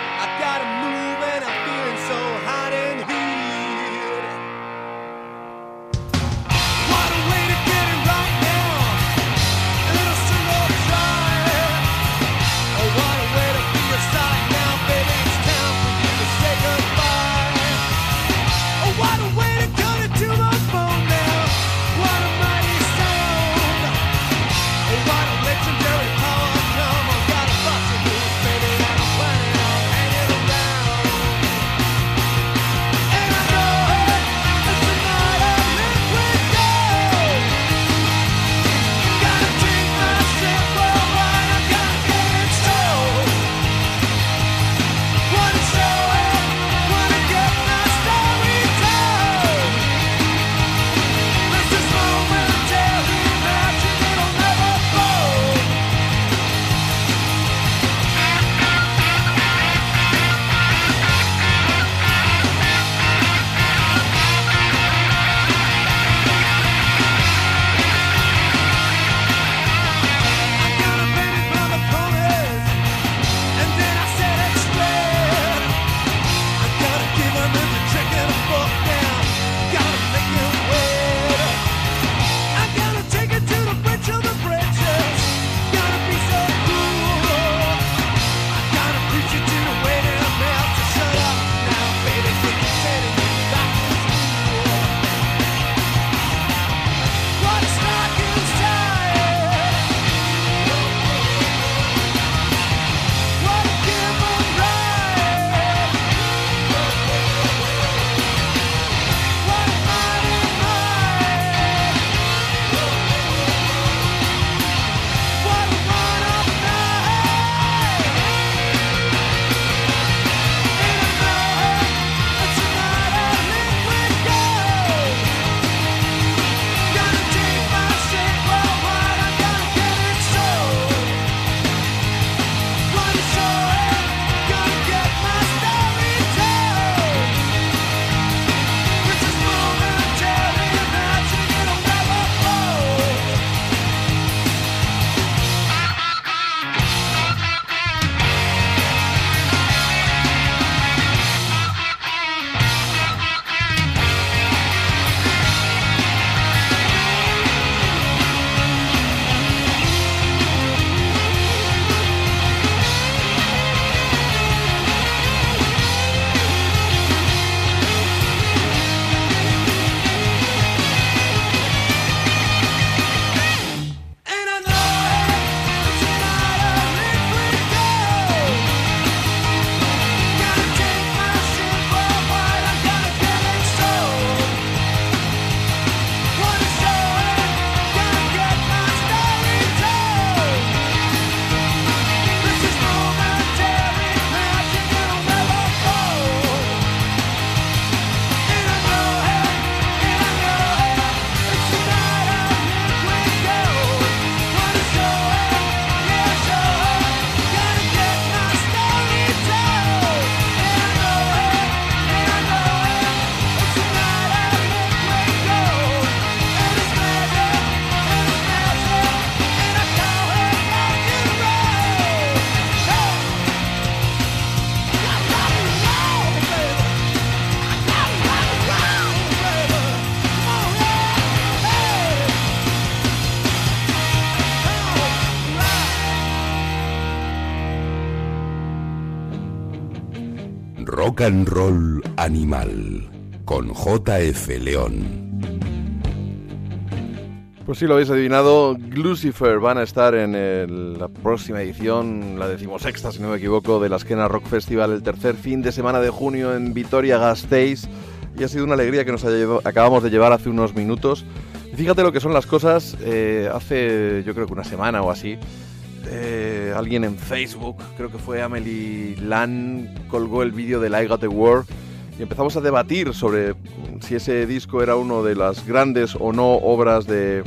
roll animal con JF León. Pues sí, lo habéis adivinado, Lucifer van a estar en la próxima edición, la decimosexta, si no me equivoco, de la Esquena Rock Festival, el tercer fin de semana de junio en Vitoria-Gasteiz. Y ha sido una alegría que nos acabamos de llevar hace unos minutos. Fíjate lo que son las cosas, eh, hace yo creo que una semana o así, alguien en Facebook, creo que fue Amelie Lan, colgó el vídeo del I Got the War y empezamos a debatir sobre si ese disco era uno de las grandes o no obras de,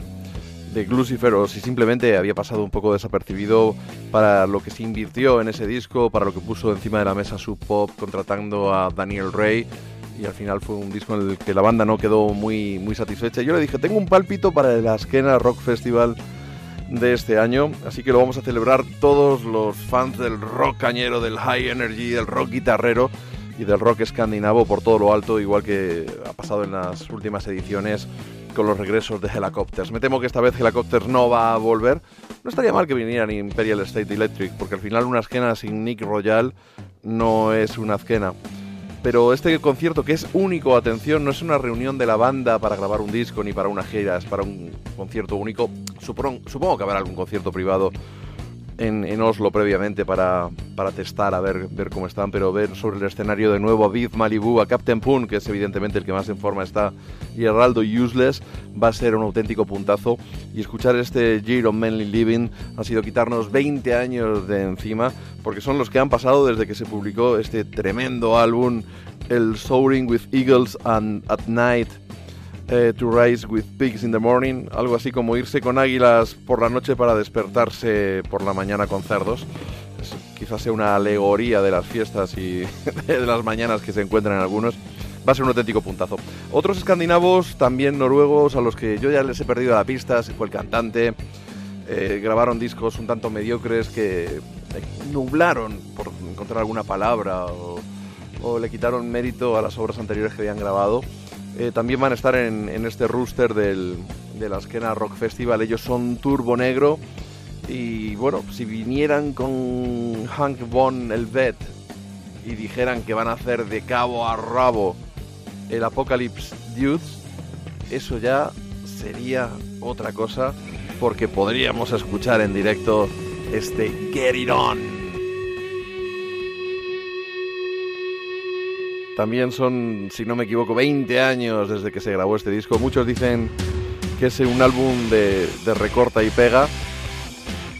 de Lucifer o si simplemente había pasado un poco desapercibido para lo que se invirtió en ese disco, para lo que puso encima de la mesa Sub Pop contratando a Daniel Rey y al final fue un disco en el que la banda no quedó muy, muy satisfecha. Yo le dije, tengo un pálpito para el Askena Rock Festival de este año, así que lo vamos a celebrar todos los fans del rock cañero, del high energy, del rock guitarrero y del rock escandinavo por todo lo alto, igual que ha pasado en las últimas ediciones con los regresos de Helicopters. Me temo que esta vez Helicopters no va a volver. No estaría mal que vinieran Imperial State Electric, porque al final una esquena sin Nick Royal no es una esquena. Pero este concierto, que es único, atención, no es una reunión de la banda para grabar un disco ni para una gira, es para un concierto único. Supongo, supongo que habrá algún concierto privado en, en Oslo previamente para, para testar, a ver, ver cómo están, pero ver sobre el escenario de nuevo a Viv Malibu, a Captain Poon, que es evidentemente el que más en forma está, y Heraldo Useless, va a ser un auténtico puntazo. Y escuchar este of Manly Living ha sido quitarnos 20 años de encima, porque son los que han pasado desde que se publicó este tremendo álbum, el Soaring with Eagles and at Night. Eh, to Rise with Pigs in the Morning, algo así como irse con águilas por la noche para despertarse por la mañana con cerdos. Es- quizás sea una alegoría de las fiestas y de las mañanas que se encuentran en algunos. Va a ser un auténtico puntazo. Otros escandinavos, también noruegos, a los que yo ya les he perdido la pista, se fue el cantante, eh, grabaron discos un tanto mediocres que nublaron, por encontrar alguna palabra, o, o le quitaron mérito a las obras anteriores que habían grabado. Eh, también van a estar en, este rooster del, de la Esquena Rock Festival. Ellos son Turbo Negro. Y bueno, si vinieran con Hank Von Elvet y dijeran que van a hacer de cabo a rabo el Apocalypse Dudes, eso ya sería otra cosa porque podríamos escuchar en directo este Get It On. También son, si no me equivoco, 20 años desde que se grabó este disco. Muchos dicen que es un álbum de, recorta y pega.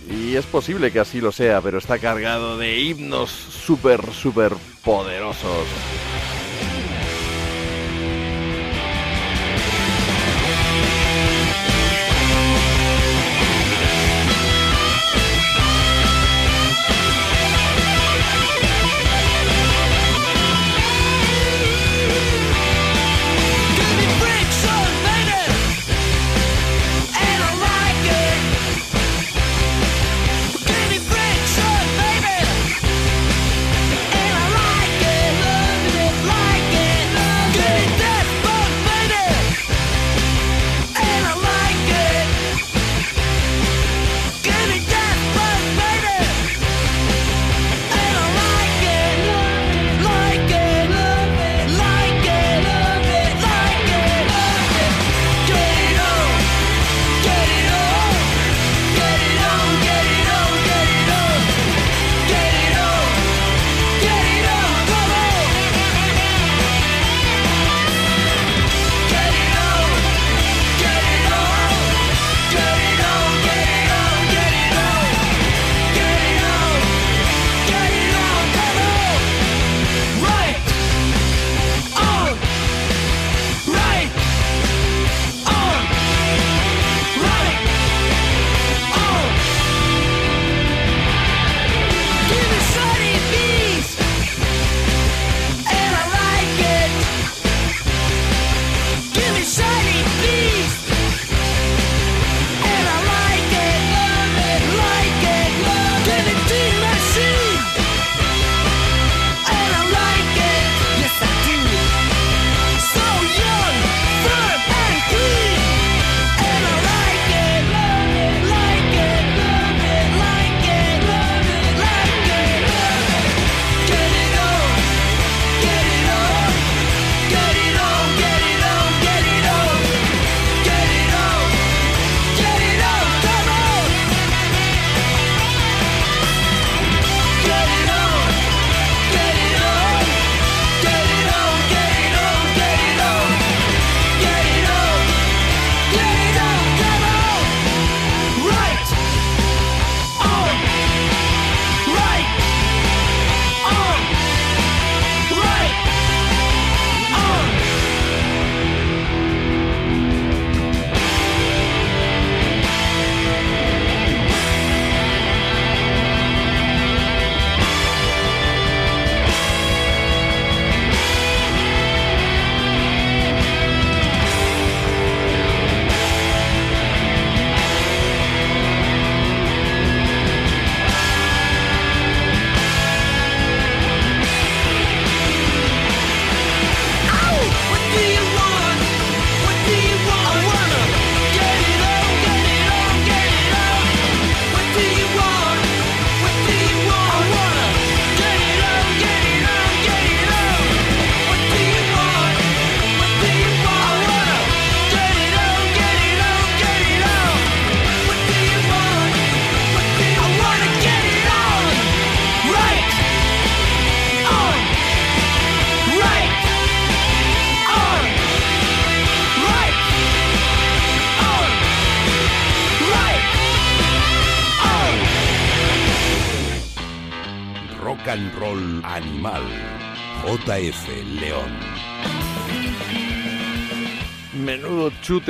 Y es posible que así lo sea, pero está cargado de himnos súper, súper poderosos.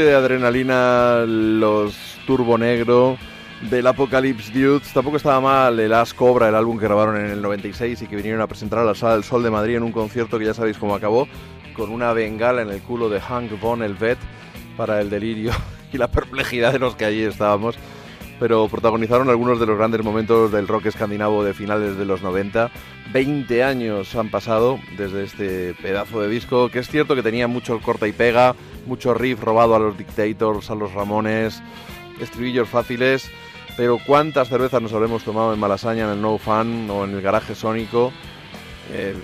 De adrenalina los Turbo Negro del Apocalypse Dudes. Tampoco estaba mal el As Cobra, el álbum que grabaron en el 96 y que vinieron a presentar a la Sala del Sol de Madrid en un concierto que ya sabéis cómo acabó, con una bengala en el culo de Hank Von Elvet para el delirio y la perplejidad de los que allí estábamos. Pero protagonizaron algunos de los grandes momentos del rock escandinavo de finales de los 90. 20 años han pasado desde este pedazo de disco, que es cierto que tenía mucho corta y pega, mucho riff robado a los Dictators, a los Ramones, estribillos fáciles, pero cuántas cervezas nos habremos tomado en Malasaña, en el No Fun o en el garaje sónico. Eh,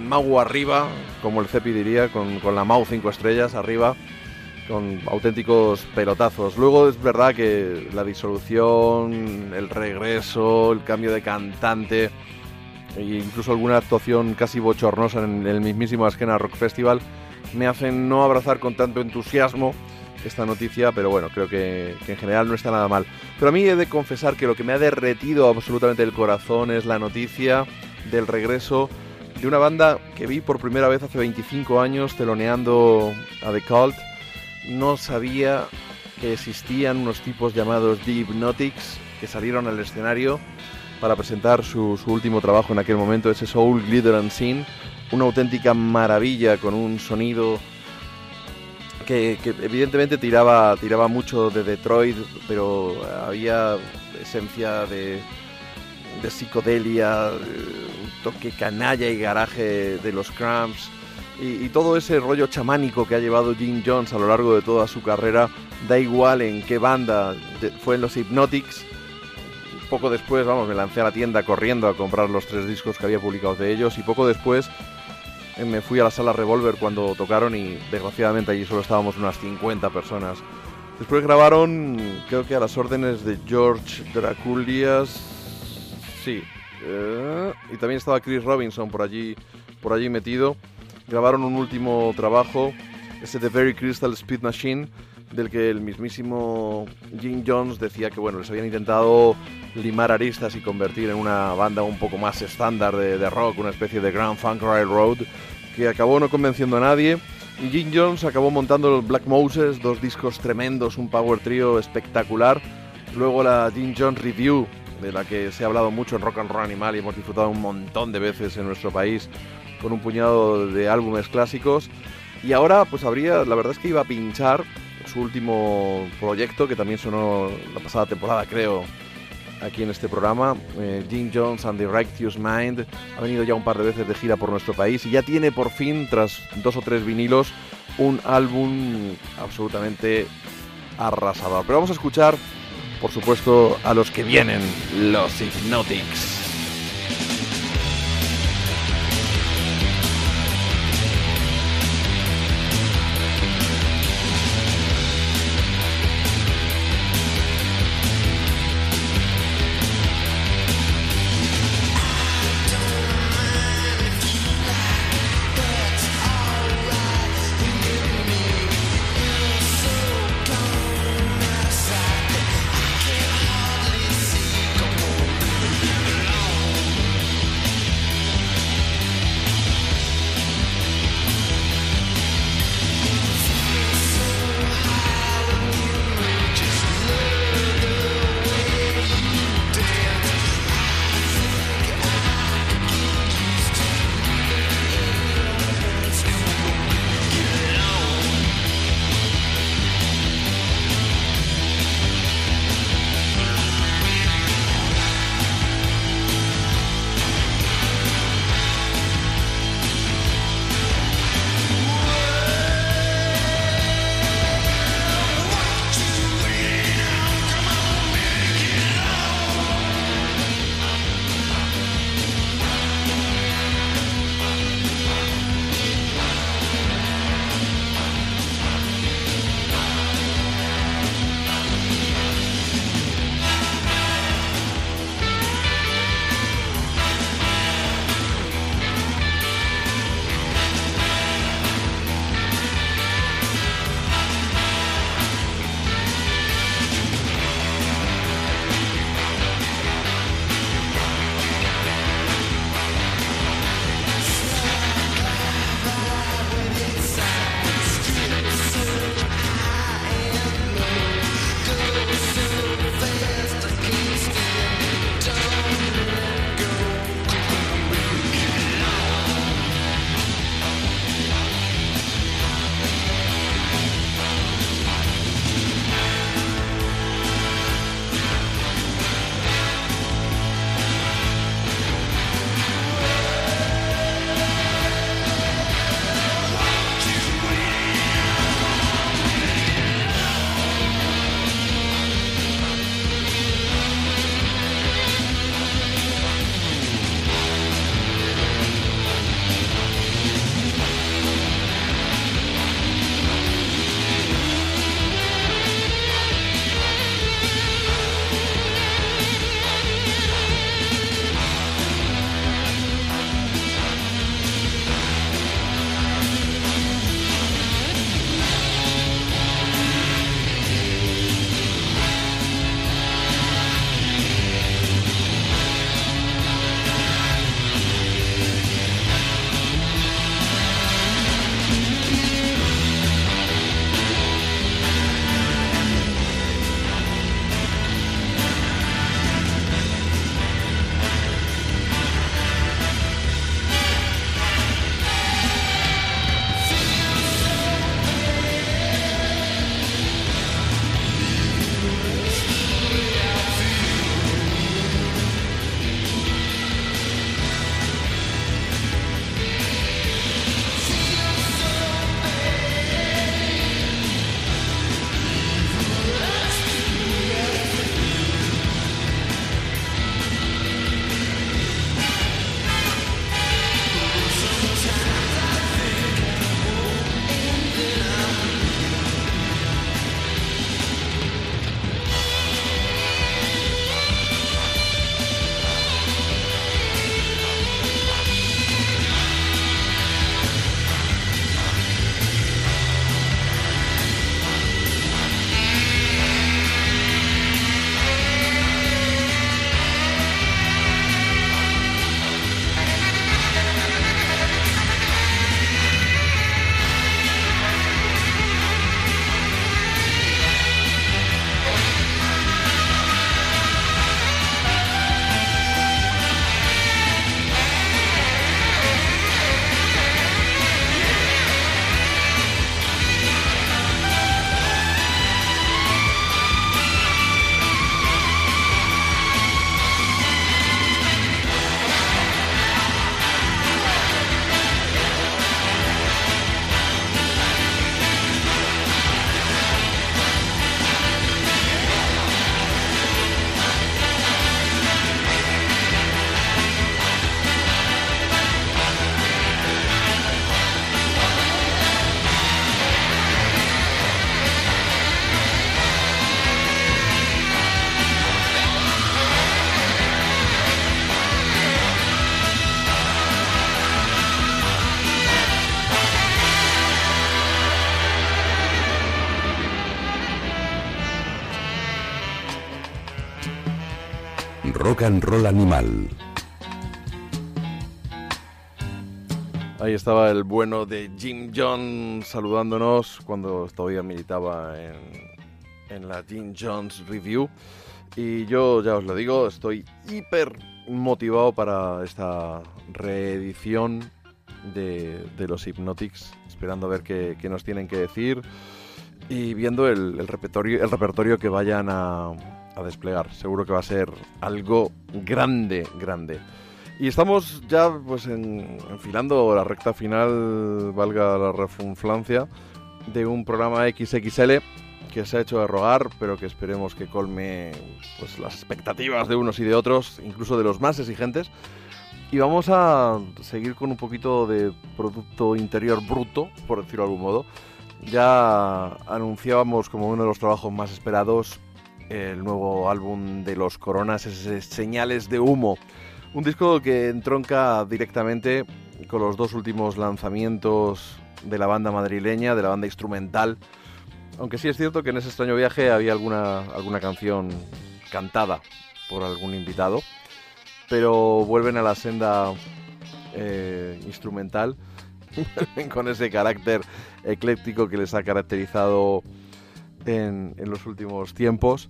Mau arriba, como el Cepi diría, con, con la Mau 5 estrellas arriba, con auténticos pelotazos. Luego es verdad que la disolución, el regreso, el cambio de cantante, e incluso alguna actuación casi bochornosa en el mismísimo Askena Rock Festival, me hacen no abrazar con tanto entusiasmo esta noticia, pero bueno, creo que, que, en general no está nada mal. Pero a mí he de confesar que lo que me ha derretido absolutamente el corazón es la noticia del regreso de una banda que vi por primera vez hace 25 años teloneando a The Cult. No sabía que existían unos tipos llamados The Hypnotics que salieron al escenario para presentar su, su último trabajo en aquel momento, ese Soul Glitter and Sin, una auténtica maravilla con un sonido que, evidentemente tiraba, tiraba mucho de Detroit, pero había esencia de, de psicodelia, un toque canalla y garaje de los Cramps. Y, todo ese rollo chamánico que ha llevado Jim Jones a lo largo de toda su carrera, da igual en qué banda, fue en los Hypnotics. Poco después, vamos, me lancé a la tienda corriendo a comprar los tres discos que había publicados de ellos y poco después me fui a la sala Revolver cuando tocaron y desgraciadamente allí solo estábamos unas 50 personas. Después grabaron, creo que a las órdenes de George Draculias, sí, eh, y también estaba Chris Robinson por allí, por allí metido. Grabaron un último trabajo, ese The Very Crystal Speed Machine, del que el mismísimo Jim Jones decía que bueno, les habían intentado limar aristas y convertir en una banda un poco más estándar de, rock, una especie de Grand Funk Railroad, que acabó no convenciendo a nadie. Y Jim Jones acabó montando el Black Moses, dos discos tremendos, un power trio espectacular. Luego la Jim Jones Review, de la que se ha hablado mucho en Rock and Roll Animal y hemos disfrutado un montón de veces en nuestro país con un puñado de álbumes clásicos. Y ahora, pues habría, la verdad es que iba a pinchar su último proyecto, que también sonó la pasada temporada, creo, aquí en este programa. Eh, Jim Jones and the Righteous Mind ha venido ya un par de veces de gira por nuestro país y ya tiene por fin, tras dos o tres vinilos, un álbum absolutamente arrasador. Pero vamos a escuchar, por supuesto, a los que vienen, los Hypnotics. And animal. Ahí estaba el bueno de Jim Jones saludándonos cuando todavía militaba en, en la Jim Jones Review. Y yo ya os lo digo, estoy hiper motivado para esta reedición de, de los Hypnotics, esperando a ver qué, nos tienen que decir y viendo el repertorio, el repertorio que vayan a, a desplegar. Seguro que va a ser algo grande, grande. Y estamos ya pues en- enfilando la recta final, valga la refunflancia, de un programa XXL que se ha hecho de rogar, pero que esperemos que colme pues, las expectativas de unos y de otros, incluso de los más exigentes. Y vamos a seguir con un poquito de Producto Interior Bruto, por decirlo de algún modo. Ya anunciábamos como uno de los trabajos más esperados el nuevo álbum de los Coronas, ese Señales de Humo. Un disco que entronca directamente con los dos últimos lanzamientos de la banda madrileña, de la banda instrumental. Aunque sí es cierto que en ese extraño viaje había alguna, alguna canción cantada por algún invitado. Pero vuelven a la senda eh, instrumental con ese carácter ecléctico que les ha caracterizado en, en los últimos tiempos,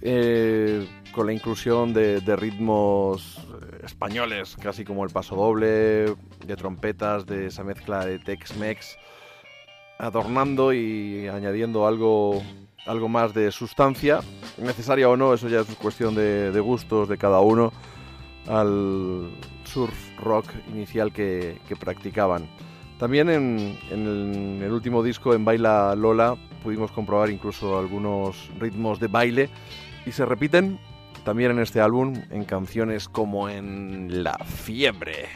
eh, con la inclusión de, de ritmos eh, españoles, casi como el paso doble, de trompetas, de esa mezcla de Tex-Mex, adornando y añadiendo algo, algo más de sustancia, necesaria o no, eso ya es cuestión de, de gustos de cada uno, al surf rock inicial que, que practicaban. También en, en el, en el último disco, en Baila Lola, pudimos comprobar incluso algunos ritmos de baile y se repiten también en este álbum en canciones como en La Fiebre.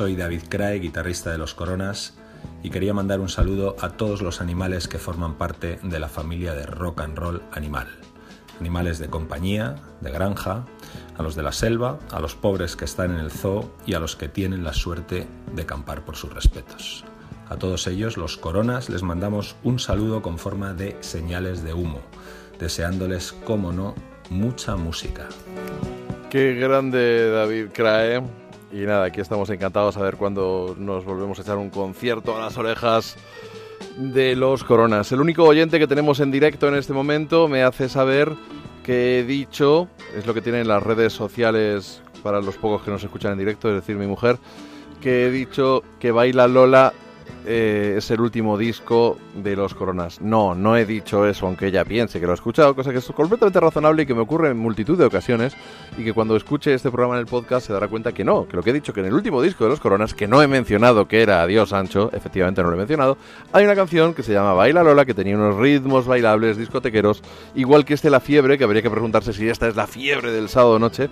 Soy David Crae, guitarrista de Los Coronas, y quería mandar un saludo a todos los animales que forman parte de la familia de rock and roll animal. Animales de compañía, de granja, a los de la selva, a los pobres que están en el zoo y a los que tienen la suerte de campar por sus respetos. A todos ellos, los coronas, les mandamos un saludo con forma de señales de humo, deseándoles, como no, mucha música. Qué grande David Crae. Y nada, aquí estamos encantados a ver cuándo nos volvemos a echar un concierto a las orejas de los Coronas. El único oyente que tenemos en directo en este momento me hace saber que he dicho, es lo que tienen las redes sociales para los pocos que nos escuchan en directo, es decir, mi mujer, que he dicho que Baila Lola eh, es el último disco de los Coronas. No, no he dicho eso, aunque ella piense que lo ha escuchado, cosa que es completamente razonable y que me ocurre en multitud de ocasiones y que cuando escuche este programa en el podcast se dará cuenta que no, que lo que he dicho que en el último disco de los Coronas, que no he mencionado que era Adiós Ancho, efectivamente no lo he mencionado, hay una canción que se llama Baila Lola que tenía unos ritmos bailables discotequeros, igual que este La Fiebre, que habría que preguntarse si esta es la fiebre del sábado noche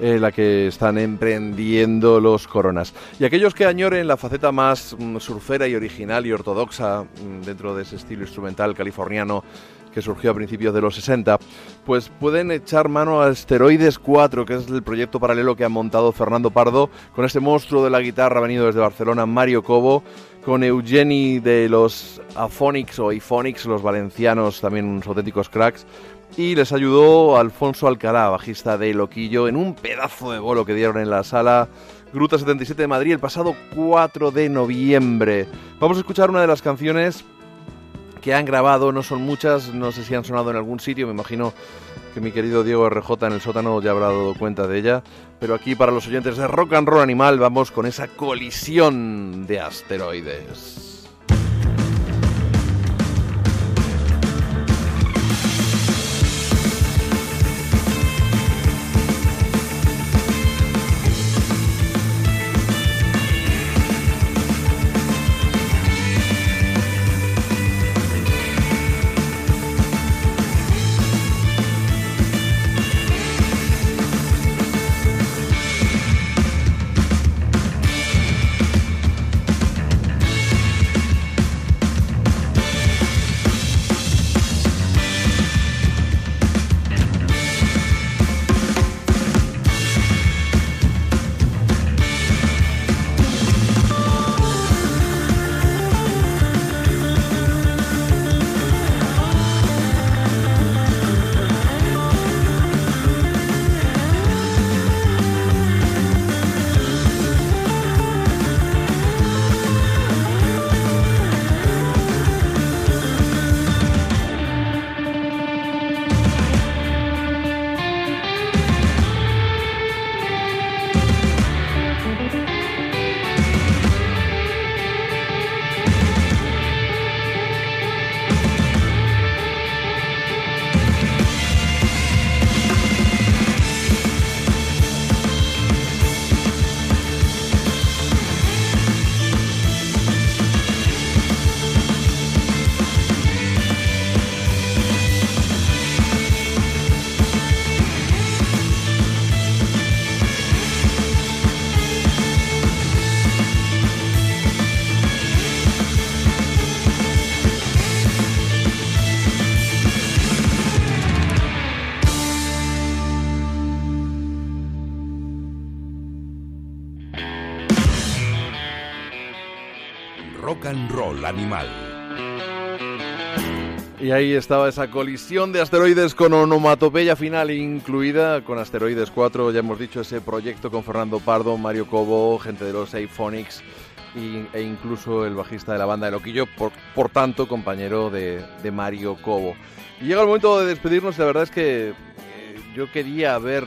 eh, la que están emprendiendo los coronas. Y aquellos que añoren la faceta más mm, surfera y original y ortodoxa mm, dentro de ese estilo instrumental californiano que surgió a principios de los 60, pues pueden echar mano a Asteroides 4, que es el proyecto paralelo que ha montado Fernando Pardo, con este monstruo de la guitarra venido desde Barcelona, Mario Cobo, con Eugeni de los Aphonics o Iphonics, los valencianos, también unos auténticos cracks, y les ayudó Alfonso Alcalá, bajista de Loquillo, en un pedazo de bolo que dieron en la sala Gruta 77 de Madrid el pasado 4 de noviembre. Vamos a escuchar una de las canciones que han grabado, no son muchas, no sé si han sonado en algún sitio, me imagino que mi querido Diego RJ en el sótano ya habrá dado cuenta de ella, pero aquí para los oyentes de Rock and Roll Animal vamos con esa colisión de asteroides. Animal. Y ahí estaba esa colisión de asteroides con onomatopeya final incluida, con Asteroides 4, ya hemos dicho ese proyecto con Fernando Pardo, Mario Cobo, gente de los Eiphonics y- e incluso el bajista de la banda de Loquillo, por, por tanto compañero de, Mario Cobo. Y llega el momento de despedirnos la verdad es que eh, yo quería haber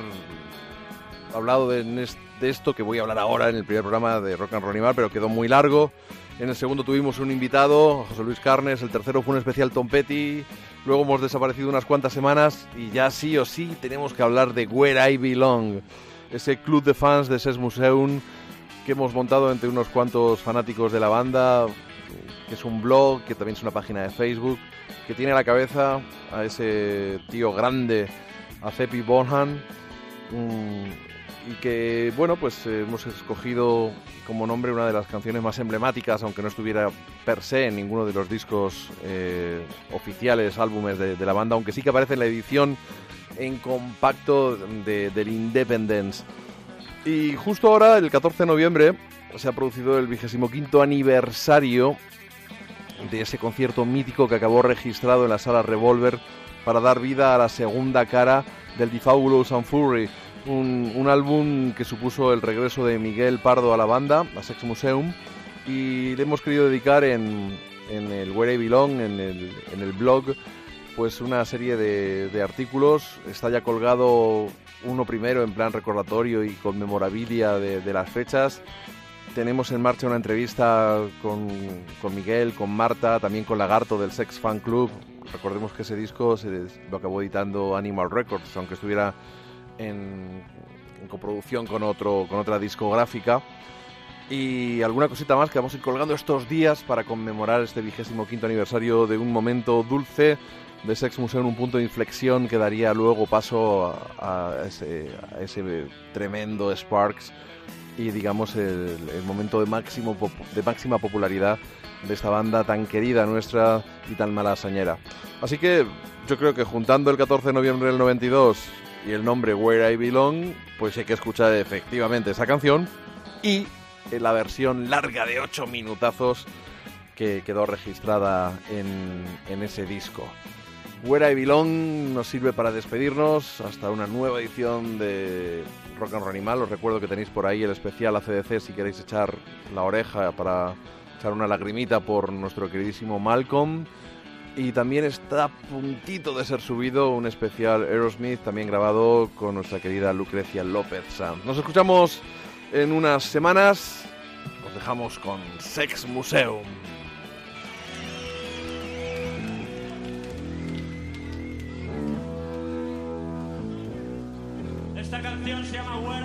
hablado de, de esto que voy a hablar ahora en el primer programa de Rock and Roll Animal, pero quedó muy largo. En el segundo tuvimos un invitado, José Luis Carnes. El tercero fue un especial Tom Petty. Luego hemos desaparecido unas cuantas semanas y ya sí o sí tenemos que hablar de Where I Belong, ese club de fans de SES Museum que hemos montado entre unos cuantos fanáticos de la banda, que es un blog, que también es una página de Facebook, que tiene a la cabeza a ese tío grande, a Cepi Bonham, y que, bueno, pues eh, hemos escogido como nombre una de las canciones más emblemáticas, aunque no estuviera per se en ninguno de los discos eh, oficiales, álbumes de, la banda, aunque sí que aparece en la edición en compacto de- del Independence. Y justo ahora, el 14 de noviembre, se ha producido el vigésimo quinto aniversario de ese concierto mítico que acabó registrado en la sala Revolver para dar vida a la segunda cara del The Fabulous and Fury, un, álbum que supuso el regreso de Miguel Pardo a la banda, a Sex Museum, y le hemos querido dedicar en, en el Where I Belong, en el, en el blog, pues una serie de, de artículos. Está ya colgado uno primero en plan recordatorio y conmemorabilia de, de las fechas. Tenemos en marcha una entrevista con, con Miguel, con Marta, también con Lagarto del Sex Fan Club. Recordemos que ese disco se lo acabó editando Animal Records, aunque estuviera en, en coproducción con, otro, con otra discográfica. Y alguna cosita más que vamos a ir colgando estos días para conmemorar este vigésimo quinto aniversario de un momento dulce de Sex Museum, un punto de inflexión que daría luego paso a, a ese, a ese tremendo Sparks y digamos el, el momento de, máximo, de máxima popularidad de esta banda tan querida nuestra y tan malasañera. Así que yo creo que juntando el 14 de noviembre del 92 y el nombre Where I Belong, pues hay que escuchar efectivamente esa canción y en la versión larga de 8 minutazos que quedó registrada en, en ese disco. Where I Belong nos sirve para despedirnos hasta una nueva edición de Rock and Roll Animal. Os recuerdo que tenéis por ahí el especial ACDC si queréis echar la oreja para echar una lagrimita por nuestro queridísimo Malcolm. Y también está a puntito de ser subido un especial Aerosmith, también grabado con nuestra querida Lucrecia López Sanz. Nos escuchamos en unas semanas. Os dejamos con Sex Museum. Esta canción se llama.